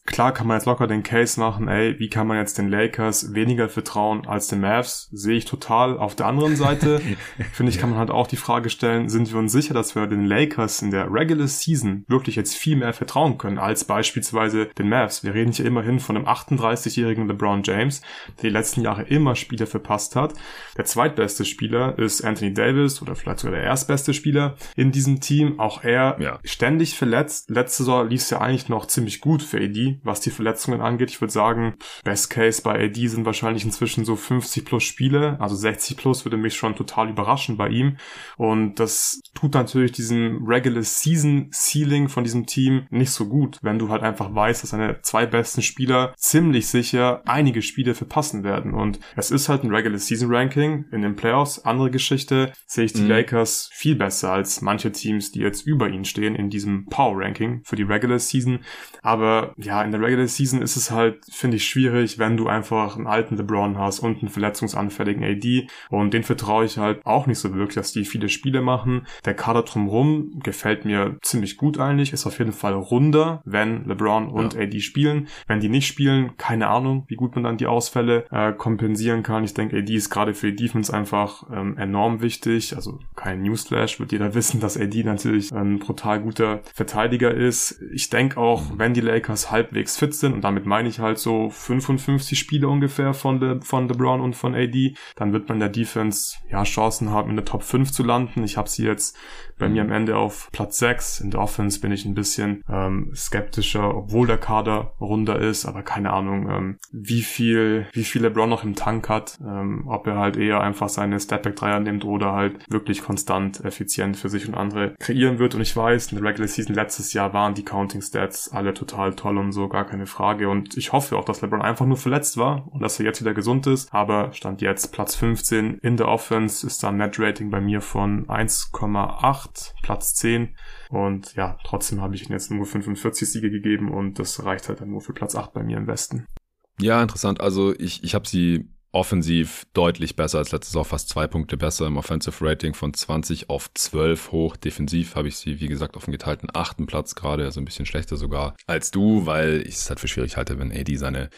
B: Klar kann man jetzt locker den Case machen, ey, wie kann man jetzt den Lakers weniger vertrauen als den Mavs? Sehe ich total. Auf der anderen Seite, [LAUGHS] finde ich, kann man halt auch die Frage stellen, sind wir uns sicher, dass wir den Lakers in der Regular Season wirklich jetzt viel mehr vertrauen können als beispielsweise den Mavs? Wir reden hier immerhin von einem 38-jährigen LeBron James, der die letzten Jahre immer Spiele verpasst hat. Der zweitbeste Spieler ist Anthony Davis oder vielleicht sogar der erstbeste Spieler in diesem Team. Auch er ja. ständig verletzt. Letzte Saison lief es ja eigentlich noch ziemlich gut für AD was die Verletzungen angeht. Ich würde sagen, Best Case bei AD sind wahrscheinlich inzwischen so 50 plus Spiele. Also 60 plus würde mich schon total überraschen bei ihm. Und das tut natürlich diesem Regular Season Ceiling von diesem Team nicht so gut, wenn du halt einfach weißt, dass deine zwei besten Spieler ziemlich sicher einige Spiele verpassen werden. Und es ist halt ein Regular Season Ranking in den Playoffs. Andere Geschichte sehe ich die mhm. Lakers viel besser als manche Teams, die jetzt über ihnen stehen in diesem Power Ranking für die Regular Season. Aber ja, in der Regular Season ist es halt, finde ich, schwierig, wenn du einfach einen alten LeBron hast und einen verletzungsanfälligen AD. Und den vertraue ich halt auch nicht so wirklich, dass die viele Spiele machen. Der Kader drumherum gefällt mir ziemlich gut eigentlich, ist auf jeden Fall runder, wenn LeBron und ja. AD spielen. Wenn die nicht spielen, keine Ahnung, wie gut man dann die Ausfälle äh, kompensieren kann. Ich denke, AD ist gerade für die Defense einfach ähm, enorm wichtig. Also kein Newsflash, wird jeder [LAUGHS] wissen, dass AD natürlich ein brutal guter Verteidiger ist. Ich denke auch, mhm. wenn die Lakers halb halbwegs fit sind, und damit meine ich halt so 55 Spiele ungefähr von, Le von LeBron und von AD, dann wird man der Defense ja Chancen haben, in der Top 5 zu landen. Ich habe sie jetzt bei mir am Ende auf Platz 6. In der Offense bin ich ein bisschen ähm, skeptischer, obwohl der Kader runder ist, aber keine Ahnung, ähm, wie viel, wie viel LeBron noch im Tank hat, ähm, ob er halt eher einfach seine Stepback-Dreier nimmt oder halt wirklich konstant effizient für sich und andere kreieren wird. Und ich weiß, in der Regular Season letztes Jahr waren die Counting Stats alle total toll und so, gar keine Frage. Und ich hoffe auch, dass LeBron einfach nur verletzt war und dass er jetzt wieder gesund ist. Aber stand jetzt Platz 15 in der Offense, ist da ein Net-Rating bei mir von 1,8, Platz 10. Und ja, trotzdem habe ich ihm jetzt nur 45 Siege gegeben und das reicht halt dann nur für Platz 8 bei mir im Westen.
A: Ja, interessant. Also ich, ich habe sie offensiv deutlich besser als letztes Jahr, fast zwei Punkte besser im Offensive Rating von 20 auf 12 hoch. Defensiv habe ich sie, wie gesagt, auf dem geteilten achten Platz gerade, also ein bisschen schlechter sogar als du, weil ich es halt für schwierig halte, wenn AD seine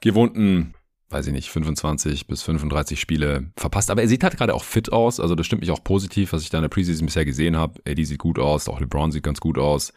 A: gewohnten weiß ich nicht, 25 bis 35 Spiele verpasst. Aber er sieht halt gerade auch fit aus. Also das stimmt mich auch positiv, was ich da in der Preseason bisher gesehen habe. AD sieht gut aus, auch LeBron sieht ganz gut aus.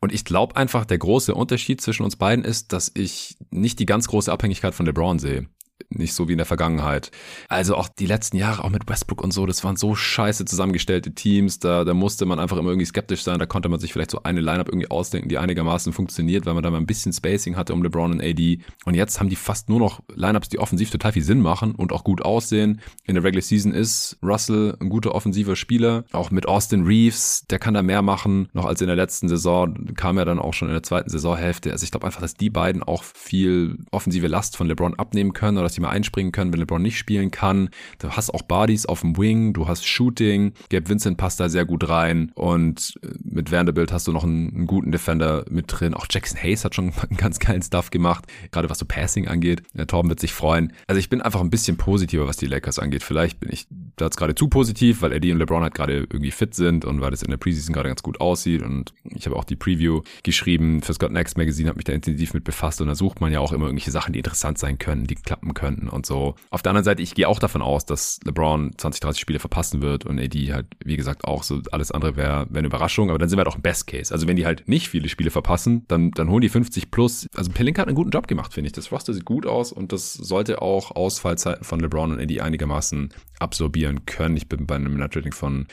A: Und ich glaube einfach, der große Unterschied zwischen uns beiden ist, dass ich nicht die ganz große Abhängigkeit von LeBron sehe nicht so wie in der Vergangenheit. Also auch die letzten Jahre, auch mit Westbrook und so, das waren so scheiße zusammengestellte Teams. Da, da musste man einfach immer irgendwie skeptisch sein. Da konnte man sich vielleicht so eine Lineup irgendwie ausdenken, die einigermaßen funktioniert, weil man da mal ein bisschen Spacing hatte um LeBron und AD. Und jetzt haben die fast nur noch Lineups, die offensiv total viel Sinn machen und auch gut aussehen. In der Regular Season ist Russell ein guter offensiver Spieler. Auch mit Austin Reeves, der kann da mehr machen. Noch als in der letzten Saison kam er dann auch schon in der zweiten Saisonhälfte. Also ich glaube einfach, dass die beiden auch viel offensive Last von LeBron abnehmen können oder dass die mal einspringen können, wenn LeBron nicht spielen kann. Du hast auch Bodies auf dem Wing, du hast Shooting. Gabe Vincent passt da sehr gut rein und äh, mit Vanderbilt hast du noch einen, einen guten Defender mit drin. Auch Jackson Hayes hat schon [LAUGHS] einen ganz geilen Stuff gemacht, gerade was so Passing angeht. Der Torben wird sich freuen. Also ich bin einfach ein bisschen positiver, was die Lakers angeht. Vielleicht bin ich da jetzt gerade zu positiv, weil Eddie und LeBron halt gerade irgendwie fit sind und weil es in der Preseason gerade ganz gut aussieht. Und ich habe auch die Preview geschrieben für Scott Next Magazine, habe mich da intensiv mit befasst und da sucht man ja auch immer irgendwelche Sachen, die interessant sein können, die klappen könnten und so. Auf der anderen Seite, ich gehe auch davon aus, dass LeBron 20, 30 Spiele verpassen wird und AD halt, wie gesagt, auch so alles andere wäre wär eine Überraschung, aber dann sind wir halt auch im Best Case. Also wenn die halt nicht viele Spiele verpassen, dann, dann holen die 50 plus. Also Pelinka hat einen guten Job gemacht, finde ich. Das Roster sieht gut aus und das sollte auch Ausfallzeiten von LeBron und AD einigermaßen absorbieren können. Ich bin bei einem Net Rating von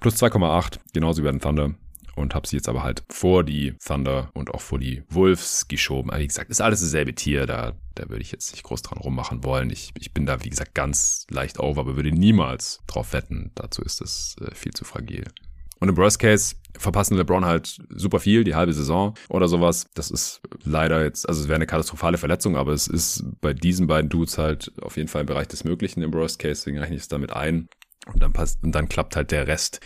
A: plus 2,8, genauso wie bei den Thunder und habe sie jetzt aber halt vor die Thunder und auch vor die Wolves geschoben. Aber wie gesagt, ist alles dasselbe Tier, da, da würde ich jetzt nicht groß dran rummachen wollen. Ich, ich bin da, wie gesagt, ganz leicht over, aber würde niemals drauf wetten. Dazu ist es äh, viel zu fragil. Und im Worst Case verpassen LeBron halt super viel, die halbe Saison oder sowas. Das ist leider jetzt, also es wäre eine katastrophale Verletzung, aber es ist bei diesen beiden Dudes halt auf jeden Fall im Bereich des Möglichen im Worst Case, deswegen rechne ich es damit ein. Und dann passt, und dann klappt halt der Rest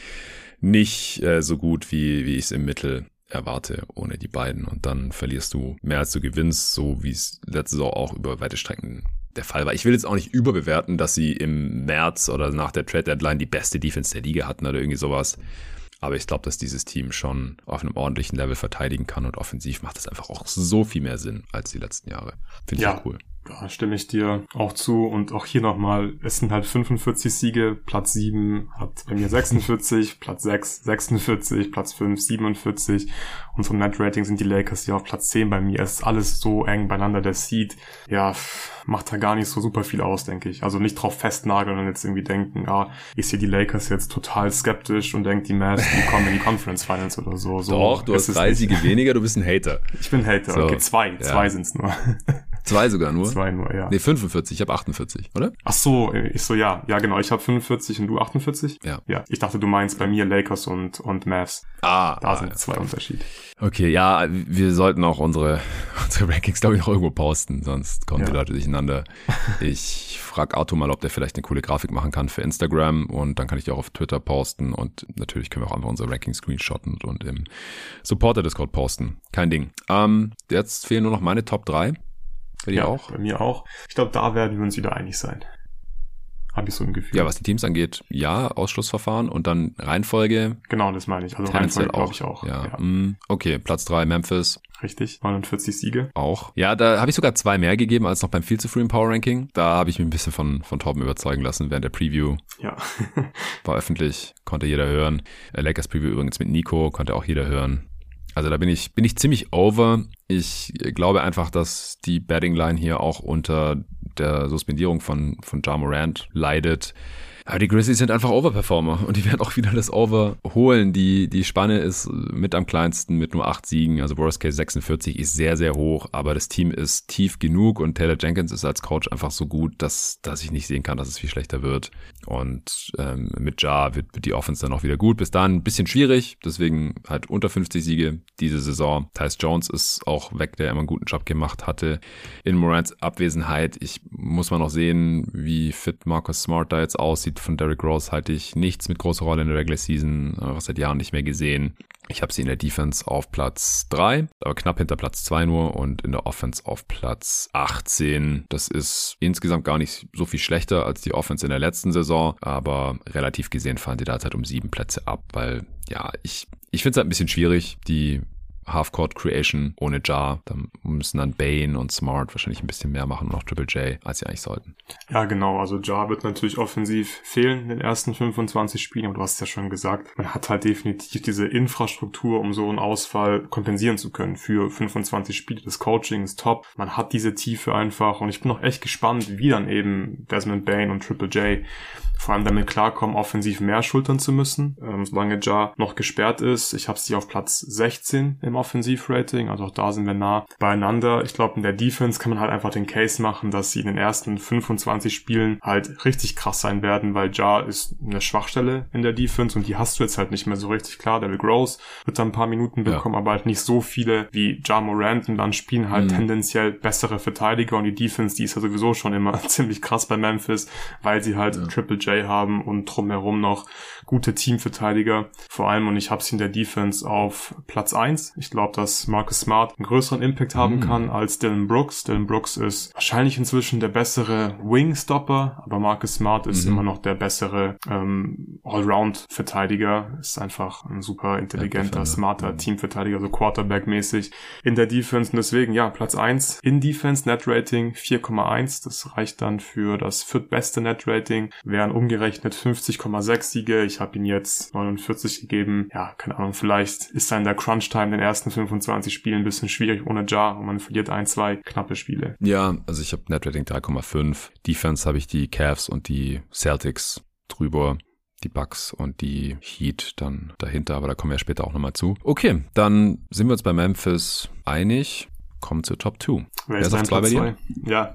A: nicht äh, so gut, wie, wie ich es im Mittel erwarte ohne die beiden. Und dann verlierst du mehr als du gewinnst, so wie es letzte Saison auch über weite Strecken der Fall war. Ich will jetzt auch nicht überbewerten, dass sie im März oder nach der Trade Deadline die beste Defense der Liga hatten oder irgendwie sowas. Aber ich glaube, dass dieses Team schon auf einem ordentlichen Level verteidigen kann und offensiv macht das einfach auch so viel mehr Sinn als die letzten Jahre. Finde ich
B: ja.
A: cool.
B: Da stimme ich dir auch zu. Und auch hier nochmal, es sind halt 45 Siege, Platz 7 hat bei mir 46, [LAUGHS] Platz 6 46, Platz 5 47. Und vom Net-Rating sind die Lakers hier auf Platz 10 bei mir. Es ist alles so eng beieinander. Der Seed, ja, macht da gar nicht so super viel aus, denke ich. Also nicht drauf festnageln und jetzt irgendwie denken, ah, ich sehe die Lakers jetzt total skeptisch und denke, die Mavs, die kommen in die Conference Finals oder so. so
A: Doch, du hast drei Siege weniger, du bist ein Hater.
B: Ich bin Hater, so, okay, zwei, ja. zwei sind's nur. [LAUGHS]
A: Zwei sogar nur?
B: Zwei nur, ja.
A: Nee, 45, ich habe 48, oder?
B: Ach so, ich so, ja, ja genau, ich habe 45 und du 48?
A: Ja.
B: Ja, ich dachte, du meinst bei mir Lakers und, und Mavs.
A: Ah.
B: Da
A: ah,
B: sind ja, zwei. Unterschiede.
A: Okay, ja, wir sollten auch unsere, [LAUGHS] unsere Rankings, glaube ich, noch irgendwo posten, sonst kommen ja. die Leute durcheinander. [LAUGHS] Ich frage Arthur mal, ob der vielleicht eine coole Grafik machen kann für Instagram und dann kann ich die auch auf Twitter posten und natürlich können wir auch einfach unsere Rankings screenshotten und im Supporter-Discord posten. Kein Ding. Ähm, jetzt fehlen nur noch meine Top 3.
B: Bei dir ja, auch? Bei mir auch. Ich glaube, da werden wir uns wieder einig sein. Habe ich so ein Gefühl.
A: Ja, was die Teams angeht, ja, Ausschlussverfahren und dann Reihenfolge.
B: Genau, das meine ich. Also Reihenfolge glaube ich auch.
A: Ja. ja. Mm, okay, Platz drei Memphis.
B: Richtig, 49 Siege.
A: Auch. Ja, da habe ich sogar zwei mehr gegeben als noch beim viel zu frühen Power Ranking. Da habe ich mich ein bisschen von, von Torben überzeugen lassen während der Preview.
B: Ja.
A: War öffentlich, konnte jeder hören. Lakers Preview übrigens mit Nico, konnte auch jeder hören. Also da bin ich, bin ich ziemlich over. Ich glaube einfach, dass die Betting Line hier auch unter der Suspendierung von, von Ja Morant leidet. Aber die Grizzlies sind einfach Overperformer und die [LAUGHS] werden auch wieder das Over holen. Die, die Spanne ist mit am kleinsten mit nur acht Siegen. Also Worst Case 46 ist sehr, sehr hoch, aber das Team ist tief genug und Taylor Jenkins ist als Coach einfach so gut, dass, dass ich nicht sehen kann, dass es viel schlechter wird. Und ähm, mit Ja wird, wird die Offense dann auch wieder gut. Bis dahin ein bisschen schwierig, deswegen halt unter 50 Siege diese Saison. Tyce Jones ist auch weg, der immer einen guten Job gemacht hatte. In Morants Abwesenheit, ich muss mal noch sehen, wie fit Marcus Smart da jetzt aussieht von Derrick Rose halte ich nichts mit großer Rolle in der Regular Season, was seit Jahren nicht mehr gesehen. Ich habe sie in der Defense auf Platz 3, aber knapp hinter Platz 2 nur und in der Offense auf Platz 18. Das ist insgesamt gar nicht so viel schlechter als die Offense in der letzten Saison, aber relativ gesehen fallen die da halt um sieben Plätze ab, weil ja, ich, ich finde es halt ein bisschen schwierig. Die Half-Court Creation ohne Jar. Da müssen dann Bane und Smart wahrscheinlich ein bisschen mehr machen und auch Triple J, als sie eigentlich sollten.
B: Ja, genau. Also Jar wird natürlich offensiv fehlen in den ersten 25 Spielen, aber du hast ja schon gesagt, man hat halt definitiv diese Infrastruktur, um so einen Ausfall kompensieren zu können für 25 Spiele. Das Coaching ist top. Man hat diese Tiefe einfach und ich bin auch echt gespannt, wie dann eben Desmond Bain und Triple J vor allem damit klarkommen, offensiv mehr schultern zu müssen, ähm, solange Ja noch gesperrt ist. Ich habe sie auf Platz 16 im Offensivrating, also auch da sind wir nah beieinander. Ich glaube, in der Defense kann man halt einfach den Case machen, dass sie in den ersten 25 Spielen halt richtig krass sein werden, weil Ja ist eine Schwachstelle in der Defense und die hast du jetzt halt nicht mehr so richtig klar. David Gross wird da ein paar Minuten bekommen, ja. aber halt nicht so viele wie Ja Morant und dann spielen halt mhm. tendenziell bessere Verteidiger und die Defense, die ist ja sowieso schon immer [LAUGHS] ziemlich krass bei Memphis, weil sie halt ja. Triple J haben und drumherum noch gute Teamverteidiger. Vor allem, und ich habe sie in der Defense auf Platz eins. Ich glaube, dass Marcus Smart einen größeren Impact haben mhm. kann als Dylan Brooks. Dylan Brooks ist wahrscheinlich inzwischen der bessere Wingstopper, aber Marcus Smart ist mhm. immer noch der bessere ähm, Allround-Verteidiger. Ist einfach ein super intelligenter, ja, smarter mhm. Teamverteidiger, so Quarterback-mäßig in der Defense. Und deswegen, ja, Platz eins in Defense, Net Rating 4,1. Das reicht dann für das viertbeste Net Rating. Wären umgerechnet 50,6 Siege. Ich habe ihn jetzt 49 gegeben. Ja, keine Ahnung, vielleicht ist da in der Crunch-Time in den ersten 25 Spielen ein bisschen schwierig ohne Jar und man verliert ein, zwei knappe Spiele.
A: Ja, also ich habe Netrating 3,5. Defense habe ich die Cavs und die Celtics drüber die Bucks und die Heat dann dahinter, aber da kommen wir später auch nochmal zu. Okay, dann sind wir uns bei Memphis einig. Kommen zur Top 2.
B: Wer, ist auf zwei bei dir? Ja.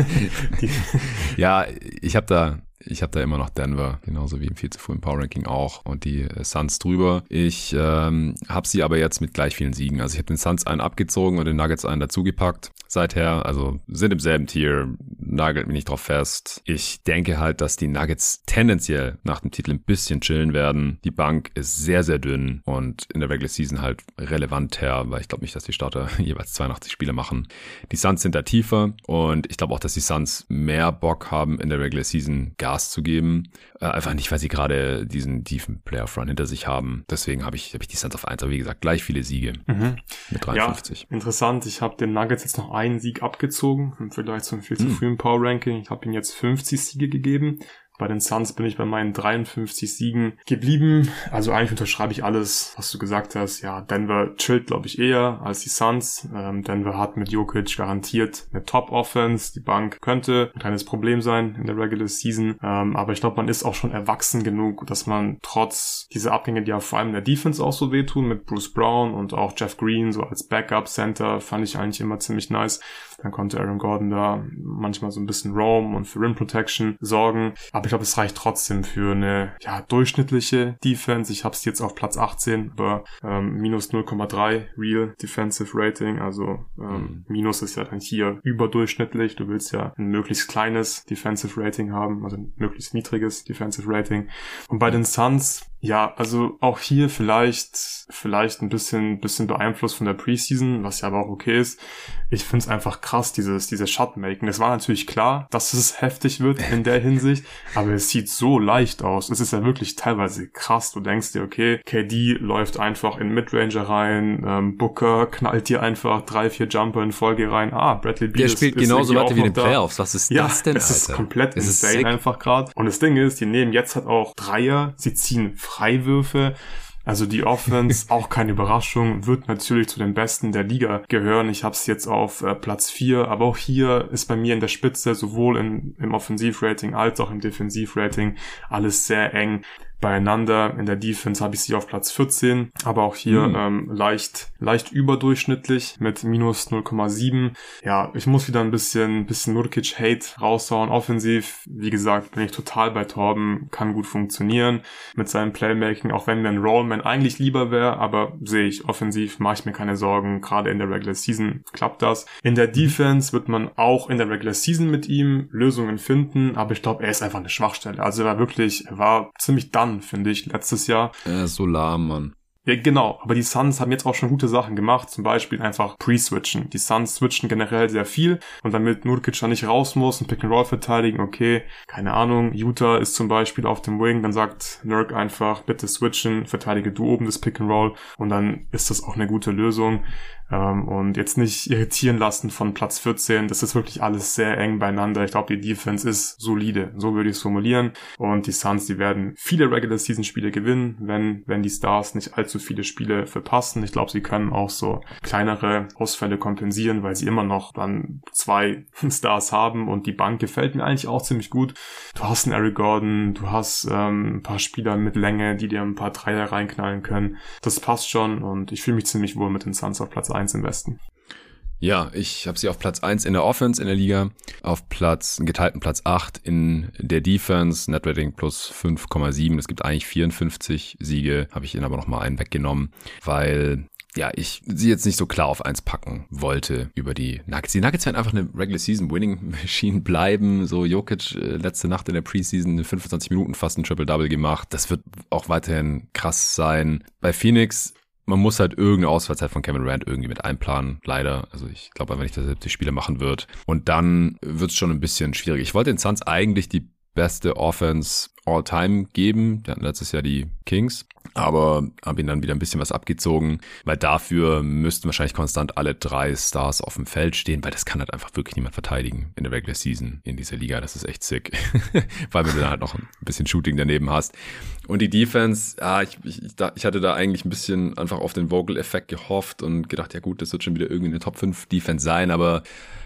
B: [LAUGHS] [LAUGHS]
A: ja, ich habe da ich habe da immer noch Denver, genauso wie im viel zu frühen Power Ranking auch und die äh, Suns drüber. Ich ähm, habe sie aber jetzt mit gleich vielen Siegen. Also ich habe den Suns einen abgezogen und den Nuggets einen dazugepackt seither. Also sind im selben Tier, nagelt mich nicht drauf fest. Ich denke halt, dass die Nuggets tendenziell nach dem Titel ein bisschen chillen werden. Die Bank ist sehr, sehr dünn und in der Regular Season halt relevant her, weil ich glaube nicht, dass die Starter [LAUGHS] jeweils 82 Spiele machen. Die Suns sind da tiefer und ich glaube auch, dass die Suns mehr Bock haben, in der Regular Season Gas zu geben. Äh, einfach nicht, weil sie gerade diesen tiefen Playoff-Run hinter sich haben. Deswegen habe ich, hab ich die Suns auf 1, aber wie gesagt, gleich viele Siege
B: mhm. mit 53. Ja, interessant. Ich habe den Nuggets jetzt noch einen Sieg abgezogen im Vergleich zum viel zu hm. frühen Power Ranking. Ich habe ihnen jetzt 50 Siege gegeben. Bei den Suns bin ich bei meinen 53 Siegen geblieben. Also eigentlich unterschreibe ich alles, was du gesagt hast. Ja, Denver chillt, glaube ich, eher als die Suns. Ähm, Denver hat mit Jokic garantiert eine Top-Offense. Die Bank könnte ein kleines Problem sein in der Regular Season. Ähm, aber ich glaube, man ist auch schon erwachsen genug, dass man trotz dieser Abgänge, die ja vor allem in der Defense auch so wehtun, mit Bruce Brown und auch Jeff Green so als Backup-Center, fand ich eigentlich immer ziemlich nice. Dann konnte Aaron Gordon da manchmal so ein bisschen Roam und für Rim Protection sorgen. Aber ich glaube, es reicht trotzdem für eine ja, durchschnittliche Defense. Ich habe es jetzt auf Platz 18, aber ähm, minus 0,3 Real Defensive Rating. Also ähm, mhm. Minus ist ja dann hier überdurchschnittlich. Du willst ja ein möglichst kleines Defensive Rating haben, also ein möglichst niedriges Defensive Rating. Und bei den Suns ja, also auch hier vielleicht, vielleicht ein bisschen, bisschen beeinflusst von der Preseason, was ja aber auch okay ist. Ich finde es einfach krass, dieses, dieses Shotmaking. Es war natürlich klar, dass es heftig wird [LAUGHS] in der Hinsicht, aber es sieht so leicht aus. Es ist ja wirklich teilweise krass. Du denkst dir, okay, KD läuft einfach in Midranger rein, ähm, Booker knallt dir einfach drei, vier Jumper in Folge rein. Ah, Bradley
A: Beal Der spielt ist, genauso weiter wie in den Playoffs. Was ist
B: ja,
A: das denn,
B: es ist komplett es insane ist einfach gerade. Und das Ding ist, die nehmen jetzt halt auch Dreier, sie ziehen Freiwürfe. Also die Offense, [LAUGHS] auch keine Überraschung, wird natürlich zu den Besten der Liga gehören. Ich habe es jetzt auf äh, Platz 4, aber auch hier ist bei mir in der Spitze sowohl in, im Offensivrating als auch im Defensivrating alles sehr eng beieinander. In der Defense habe ich sie auf Platz 14, aber auch hier mhm. ähm, leicht, leicht überdurchschnittlich mit minus 0,7. Ja, ich muss wieder ein bisschen, bisschen Nurkic-Hate raushauen. Offensiv, wie gesagt, bin ich total bei Torben, kann gut funktionieren mit seinem Playmaking, auch wenn mir ein Rollman eigentlich lieber wäre, aber sehe ich, offensiv mache ich mir keine Sorgen. Gerade in der Regular Season klappt das. In der Defense wird man auch in der Regular Season mit ihm Lösungen finden, aber ich glaube, er ist einfach eine Schwachstelle. Also er war wirklich, er war ziemlich dann, finde ich, letztes Jahr.
A: Er ist so lahm, Mann.
B: Ja, genau, aber die Suns haben jetzt auch schon gute Sachen gemacht, zum Beispiel einfach pre-switchen. Die Suns switchen generell sehr viel und damit Nurkic da nicht raus muss und Pick and Roll verteidigen, okay, keine Ahnung, Utah ist zum Beispiel auf dem Wing, dann sagt Nurk einfach, bitte switchen, verteidige du oben das Pick and Roll und dann ist das auch eine gute Lösung. Ähm, und jetzt nicht irritieren lassen von Platz 14. Das ist wirklich alles sehr eng beieinander. Ich glaube, die Defense ist solide. So würde ich es formulieren. Und die Suns, die werden viele Regular Season Spiele gewinnen, wenn, wenn die Stars nicht allzu viele Spiele verpassen. Ich glaube, sie können auch so kleinere Ausfälle kompensieren, weil sie immer noch dann zwei [LAUGHS] Stars haben und die Bank gefällt mir eigentlich auch ziemlich gut. Du hast einen Eric Gordon, du hast ähm, ein paar Spieler mit Länge, die dir ein paar Dreier reinknallen können. Das passt schon und ich fühle mich ziemlich wohl mit den Suns auf Platz 1 1 im Westen.
A: Ja, ich habe sie auf Platz 1 in der Offense in der Liga, auf Platz, geteilten Platz 8 in der Defense, Netrating plus 5,7. Es gibt eigentlich 54 Siege, habe ich ihnen aber nochmal einen weggenommen, weil ja, ich sie jetzt nicht so klar auf eins packen wollte über die Nuggets. Die Nuggets werden einfach eine Regular Season Winning [LAUGHS] Machine bleiben. So Jokic äh, letzte Nacht in der Preseason in 25 Minuten fast ein Triple-Double gemacht. Das wird auch weiterhin krass sein. Bei Phoenix man muss halt irgendeine Ausfallzeit von Kevin Durant irgendwie mit einplanen, leider. Also ich glaube einfach nicht, dass er 70 Spiele machen wird. Und dann wird es schon ein bisschen schwierig. Ich wollte den Suns eigentlich die beste Offense all-time geben. Wir hatten letztes Jahr die Kings aber habe ihn dann wieder ein bisschen was abgezogen, weil dafür müssten wahrscheinlich konstant alle drei Stars auf dem Feld stehen, weil das kann halt einfach wirklich niemand verteidigen in der Regular Season in dieser Liga. Das ist echt sick, [LAUGHS] weil du dann halt noch ein bisschen Shooting daneben hast. Und die Defense, ja, ich, ich, ich hatte da eigentlich ein bisschen einfach auf den Vogel-Effekt gehofft und gedacht, ja gut, das wird schon wieder irgendwie eine Top 5 Defense sein, aber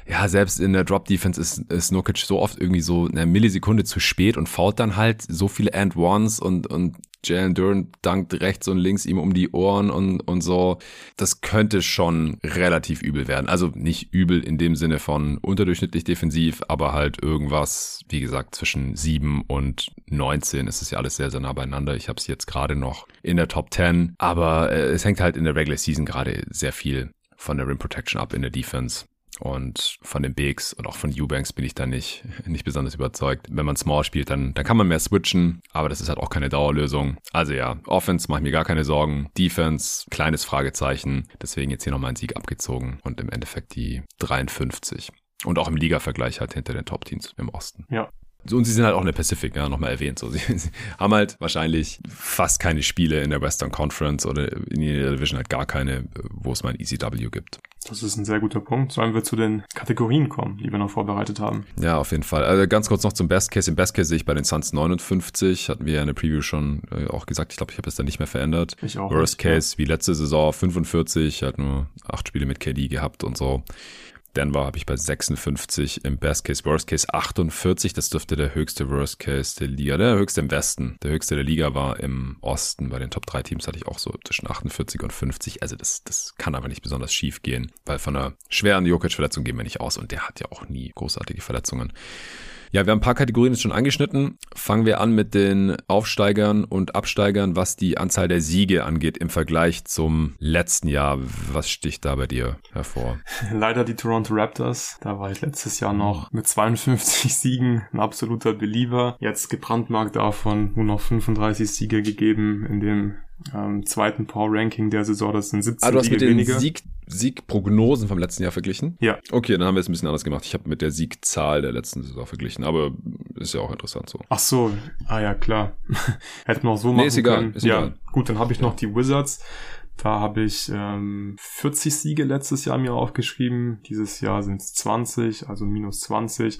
A: ja, selbst in der Drop-Defense ist, ist Nokic so oft irgendwie so eine Millisekunde zu spät und fault dann halt so viele And-Ones und, und Jalen Duran dankt rechts und links ihm um die Ohren und, und so. Das könnte schon relativ übel werden. Also nicht übel in dem Sinne von unterdurchschnittlich defensiv, aber halt irgendwas, wie gesagt, zwischen 7 und 19 ist es ja alles sehr, sehr nah beieinander. Ich habe es jetzt gerade noch in der Top 10, aber äh, es hängt halt in der Regular Season gerade sehr viel von der Rim Protection ab in der Defense. Und von den Bigs und auch von Eubanks bin ich da nicht, nicht besonders überzeugt. Wenn man Small spielt, dann, dann kann man mehr switchen, aber das ist halt auch keine Dauerlösung. Also ja, Offense mache ich mir gar keine Sorgen. Defense, kleines Fragezeichen. Deswegen jetzt hier nochmal ein Sieg abgezogen und im Endeffekt die 53. Und auch im Liga-Vergleich halt hinter den Top-Teams im Osten.
B: Ja,
A: und sie sind halt auch in der Pacific, ja, nochmal erwähnt. So, [LAUGHS] sie, sie, haben halt wahrscheinlich fast keine Spiele in der Western Conference oder in der Division halt gar keine, wo es mal ein ECW gibt.
B: Das ist ein sehr guter Punkt. Sollen wir zu den Kategorien kommen, die wir noch vorbereitet haben?
A: Ja, auf jeden Fall. Also ganz kurz noch zum Best Case. Im Best Case sehe ich bei den Suns 59. Hatten wir ja in der Preview schon äh, auch gesagt. Ich glaube, ich habe es dann nicht mehr verändert.
B: Ich auch.
A: Worst nicht, Case ja. wie letzte Saison 45. Hat nur acht Spiele mit KD gehabt und so. Denver habe ich bei 56, im Best Case, Worst Case 48. Das dürfte der höchste Worst Case der Liga, der höchste im Westen. Der höchste der Liga war im Osten. Bei den Top 3 Teams hatte ich auch so zwischen 48 und 50. Also das, das kann aber nicht besonders schief gehen, weil von einer schweren Jokic-Verletzung gehen wir nicht aus und der hat ja auch nie großartige Verletzungen. Ja, wir haben ein paar Kategorien jetzt schon angeschnitten. Fangen wir an mit den Aufsteigern und Absteigern, was die Anzahl der Siege angeht im Vergleich zum letzten Jahr. Was sticht da bei dir hervor? [LAUGHS]
B: Leider die Toronto Raptors. Da war ich letztes Jahr noch mit 52 [LAUGHS] Siegen ein absoluter Believer. Jetzt gebrandmarkt davon nur noch 35 Siege gegeben in dem ähm, zweiten Power Ranking der Saison. Das sind 17
A: ah, du hast
B: Siege
A: mit den
B: weniger.
A: Sieg, Siegprognosen vom letzten Jahr verglichen?
B: Ja.
A: Okay, dann haben wir es ein bisschen anders gemacht. Ich habe mit der Siegzahl der letzten Saison verglichen, aber ist ja auch interessant so.
B: Ach so, ah ja, klar. [LAUGHS] Hätten wir auch so
A: nee,
B: machen
A: ist egal,
B: können.
A: Ist
B: ja,
A: egal.
B: gut, dann habe ich noch die Wizards. Da habe ich ähm, 40 Siege letztes Jahr mir aufgeschrieben. Dieses Jahr sind es 20, also minus 20.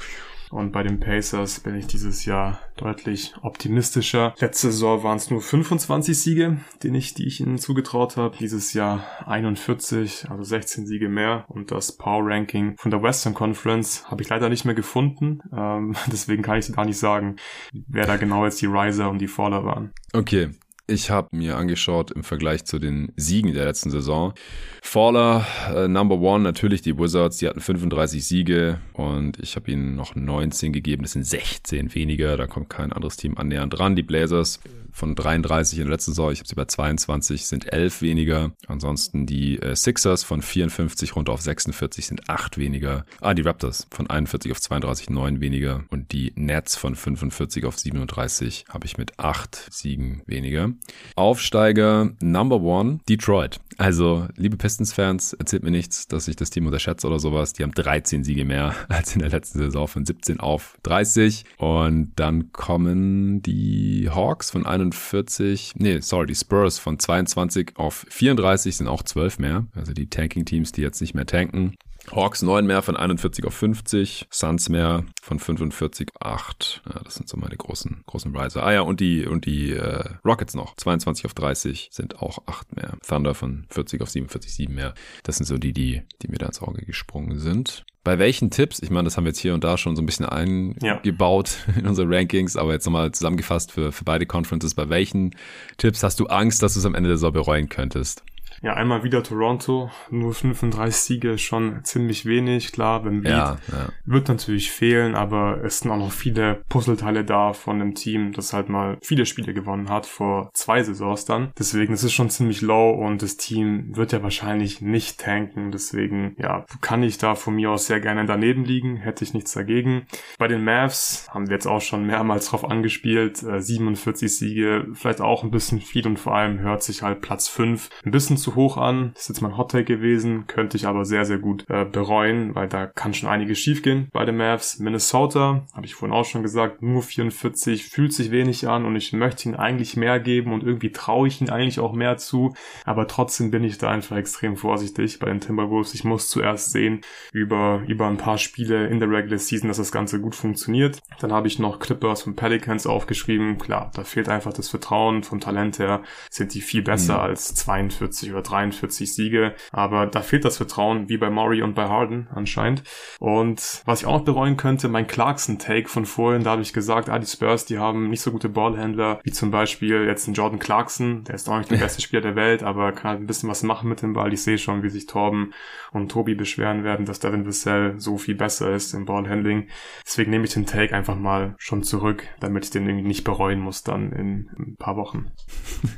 B: Und bei den Pacers bin ich dieses Jahr deutlich optimistischer. Letzte Saison waren es nur 25 Siege, den ich, die ich ihnen zugetraut habe. Dieses Jahr 41, also 16 Siege mehr. Und das Power Ranking von der Western Conference habe ich leider nicht mehr gefunden. Ähm, [LAUGHS] deswegen kann ich gar nicht sagen, wer da genau jetzt die Riser und die Faller waren.
A: Okay, ich habe mir angeschaut im Vergleich zu den Siegen der letzten Saison. Faller, äh, Number One, natürlich die Wizards, die hatten 35 Siege und ich habe ihnen noch 19 gegeben. Das sind 16 weniger, da kommt kein anderes Team annähernd dran. Die Blazers von 33 in der letzten Saison, ich habe sie bei 22, sind 11 weniger. Ansonsten die äh, Sixers von 54 runter auf 46 sind 8 weniger. Ah, die Raptors von 41 auf 32, 9 weniger. Und die Nets von 45 auf 37 habe ich mit 8 Siegen weniger. Aufsteiger Number One, Detroit. Also, liebe Pistons-Fans, erzählt mir nichts, dass ich das Team unterschätze oder sowas. Die haben 13 Siege mehr [LAUGHS] als in der letzten Saison von 17 auf 30. Und dann kommen die Hawks von 41, nee, sorry, die Spurs von 22 auf 34 sind auch 12 mehr. Also die Tanking-Teams, die jetzt nicht mehr tanken. Hawks 9 mehr von 41 auf 50, Suns mehr von 45 8. Ja, das sind so meine großen großen Riser. Ah ja, und die und die äh, Rockets noch 22 auf 30 sind auch 8 mehr. Thunder von 40 auf 47 7 mehr. Das sind so die die die mir da ins Auge gesprungen sind. Bei welchen Tipps, ich meine, das haben wir jetzt hier und da schon so ein bisschen eingebaut ja. [LAUGHS] in unsere Rankings, aber jetzt nochmal zusammengefasst für, für beide Conferences, bei welchen Tipps hast du Angst, dass du es am Ende der Saison bereuen könntest?
B: Ja, einmal wieder Toronto, nur 35 Siege ist schon ziemlich wenig. Klar, wenn ja, ja. wird natürlich fehlen, aber es sind auch noch viele Puzzleteile da von dem Team, das halt mal viele Spiele gewonnen hat, vor zwei Saisons dann. Deswegen ist es schon ziemlich low und das Team wird ja wahrscheinlich nicht tanken. Deswegen, ja, kann ich da von mir aus sehr gerne daneben liegen, hätte ich nichts dagegen. Bei den Mavs haben wir jetzt auch schon mehrmals drauf angespielt, äh, 47 Siege, vielleicht auch ein bisschen viel und vor allem hört sich halt Platz 5 ein bisschen zu hoch an. Das ist jetzt mein Hottake gewesen, könnte ich aber sehr, sehr gut äh, bereuen, weil da kann schon einiges schiefgehen bei den Mavs. Minnesota, habe ich vorhin auch schon gesagt, nur 44, fühlt sich wenig an und ich möchte ihn eigentlich mehr geben und irgendwie traue ich ihn eigentlich auch mehr zu, aber trotzdem bin ich da einfach extrem vorsichtig bei den Timberwolves. Ich muss zuerst sehen über, über ein paar Spiele in der Regular Season, dass das Ganze gut funktioniert. Dann habe ich noch Clippers und Pelicans aufgeschrieben. Klar, da fehlt einfach das Vertrauen. Vom Talent her sind die viel besser mhm. als 42 oder 43 Siege. Aber da fehlt das Vertrauen, wie bei Murray und bei Harden anscheinend. Und was ich auch noch bereuen könnte, mein Clarkson-Take von vorhin, da habe ich gesagt, ah, die Spurs, die haben nicht so gute Ballhändler, wie zum Beispiel jetzt ein Jordan Clarkson, der ist auch nicht der [LAUGHS] beste Spieler der Welt, aber kann halt ein bisschen was machen mit dem Ball. Ich sehe schon, wie sich Torben und Tobi beschweren werden, dass Devin Vassell so viel besser ist im Ballhandling. Deswegen nehme ich den Take einfach mal schon zurück, damit ich den irgendwie nicht bereuen muss dann in, in ein paar Wochen.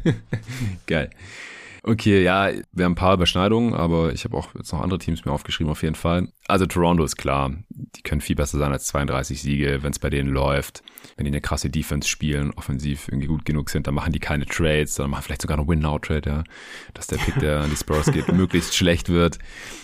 B: [LAUGHS]
A: Geil. Okay, ja, wir haben ein paar Überschneidungen, aber ich habe auch jetzt noch andere Teams mir aufgeschrieben, auf jeden Fall. Also Toronto ist klar, die können viel besser sein als 32 Siege, wenn es bei denen läuft. Wenn die eine krasse Defense spielen, offensiv irgendwie gut genug sind, dann machen die keine Trades, sondern machen vielleicht sogar einen Win-Now-Trade, ja. Dass der Pick, der an die Spurs geht, [LAUGHS] möglichst schlecht wird.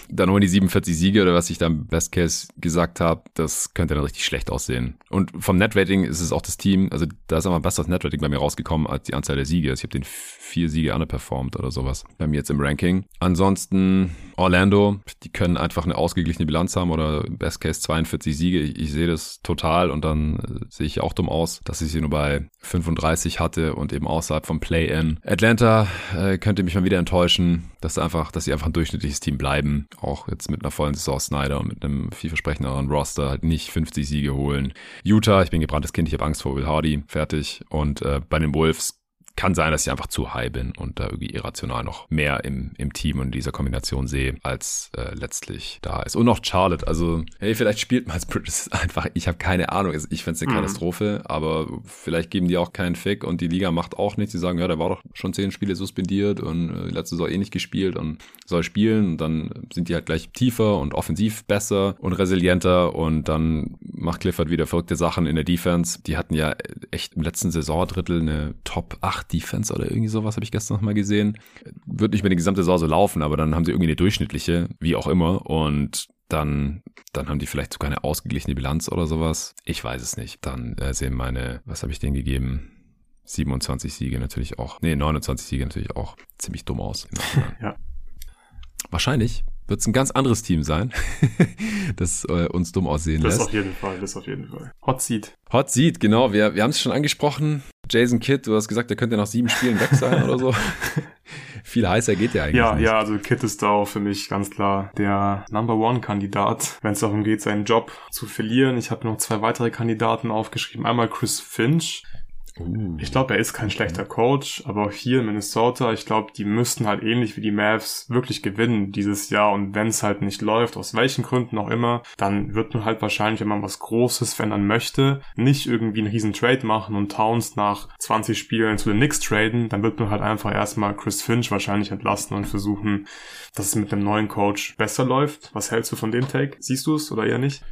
A: Dann holen die 47 Siege oder was ich da im Best Case gesagt habe, das könnte dann richtig schlecht aussehen. Und vom Net-Rating ist es auch das Team, also da ist aber ein besseres Net-Rating bei mir rausgekommen als die Anzahl der Siege. Also ich habe den vier Siege underperformed oder sowas bei mir jetzt im Ranking. Ansonsten Orlando, die können einfach eine ausgeglichene Bilanz haben oder Best Case 42 Siege. Ich, ich sehe das total und dann äh, sehe ich auch dumm aus, dass ich sie nur bei 35 hatte und eben außerhalb vom Play-In. Atlanta äh, könnte mich mal wieder enttäuschen, dass einfach, dass sie einfach ein durchschnittliches Team bleiben. Auch jetzt mit einer vollen Saison Snyder und mit einem vielversprechenderen Roster halt nicht 50 Siege holen. Utah, ich bin gebranntes Kind, ich habe Angst vor Will Hardy, fertig. Und äh, bei den Wolves kann sein, dass ich einfach zu high bin und da irgendwie irrational noch mehr im, im Team und dieser Kombination sehe, als äh, letztlich da ist. Und noch Charlotte. Also, hey, vielleicht spielt Miles Bridges [LAUGHS] einfach. Ich habe keine Ahnung. Ich fände es eine mhm. Katastrophe, aber vielleicht geben die auch keinen Fick und die Liga macht auch nichts. Die sagen, ja, der war doch schon zehn Spiele suspendiert und äh, letzte Saison eh nicht gespielt und soll spielen. Und dann sind die halt gleich tiefer und offensiv besser und resilienter und dann macht Clifford wieder verrückte Sachen in der Defense. Die hatten ja echt im letzten Saisondrittel eine Top 8 8 Defense oder irgendwie sowas, habe ich gestern noch mal gesehen. Wird nicht mehr die gesamte Saison so laufen, aber dann haben sie irgendwie eine durchschnittliche, wie auch immer. Und dann, dann haben die vielleicht sogar eine ausgeglichene Bilanz oder sowas. Ich weiß es nicht. Dann äh, sehen meine, was habe ich denen gegeben? 27 Siege natürlich auch. Nee, 29 Siege natürlich auch ziemlich dumm aus. [LAUGHS] ja. Wahrscheinlich wird es ein ganz anderes Team sein, [LAUGHS] das äh, uns dumm aussehen
B: das
A: lässt.
B: Das auf jeden Fall, das auf jeden Fall. Hot Seat.
A: Hot Seat, genau. Wir, wir haben es schon angesprochen. Jason Kidd, du hast gesagt, der könnte nach sieben Spielen weg sein oder so. [LAUGHS] Viel heißer geht der eigentlich
B: ja,
A: nicht.
B: Ja, also Kidd ist da auch für mich ganz klar der Number One-Kandidat, wenn es darum geht, seinen Job zu verlieren. Ich habe noch zwei weitere Kandidaten aufgeschrieben. Einmal Chris Finch, Uh, ich glaube, er ist kein schlechter Coach, aber auch hier in Minnesota, ich glaube, die müssten halt ähnlich wie die Mavs wirklich gewinnen dieses Jahr und wenn es halt nicht läuft, aus welchen Gründen auch immer, dann wird man halt wahrscheinlich, wenn man was Großes verändern möchte, nicht irgendwie einen riesen Trade machen und Towns nach 20 Spielen zu den Knicks traden, dann wird man halt einfach erstmal Chris Finch wahrscheinlich entlasten und versuchen, dass es mit dem neuen Coach besser läuft. Was hältst du von dem Take? Siehst du es oder eher nicht?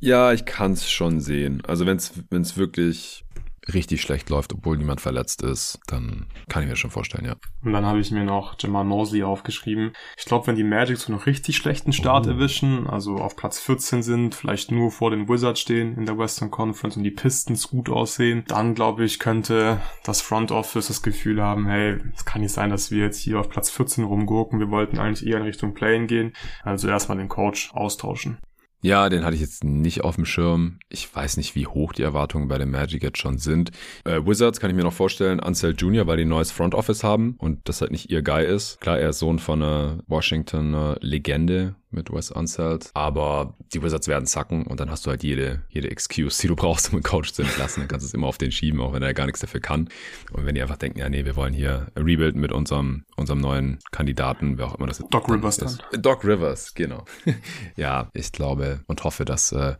A: Ja, ich kann es schon sehen. Also wenn es wirklich richtig schlecht läuft, obwohl niemand verletzt ist, dann kann ich mir schon vorstellen, ja.
B: Und dann habe ich mir noch Jamal Mosley aufgeschrieben. Ich glaube, wenn die Magic so einen richtig schlechten Start oh. erwischen, also auf Platz 14 sind, vielleicht nur vor den Wizards stehen in der Western Conference und die Pistons gut aussehen, dann glaube ich, könnte das Front Office das Gefühl haben, hey, es kann nicht sein, dass wir jetzt hier auf Platz 14 rumgurken. Wir wollten eigentlich eher in Richtung Playing gehen. Also erstmal den Coach austauschen.
A: Ja, den hatte ich jetzt nicht auf dem Schirm. Ich weiß nicht, wie hoch die Erwartungen bei den Magic jetzt schon sind. Äh, Wizards kann ich mir noch vorstellen, Ansel Jr., weil die ein neues Front Office haben und das halt nicht ihr Guy ist. Klar, er ist Sohn von einer Washingtoner Legende, mit Wes Unseld. Aber die Wizards werden zacken und dann hast du halt jede, jede Excuse, die du brauchst, um einen Coach zu entlassen. Dann kannst du es immer auf den schieben, auch wenn er gar nichts dafür kann. Und wenn die einfach denken, ja, nee, wir wollen hier rebuilden mit unserem, unserem neuen Kandidaten, wer auch immer das
B: ist. Doc Rivers
A: ist. dann. Doc Rivers, genau. [LAUGHS] ja, ich glaube und hoffe, dass äh,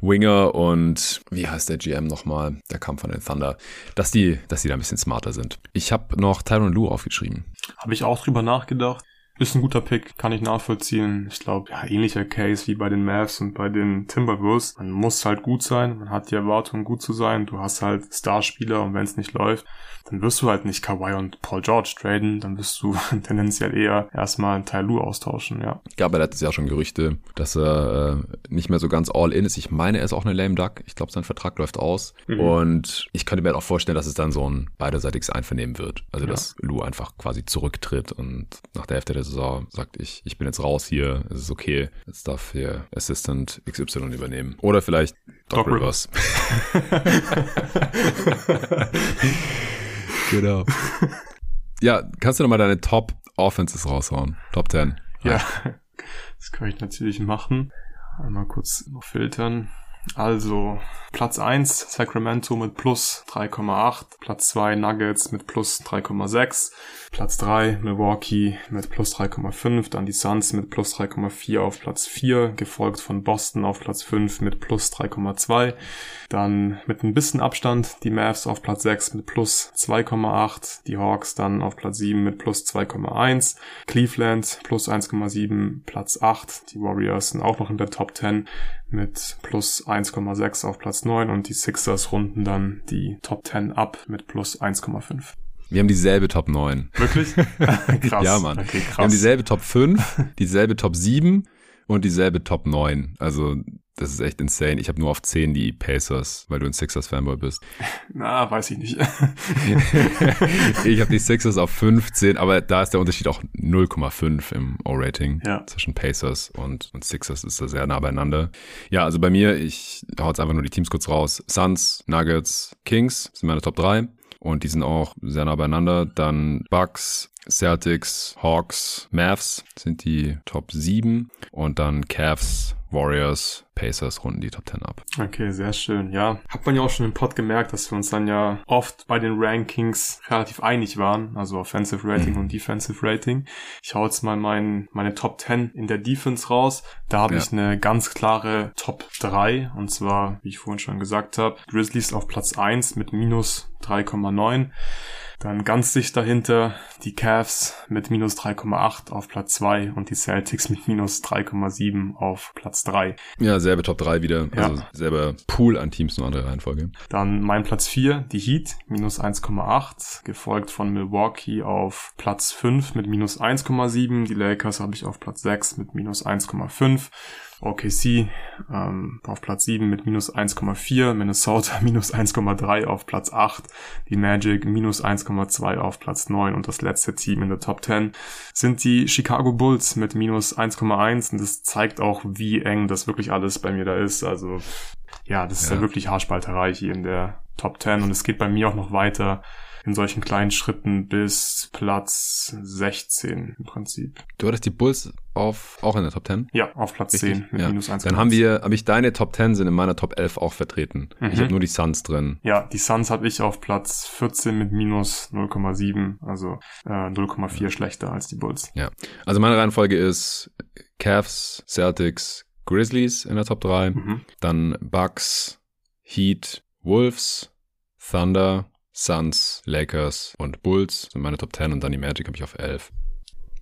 A: Winger und wie heißt der GM nochmal, der kam von den Thunder, dass die, dass die da ein bisschen smarter sind. Ich habe noch Tyron Lue aufgeschrieben.
B: Habe ich auch drüber nachgedacht. Ist ein guter Pick, kann ich nachvollziehen. Ich glaube, ja, ähnlicher Case wie bei den Mavs und bei den Timberwolves. Man muss halt gut sein, man hat die Erwartung, gut zu sein. Du hast halt Starspieler und wenn es nicht läuft, dann wirst du halt nicht Kawhi und Paul George traden, dann wirst du [LAUGHS] tendenziell eher erstmal einen Tai Lu austauschen, ja.
A: Gab ja letztes Jahr schon Gerüchte, dass er äh, nicht mehr so ganz all in ist. Ich meine, er ist auch eine lame duck. Ich glaube, sein Vertrag läuft aus. Mhm. Und ich könnte mir halt auch vorstellen, dass es dann so ein beiderseitiges Einvernehmen wird. Also, ja. dass Lu einfach quasi zurücktritt und nach der Hälfte der Saison sagt, ich, ich bin jetzt raus hier, es ist okay, jetzt darf hier Assistant XY übernehmen. Oder vielleicht Doc, Doc Rivers. [LAUGHS] Genau. ja, kannst du nochmal deine Top Offenses raushauen? Top 10.
B: Ja, [LAUGHS] das kann ich natürlich machen. Einmal kurz noch filtern. Also Platz 1 Sacramento mit plus 3,8, Platz 2 Nuggets mit plus 3,6, Platz 3 Milwaukee mit plus 3,5, dann die Suns mit plus 3,4 auf Platz 4, gefolgt von Boston auf Platz 5 mit plus 3,2, dann mit ein bisschen Abstand die Mavs auf Platz 6 mit plus 2,8, die Hawks dann auf Platz 7 mit plus 2,1, Cleveland plus 1,7, Platz 8, die Warriors sind auch noch in der Top 10 mit plus 1,6 auf Platz 9 und die Sixers runden dann die Top 10 ab mit plus 1,5.
A: Wir haben dieselbe Top 9.
B: Wirklich? [LAUGHS]
A: krass. Ja, Mann. Okay, krass. Wir haben dieselbe Top 5, dieselbe Top 7 und dieselbe Top 9. Also das ist echt insane. Ich habe nur auf 10 die Pacers, weil du ein Sixers-Fanboy bist. [LAUGHS]
B: Na, weiß ich nicht. [LAUGHS]
A: ich habe die [LAUGHS] Sixers auf 15, aber da ist der Unterschied auch 0,5 im O-Rating ja. zwischen Pacers und, und Sixers ist da sehr nah beieinander. Ja, also bei mir, ich hau jetzt einfach nur die Teams kurz raus. Suns, Nuggets, Kings sind meine Top 3 und die sind auch sehr nah beieinander. Dann Bucks, Celtics, Hawks, Mavs sind die Top 7 und dann Cavs, Warriors, Pacers runden die Top 10 ab.
B: Okay, sehr schön. Ja, hat man ja auch schon im Pod gemerkt, dass wir uns dann ja oft bei den Rankings relativ einig waren, also Offensive Rating mhm. und Defensive Rating. Ich hau jetzt mal mein, meine Top 10 in der Defense raus. Da habe ja. ich eine ganz klare Top 3 und zwar, wie ich vorhin schon gesagt habe, Grizzlies auf Platz 1 mit minus 3,9. Dann ganz dicht dahinter die Cavs mit minus 3,8 auf Platz 2 und die Celtics mit minus 3,7 auf Platz 3.
A: Ja, selbe Top 3 wieder. Ja. Also selber Pool an Teams, nur andere Reihenfolge.
B: Dann mein Platz 4, die Heat, minus 1,8, gefolgt von Milwaukee auf Platz 5 mit minus 1,7. Die Lakers habe ich auf Platz 6 mit minus 1,5. OKC ähm, auf Platz 7 mit minus 1,4, Minnesota [LAUGHS] minus 1,3 auf Platz 8, die Magic minus 1,2 auf Platz 9 und das letzte Team in der Top 10 sind die Chicago Bulls mit minus 1,1 und das zeigt auch, wie eng das wirklich alles bei mir da ist. Also ja, das ist ja, ja wirklich Haarspalterei hier in der Top 10 und es geht bei mir auch noch weiter in solchen kleinen Schritten bis Platz 16 im Prinzip.
A: Du hattest die Bulls auf, auch in der Top 10?
B: Ja, auf Platz Richtig? 10
A: mit ja. minus 1. Dann haben wir, habe ich deine Top 10 sind in meiner Top 11 auch vertreten. Mhm. Ich habe nur die Suns drin.
B: Ja, die Suns habe ich auf Platz 14 mit minus 0,7, also äh, 0,4 ja. schlechter als die Bulls.
A: Ja, also meine Reihenfolge ist Cavs, Celtics, Grizzlies in der Top 3, mhm. dann Bucks, Heat, Wolves, Thunder, Suns, Lakers und Bulls sind meine Top 10 und dann die Magic habe ich auf 11.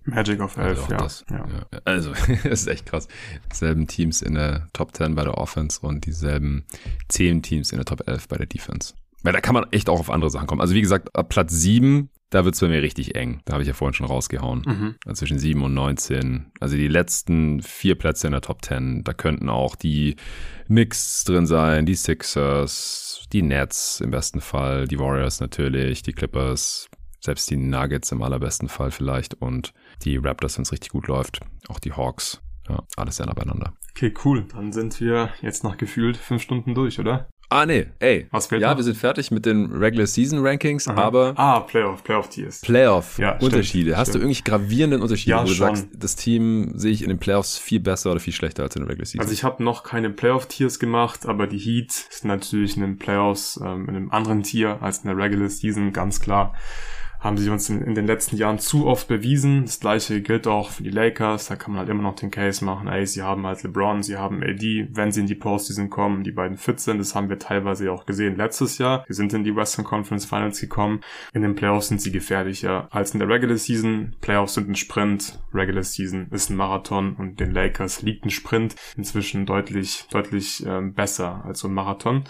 B: Magic auf 11, also ja. Das, ja.
A: ja. Also, [LAUGHS] es ist echt krass. Dieselben Teams in der Top 10 bei der Offense und dieselben 10 Teams in der Top 11 bei der Defense. Weil da kann man echt auch auf andere Sachen kommen. Also wie gesagt, ab Platz 7 da wird es bei mir richtig eng. Da habe ich ja vorhin schon rausgehauen. Mhm. Also zwischen 7 und 19. Also die letzten vier Plätze in der Top 10, da könnten auch die Knicks drin sein, die Sixers, die Nets im besten Fall, die Warriors natürlich, die Clippers, selbst die Nuggets im allerbesten Fall vielleicht und die Raptors, wenn es richtig gut läuft, auch die Hawks. Ja, alles sehr nah beieinander.
B: Okay, cool. Dann sind wir jetzt nach gefühlt fünf Stunden durch, oder?
A: Ah, nee, ey.
B: Was fehlt
A: Ja,
B: noch?
A: wir sind fertig mit den Regular Season Rankings,
B: Aha.
A: aber
B: Ah, Playoff, Playoff-Tiers.
A: Playoff-Unterschiede.
B: Ja, stimmt,
A: Hast du
B: stimmt.
A: irgendwelche gravierenden Unterschiede,
B: Ja,
A: wo du
B: schon.
A: sagst, das Team sehe ich in den Playoffs viel besser oder viel schlechter als in der Regular Season?
B: Also ich habe noch keine Playoff-Tiers gemacht, aber die Heat sind natürlich in den Playoffs ähm, in einem anderen Tier als in der Regular Season, ganz klar. Haben sie uns in, in den letzten Jahren zu oft bewiesen. Das gleiche gilt auch für die Lakers. Da kann man halt immer noch den Case machen, ey, sie haben halt LeBron, sie haben AD, wenn sie in die Postseason kommen, die beiden fit sind. Das haben wir teilweise auch gesehen letztes Jahr. Wir sind in die Western Conference Finals gekommen. In den Playoffs sind sie gefährlicher als in der Regular Season. Playoffs sind ein Sprint, Regular Season ist ein Marathon und den Lakers liegt ein Sprint inzwischen deutlich, deutlich ähm, besser als so ein Marathon.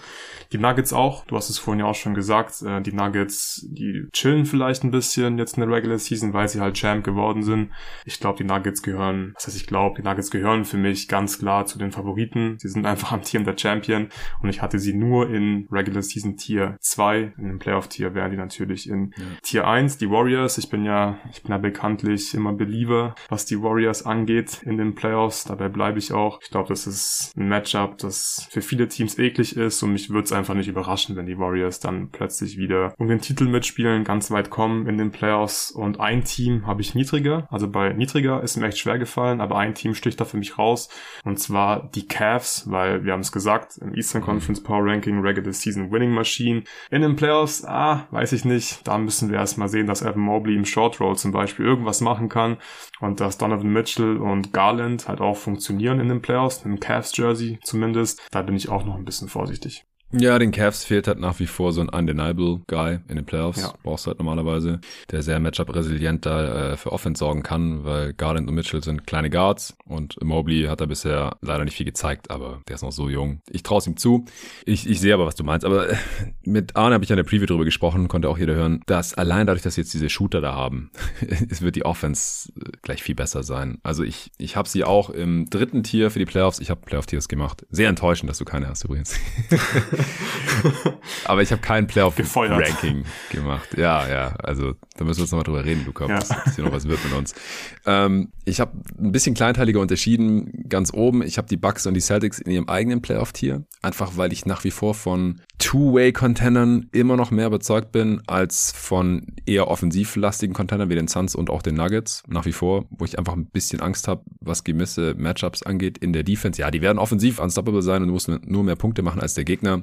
B: Die Nuggets auch, du hast es vorhin ja auch schon gesagt, äh, die Nuggets, die chillen vielleicht ein bisschen jetzt in der Regular Season, weil sie halt Champ geworden sind. Ich glaube, die Nuggets gehören, was heißt ich glaube, die Nuggets gehören für mich ganz klar zu den Favoriten. Sie sind einfach amtierender Champion und ich hatte sie nur in Regular Season Tier 2. In dem Playoff Tier wären die natürlich in Tier 1. Die Warriors, ich bin ja, ich bin ja bekanntlich immer Believer, was die Warriors angeht in den Playoffs. Dabei bleibe ich auch. Ich glaube, das ist ein Matchup, das für viele Teams eklig ist und mich würde es einfach nicht überraschen, wenn die Warriors dann plötzlich wieder um den Titel mitspielen, ganz weit kommen in den Playoffs und ein Team habe ich niedriger. Also bei niedriger ist mir echt schwer gefallen, aber ein Team sticht da für mich raus und zwar die Cavs, weil wir haben es gesagt, im Eastern Conference Power Ranking Regular Season Winning Machine. In den Playoffs, ah, weiß ich nicht. Da müssen wir erstmal sehen, dass Evan Mobley im Short Roll zum Beispiel irgendwas machen kann und dass Donovan Mitchell und Garland halt auch funktionieren in den Playoffs, im Cavs Jersey zumindest. Da bin ich auch noch ein bisschen vorsichtig.
A: Ja, den Cavs fehlt halt nach wie vor so ein undeniable Guy in den Playoffs.
B: Ja.
A: Brauchst halt normalerweise, der sehr Matchup-resilient da äh, für Offense sorgen kann, weil Garland und Mitchell sind kleine Guards und Mobley hat da bisher leider nicht viel gezeigt, aber der ist noch so jung. Ich traue es ihm zu. Ich, ich sehe aber, was du meinst. Aber äh, [LAUGHS] mit Arne habe ich ja in der Preview drüber gesprochen, konnte auch jeder hören, dass allein dadurch, dass jetzt diese Shooter da haben, [LAUGHS] es wird die Offense äh, gleich viel besser sein. Also ich, ich habe sie auch im dritten Tier für die Playoffs. Ich habe Playoff-Tiers gemacht. Sehr enttäuschend, dass du keine hast übrigens. [LAUGHS] [LAUGHS] Aber ich habe kein. Playoff-Ranking gemacht. Ja, ja. Also da müssen wir jetzt nochmal drüber reden, Luca,
B: Ja.
A: ob hier noch was wird mit uns. Ähm, ich habe ein bisschen kleinteiliger unterschieden. Ganz oben, ich habe die Bucks und die Celtics in ihrem eigenen Playoff-Tier. Einfach weil ich nach wie vor von Two-Way-Contendern immer noch mehr überzeugt bin als von eher offensivlastigen Contendern wie den Suns und auch den Nuggets. Nach wie vor, wo ich einfach ein bisschen Angst habe, was gewisse Matchups angeht in der Defense. Ja, die werden offensiv unstoppable sein und du musst nur mehr Punkte machen als der Gegner.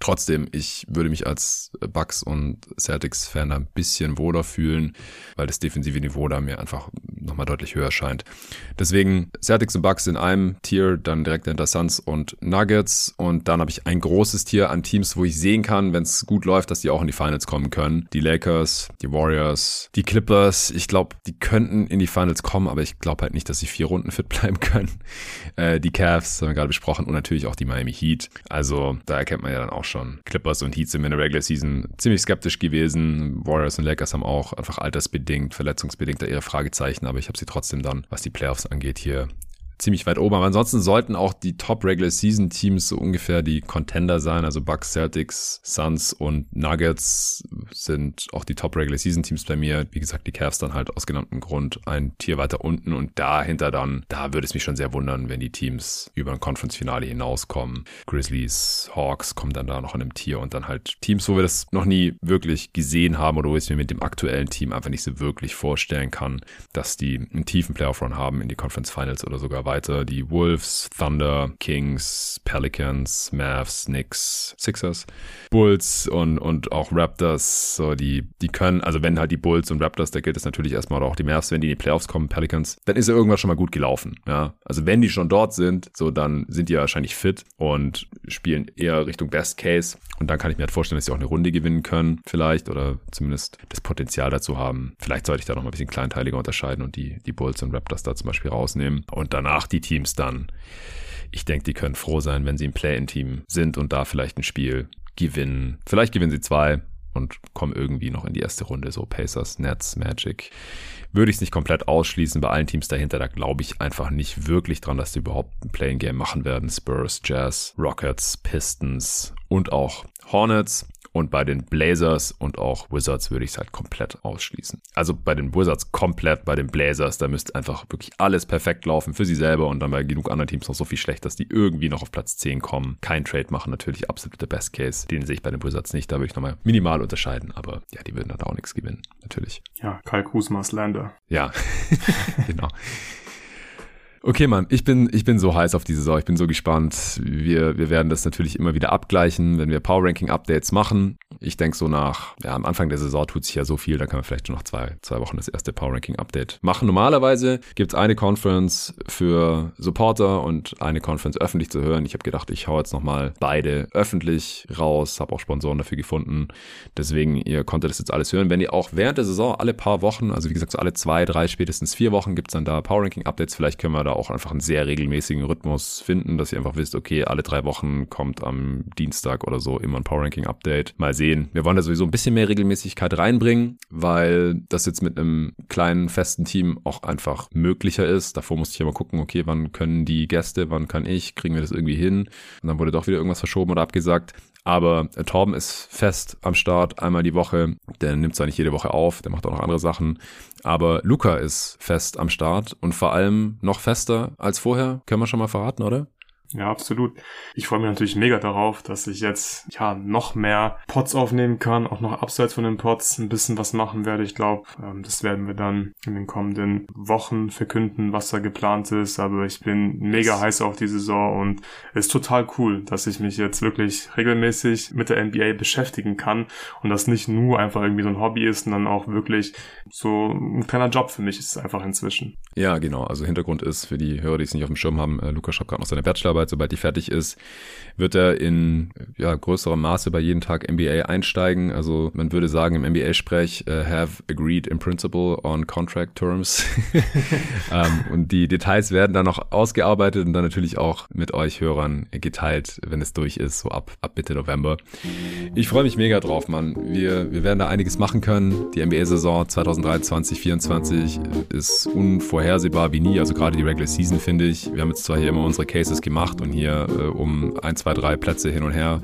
A: Trotzdem, ich würde mich als Bucks und Celtics-Fan da ein bisschen wohler fühlen, weil das defensive Niveau da mir einfach nochmal deutlich höher scheint. Deswegen Celtics und Bucks in einem Tier, dann direkt hinter Suns und Nuggets und dann habe ich ein großes Tier an Teams, wo ich sehen kann, wenn es gut läuft, dass die auch in die Finals kommen können. Die Lakers, die Warriors, die Clippers. Ich glaube, die könnten in die Finals kommen, aber ich glaube halt nicht, dass sie vier Runden fit [LAUGHS] bleiben können. Äh, die Cavs haben wir gerade besprochen und natürlich auch die Miami Heat. Also da erkennt man ja dann auch schon. Clippers und Heat sind in der Regular Season ziemlich skeptisch gewesen. Warriors und Lakers haben auch einfach altersbedingt, verletzungsbedingt da ihre Fragezeichen, aber ich habe sie trotzdem dann, was die Playoffs angeht, hier ziemlich weit oben. Aber ansonsten sollten auch die Top Regular Season Teams so ungefähr die Contender sein. Also Bucks, Celtics, Suns und Nuggets sind auch die Top Regular Season Teams bei mir. Wie gesagt, die Cavs dann halt aus genanntem Grund ein Tier weiter unten und dahinter dann, da würde es mich schon sehr wundern, wenn die Teams über ein Conference-Finale hinauskommen. Grizzlies, Hawks kommen dann da noch in einem Tier und dann halt Teams, wo wir das noch nie wirklich gesehen haben oder wo ich es mir mit dem aktuellen Team einfach nicht so wirklich vorstellen kann, dass die einen tiefen Playoff-Run haben in die Conference Finals oder sogar weiter. Die Wolves, Thunder, Kings, Pelicans, Mavs, Knicks, Sixers, Bulls und, und auch Raptors, so die, die können, also wenn halt die Bulls und Raptors, da gilt es natürlich erstmal oder auch die Mavs, wenn die in die Playoffs kommen, Pelicans, dann ist ja irgendwas schon mal gut gelaufen, ja. Also wenn die schon dort sind, so dann sind die wahrscheinlich fit und spielen eher Richtung Best Case und dann kann ich mir halt vorstellen, dass sie auch eine Runde gewinnen können, vielleicht, oder zumindest das Potenzial dazu haben. Vielleicht sollte ich da noch mal ein bisschen kleinteiliger unterscheiden und die, die Bulls und Raptors da zum Beispiel rausnehmen und danach die Teams dann. Ich denke, die können froh sein, wenn sie ein Play-in-Team sind und da vielleicht ein Spiel gewinnen. Vielleicht gewinnen sie zwei und kommen irgendwie noch in die erste Runde. So Pacers, Nets, Magic. Würde ich es nicht komplett ausschließen. Bei allen Teams dahinter, da glaube ich einfach nicht wirklich dran, dass sie überhaupt ein Playing Game machen werden. Spurs, Jazz, Rockets, Pistons und auch Hornets. Und bei den Blazers und auch Wizards würde ich es halt komplett ausschließen. Also bei den Wizards komplett, bei den Blazers, da müsste einfach wirklich alles perfekt laufen für sie selber und dann bei genug anderen Teams noch so viel schlecht, dass die irgendwie noch auf Platz 10 kommen. Kein Trade machen, natürlich absolut der Best Case. Den sehe ich bei den Wizards nicht, da würde ich nochmal minimal unterscheiden, aber ja, die würden dann auch nichts gewinnen, natürlich.
B: Ja, Kyle Kuzmas Lander.
A: Ja, [LAUGHS] genau. Okay, Mann, ich bin, ich bin so heiß auf die Saison. Ich bin so gespannt. Wir, wir werden das natürlich immer wieder abgleichen, wenn wir Power Ranking Updates machen. Ich denke so nach, ja, am Anfang der Saison tut sich ja so viel, da kann man vielleicht schon nach zwei, zwei Wochen das erste Power Ranking Update machen. Normalerweise gibt es eine Conference für Supporter und eine Conference öffentlich zu hören. Ich habe gedacht, ich hau jetzt nochmal beide öffentlich raus, habe auch Sponsoren dafür gefunden. Deswegen, ihr konntet das jetzt alles hören. Wenn ihr auch während der Saison alle paar Wochen, also wie gesagt, so alle zwei, drei, spätestens vier Wochen gibt es dann da Power Ranking Updates. Vielleicht können wir da auch einfach einen sehr regelmäßigen Rhythmus finden, dass ihr einfach wisst, okay, alle drei Wochen kommt am Dienstag oder so immer ein Power Ranking Update. Mal sehen. Wir wollen da sowieso ein bisschen mehr Regelmäßigkeit reinbringen, weil das jetzt mit einem kleinen festen Team auch einfach möglicher ist. Davor musste ich immer gucken, okay, wann können die Gäste, wann kann ich, kriegen wir das irgendwie hin? Und dann wurde doch wieder irgendwas verschoben oder abgesagt. Aber äh, Torben ist fest am Start, einmal die Woche. Der nimmt zwar nicht jede Woche auf, der macht auch noch andere Sachen. Aber Luca ist fest am Start und vor allem noch fester als vorher. Können wir schon mal verraten, oder?
B: Ja, absolut. Ich freue mich natürlich mega darauf, dass ich jetzt ja noch mehr Pots aufnehmen kann, auch noch abseits von den Pots ein bisschen was machen werde. Ich glaube, ähm, das werden wir dann in den kommenden Wochen verkünden, was da geplant ist. Aber ich bin mega heiß auf die Saison und es ist total cool, dass ich mich jetzt wirklich regelmäßig mit der NBA beschäftigen kann und das nicht nur einfach irgendwie so ein Hobby ist, sondern auch wirklich so ein kleiner Job für mich ist es einfach inzwischen.
A: Ja, genau. Also Hintergrund ist für die Hörer, die es nicht auf dem Schirm haben, äh, Lukas schreibt gerade noch seine Bachelor Bachelorarbeit, sobald die fertig ist, wird er in ja, größerem Maße bei jeden Tag NBA einsteigen. Also man würde sagen im NBA-Sprech, uh, have agreed in principle on contract terms. [LAUGHS] ähm, und die Details werden dann noch ausgearbeitet und dann natürlich auch mit euch Hörern geteilt, wenn es durch ist, so ab, ab Mitte November. Ich freue mich mega drauf, Mann. Wir, wir werden da einiges machen können. Die NBA-Saison 2023, 2024 ist unvorhersehbar wie nie. Also gerade die Regular Season finde ich. Wir haben jetzt zwar hier immer unsere Cases gemacht, gemacht und hier äh, um ein, zwei, drei Plätze hin und her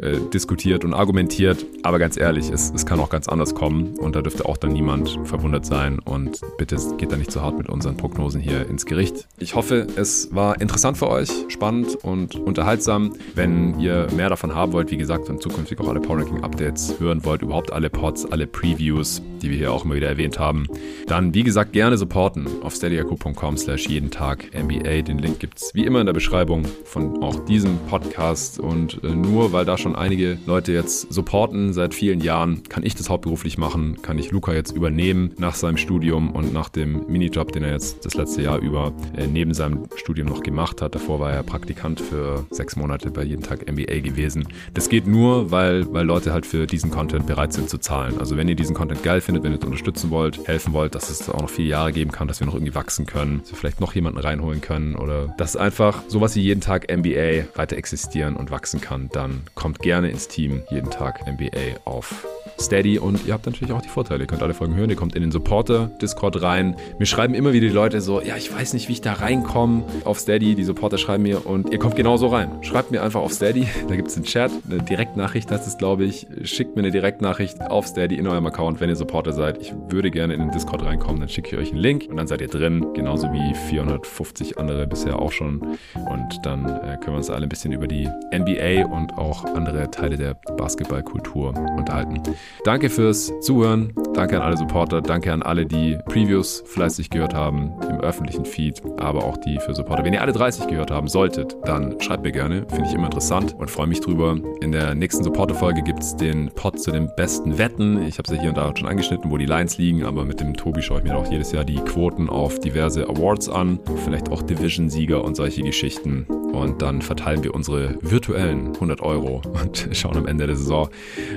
A: äh, diskutiert und argumentiert. Aber ganz ehrlich, es, es kann auch ganz anders kommen und da dürfte auch dann niemand verwundert sein. Und bitte geht da nicht zu hart mit unseren Prognosen hier ins Gericht. Ich hoffe, es war interessant für euch, spannend und unterhaltsam. Wenn ihr mehr davon haben wollt, wie gesagt, und zukünftig auch alle Power Ranking Updates hören wollt, überhaupt alle Pods, alle Previews, die wir hier auch immer wieder erwähnt haben, dann wie gesagt gerne supporten auf steadyako.com slash jeden Tag NBA. Den Link gibt es wie immer in der Beschreibung von auch diesem Podcast und äh, nur weil da schon schon einige Leute jetzt supporten seit vielen Jahren. Kann ich das hauptberuflich machen? Kann ich Luca jetzt übernehmen nach seinem Studium und nach dem Minijob, den er jetzt das letzte Jahr über äh, neben seinem Studium noch gemacht hat? Davor war er Praktikant für sechs Monate bei jeden Tag MBA gewesen. Das geht nur, weil, weil Leute halt für diesen Content bereit sind zu zahlen. Also wenn ihr diesen Content geil findet, wenn ihr es unterstützen wollt, helfen wollt, dass es auch noch viele Jahre geben kann, dass wir noch irgendwie wachsen können, dass wir vielleicht noch jemanden reinholen können oder dass einfach sowas wie jeden Tag MBA weiter existieren und wachsen kann, dann kommt gerne ins Team jeden Tag NBA auf Steady und ihr habt natürlich auch die Vorteile. Ihr könnt alle Folgen hören, ihr kommt in den Supporter-Discord rein. Mir schreiben immer wieder die Leute so, ja, ich weiß nicht, wie ich da reinkomme auf Steady. Die Supporter schreiben mir und ihr kommt genauso rein. Schreibt mir einfach auf Steady, [LAUGHS] da gibt es einen Chat, eine Direktnachricht heißt es, glaube ich. Schickt mir eine Direktnachricht auf Steady in eurem Account, wenn ihr Supporter seid. Ich würde gerne in den Discord reinkommen, dann schicke ich euch einen Link und dann seid ihr drin, genauso wie 450 andere bisher auch schon. Und dann äh, können wir uns alle ein bisschen über die NBA und auch andere Teile der Basketballkultur unterhalten. Danke fürs Zuhören. Danke an alle Supporter. Danke an alle, die Previews fleißig gehört haben im öffentlichen Feed, aber auch die für Supporter. Wenn ihr alle 30 gehört haben solltet, dann schreibt mir gerne. Finde ich immer interessant und freue mich drüber. In der nächsten Supporter-Folge gibt es den Pod zu den besten Wetten. Ich habe es ja hier und da schon angeschnitten, wo die Lines liegen, aber mit dem Tobi schaue ich mir auch jedes Jahr die Quoten auf diverse Awards an. Vielleicht auch Division-Sieger und solche Geschichten. und dann verteilen wir unsere virtuellen 100 Euro und [LAUGHS] schauen am Ende der Saison,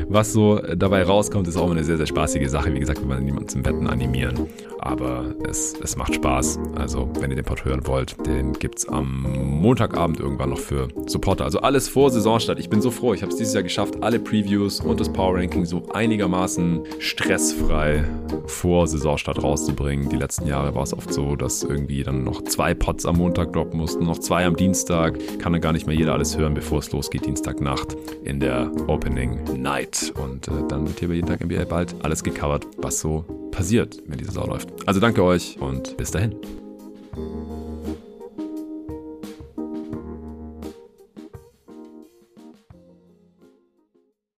A: was so dabei rauskommt. Ist auch immer eine sehr, sehr spaßige Sache. Wie gesagt, wir wollen niemanden zum Wetten animieren, aber es, es macht Spaß. Also, wenn ihr den Pod hören wollt, den gibt es am Montagabend irgendwann noch für Supporter. Also alles vor Saisonstart. Ich bin so froh. Ich habe es dieses Jahr geschafft, alle Previews und das Power Ranking so einigermaßen stressfrei vor Saisonstart rauszubringen. Die letzten Jahre war es oft so, dass irgendwie dann noch zwei Pods am Montag droppen mussten, noch zwei am Dienstag. Kann dann gar nicht mehr jeder alles hören, bevor es losgeht, Dienstagnacht in der Opening Night. Und äh, dann wird hier bei jeden Tag NBA bald alles gecovert, was so passiert, wenn die Saison läuft. Also danke euch und bis dahin.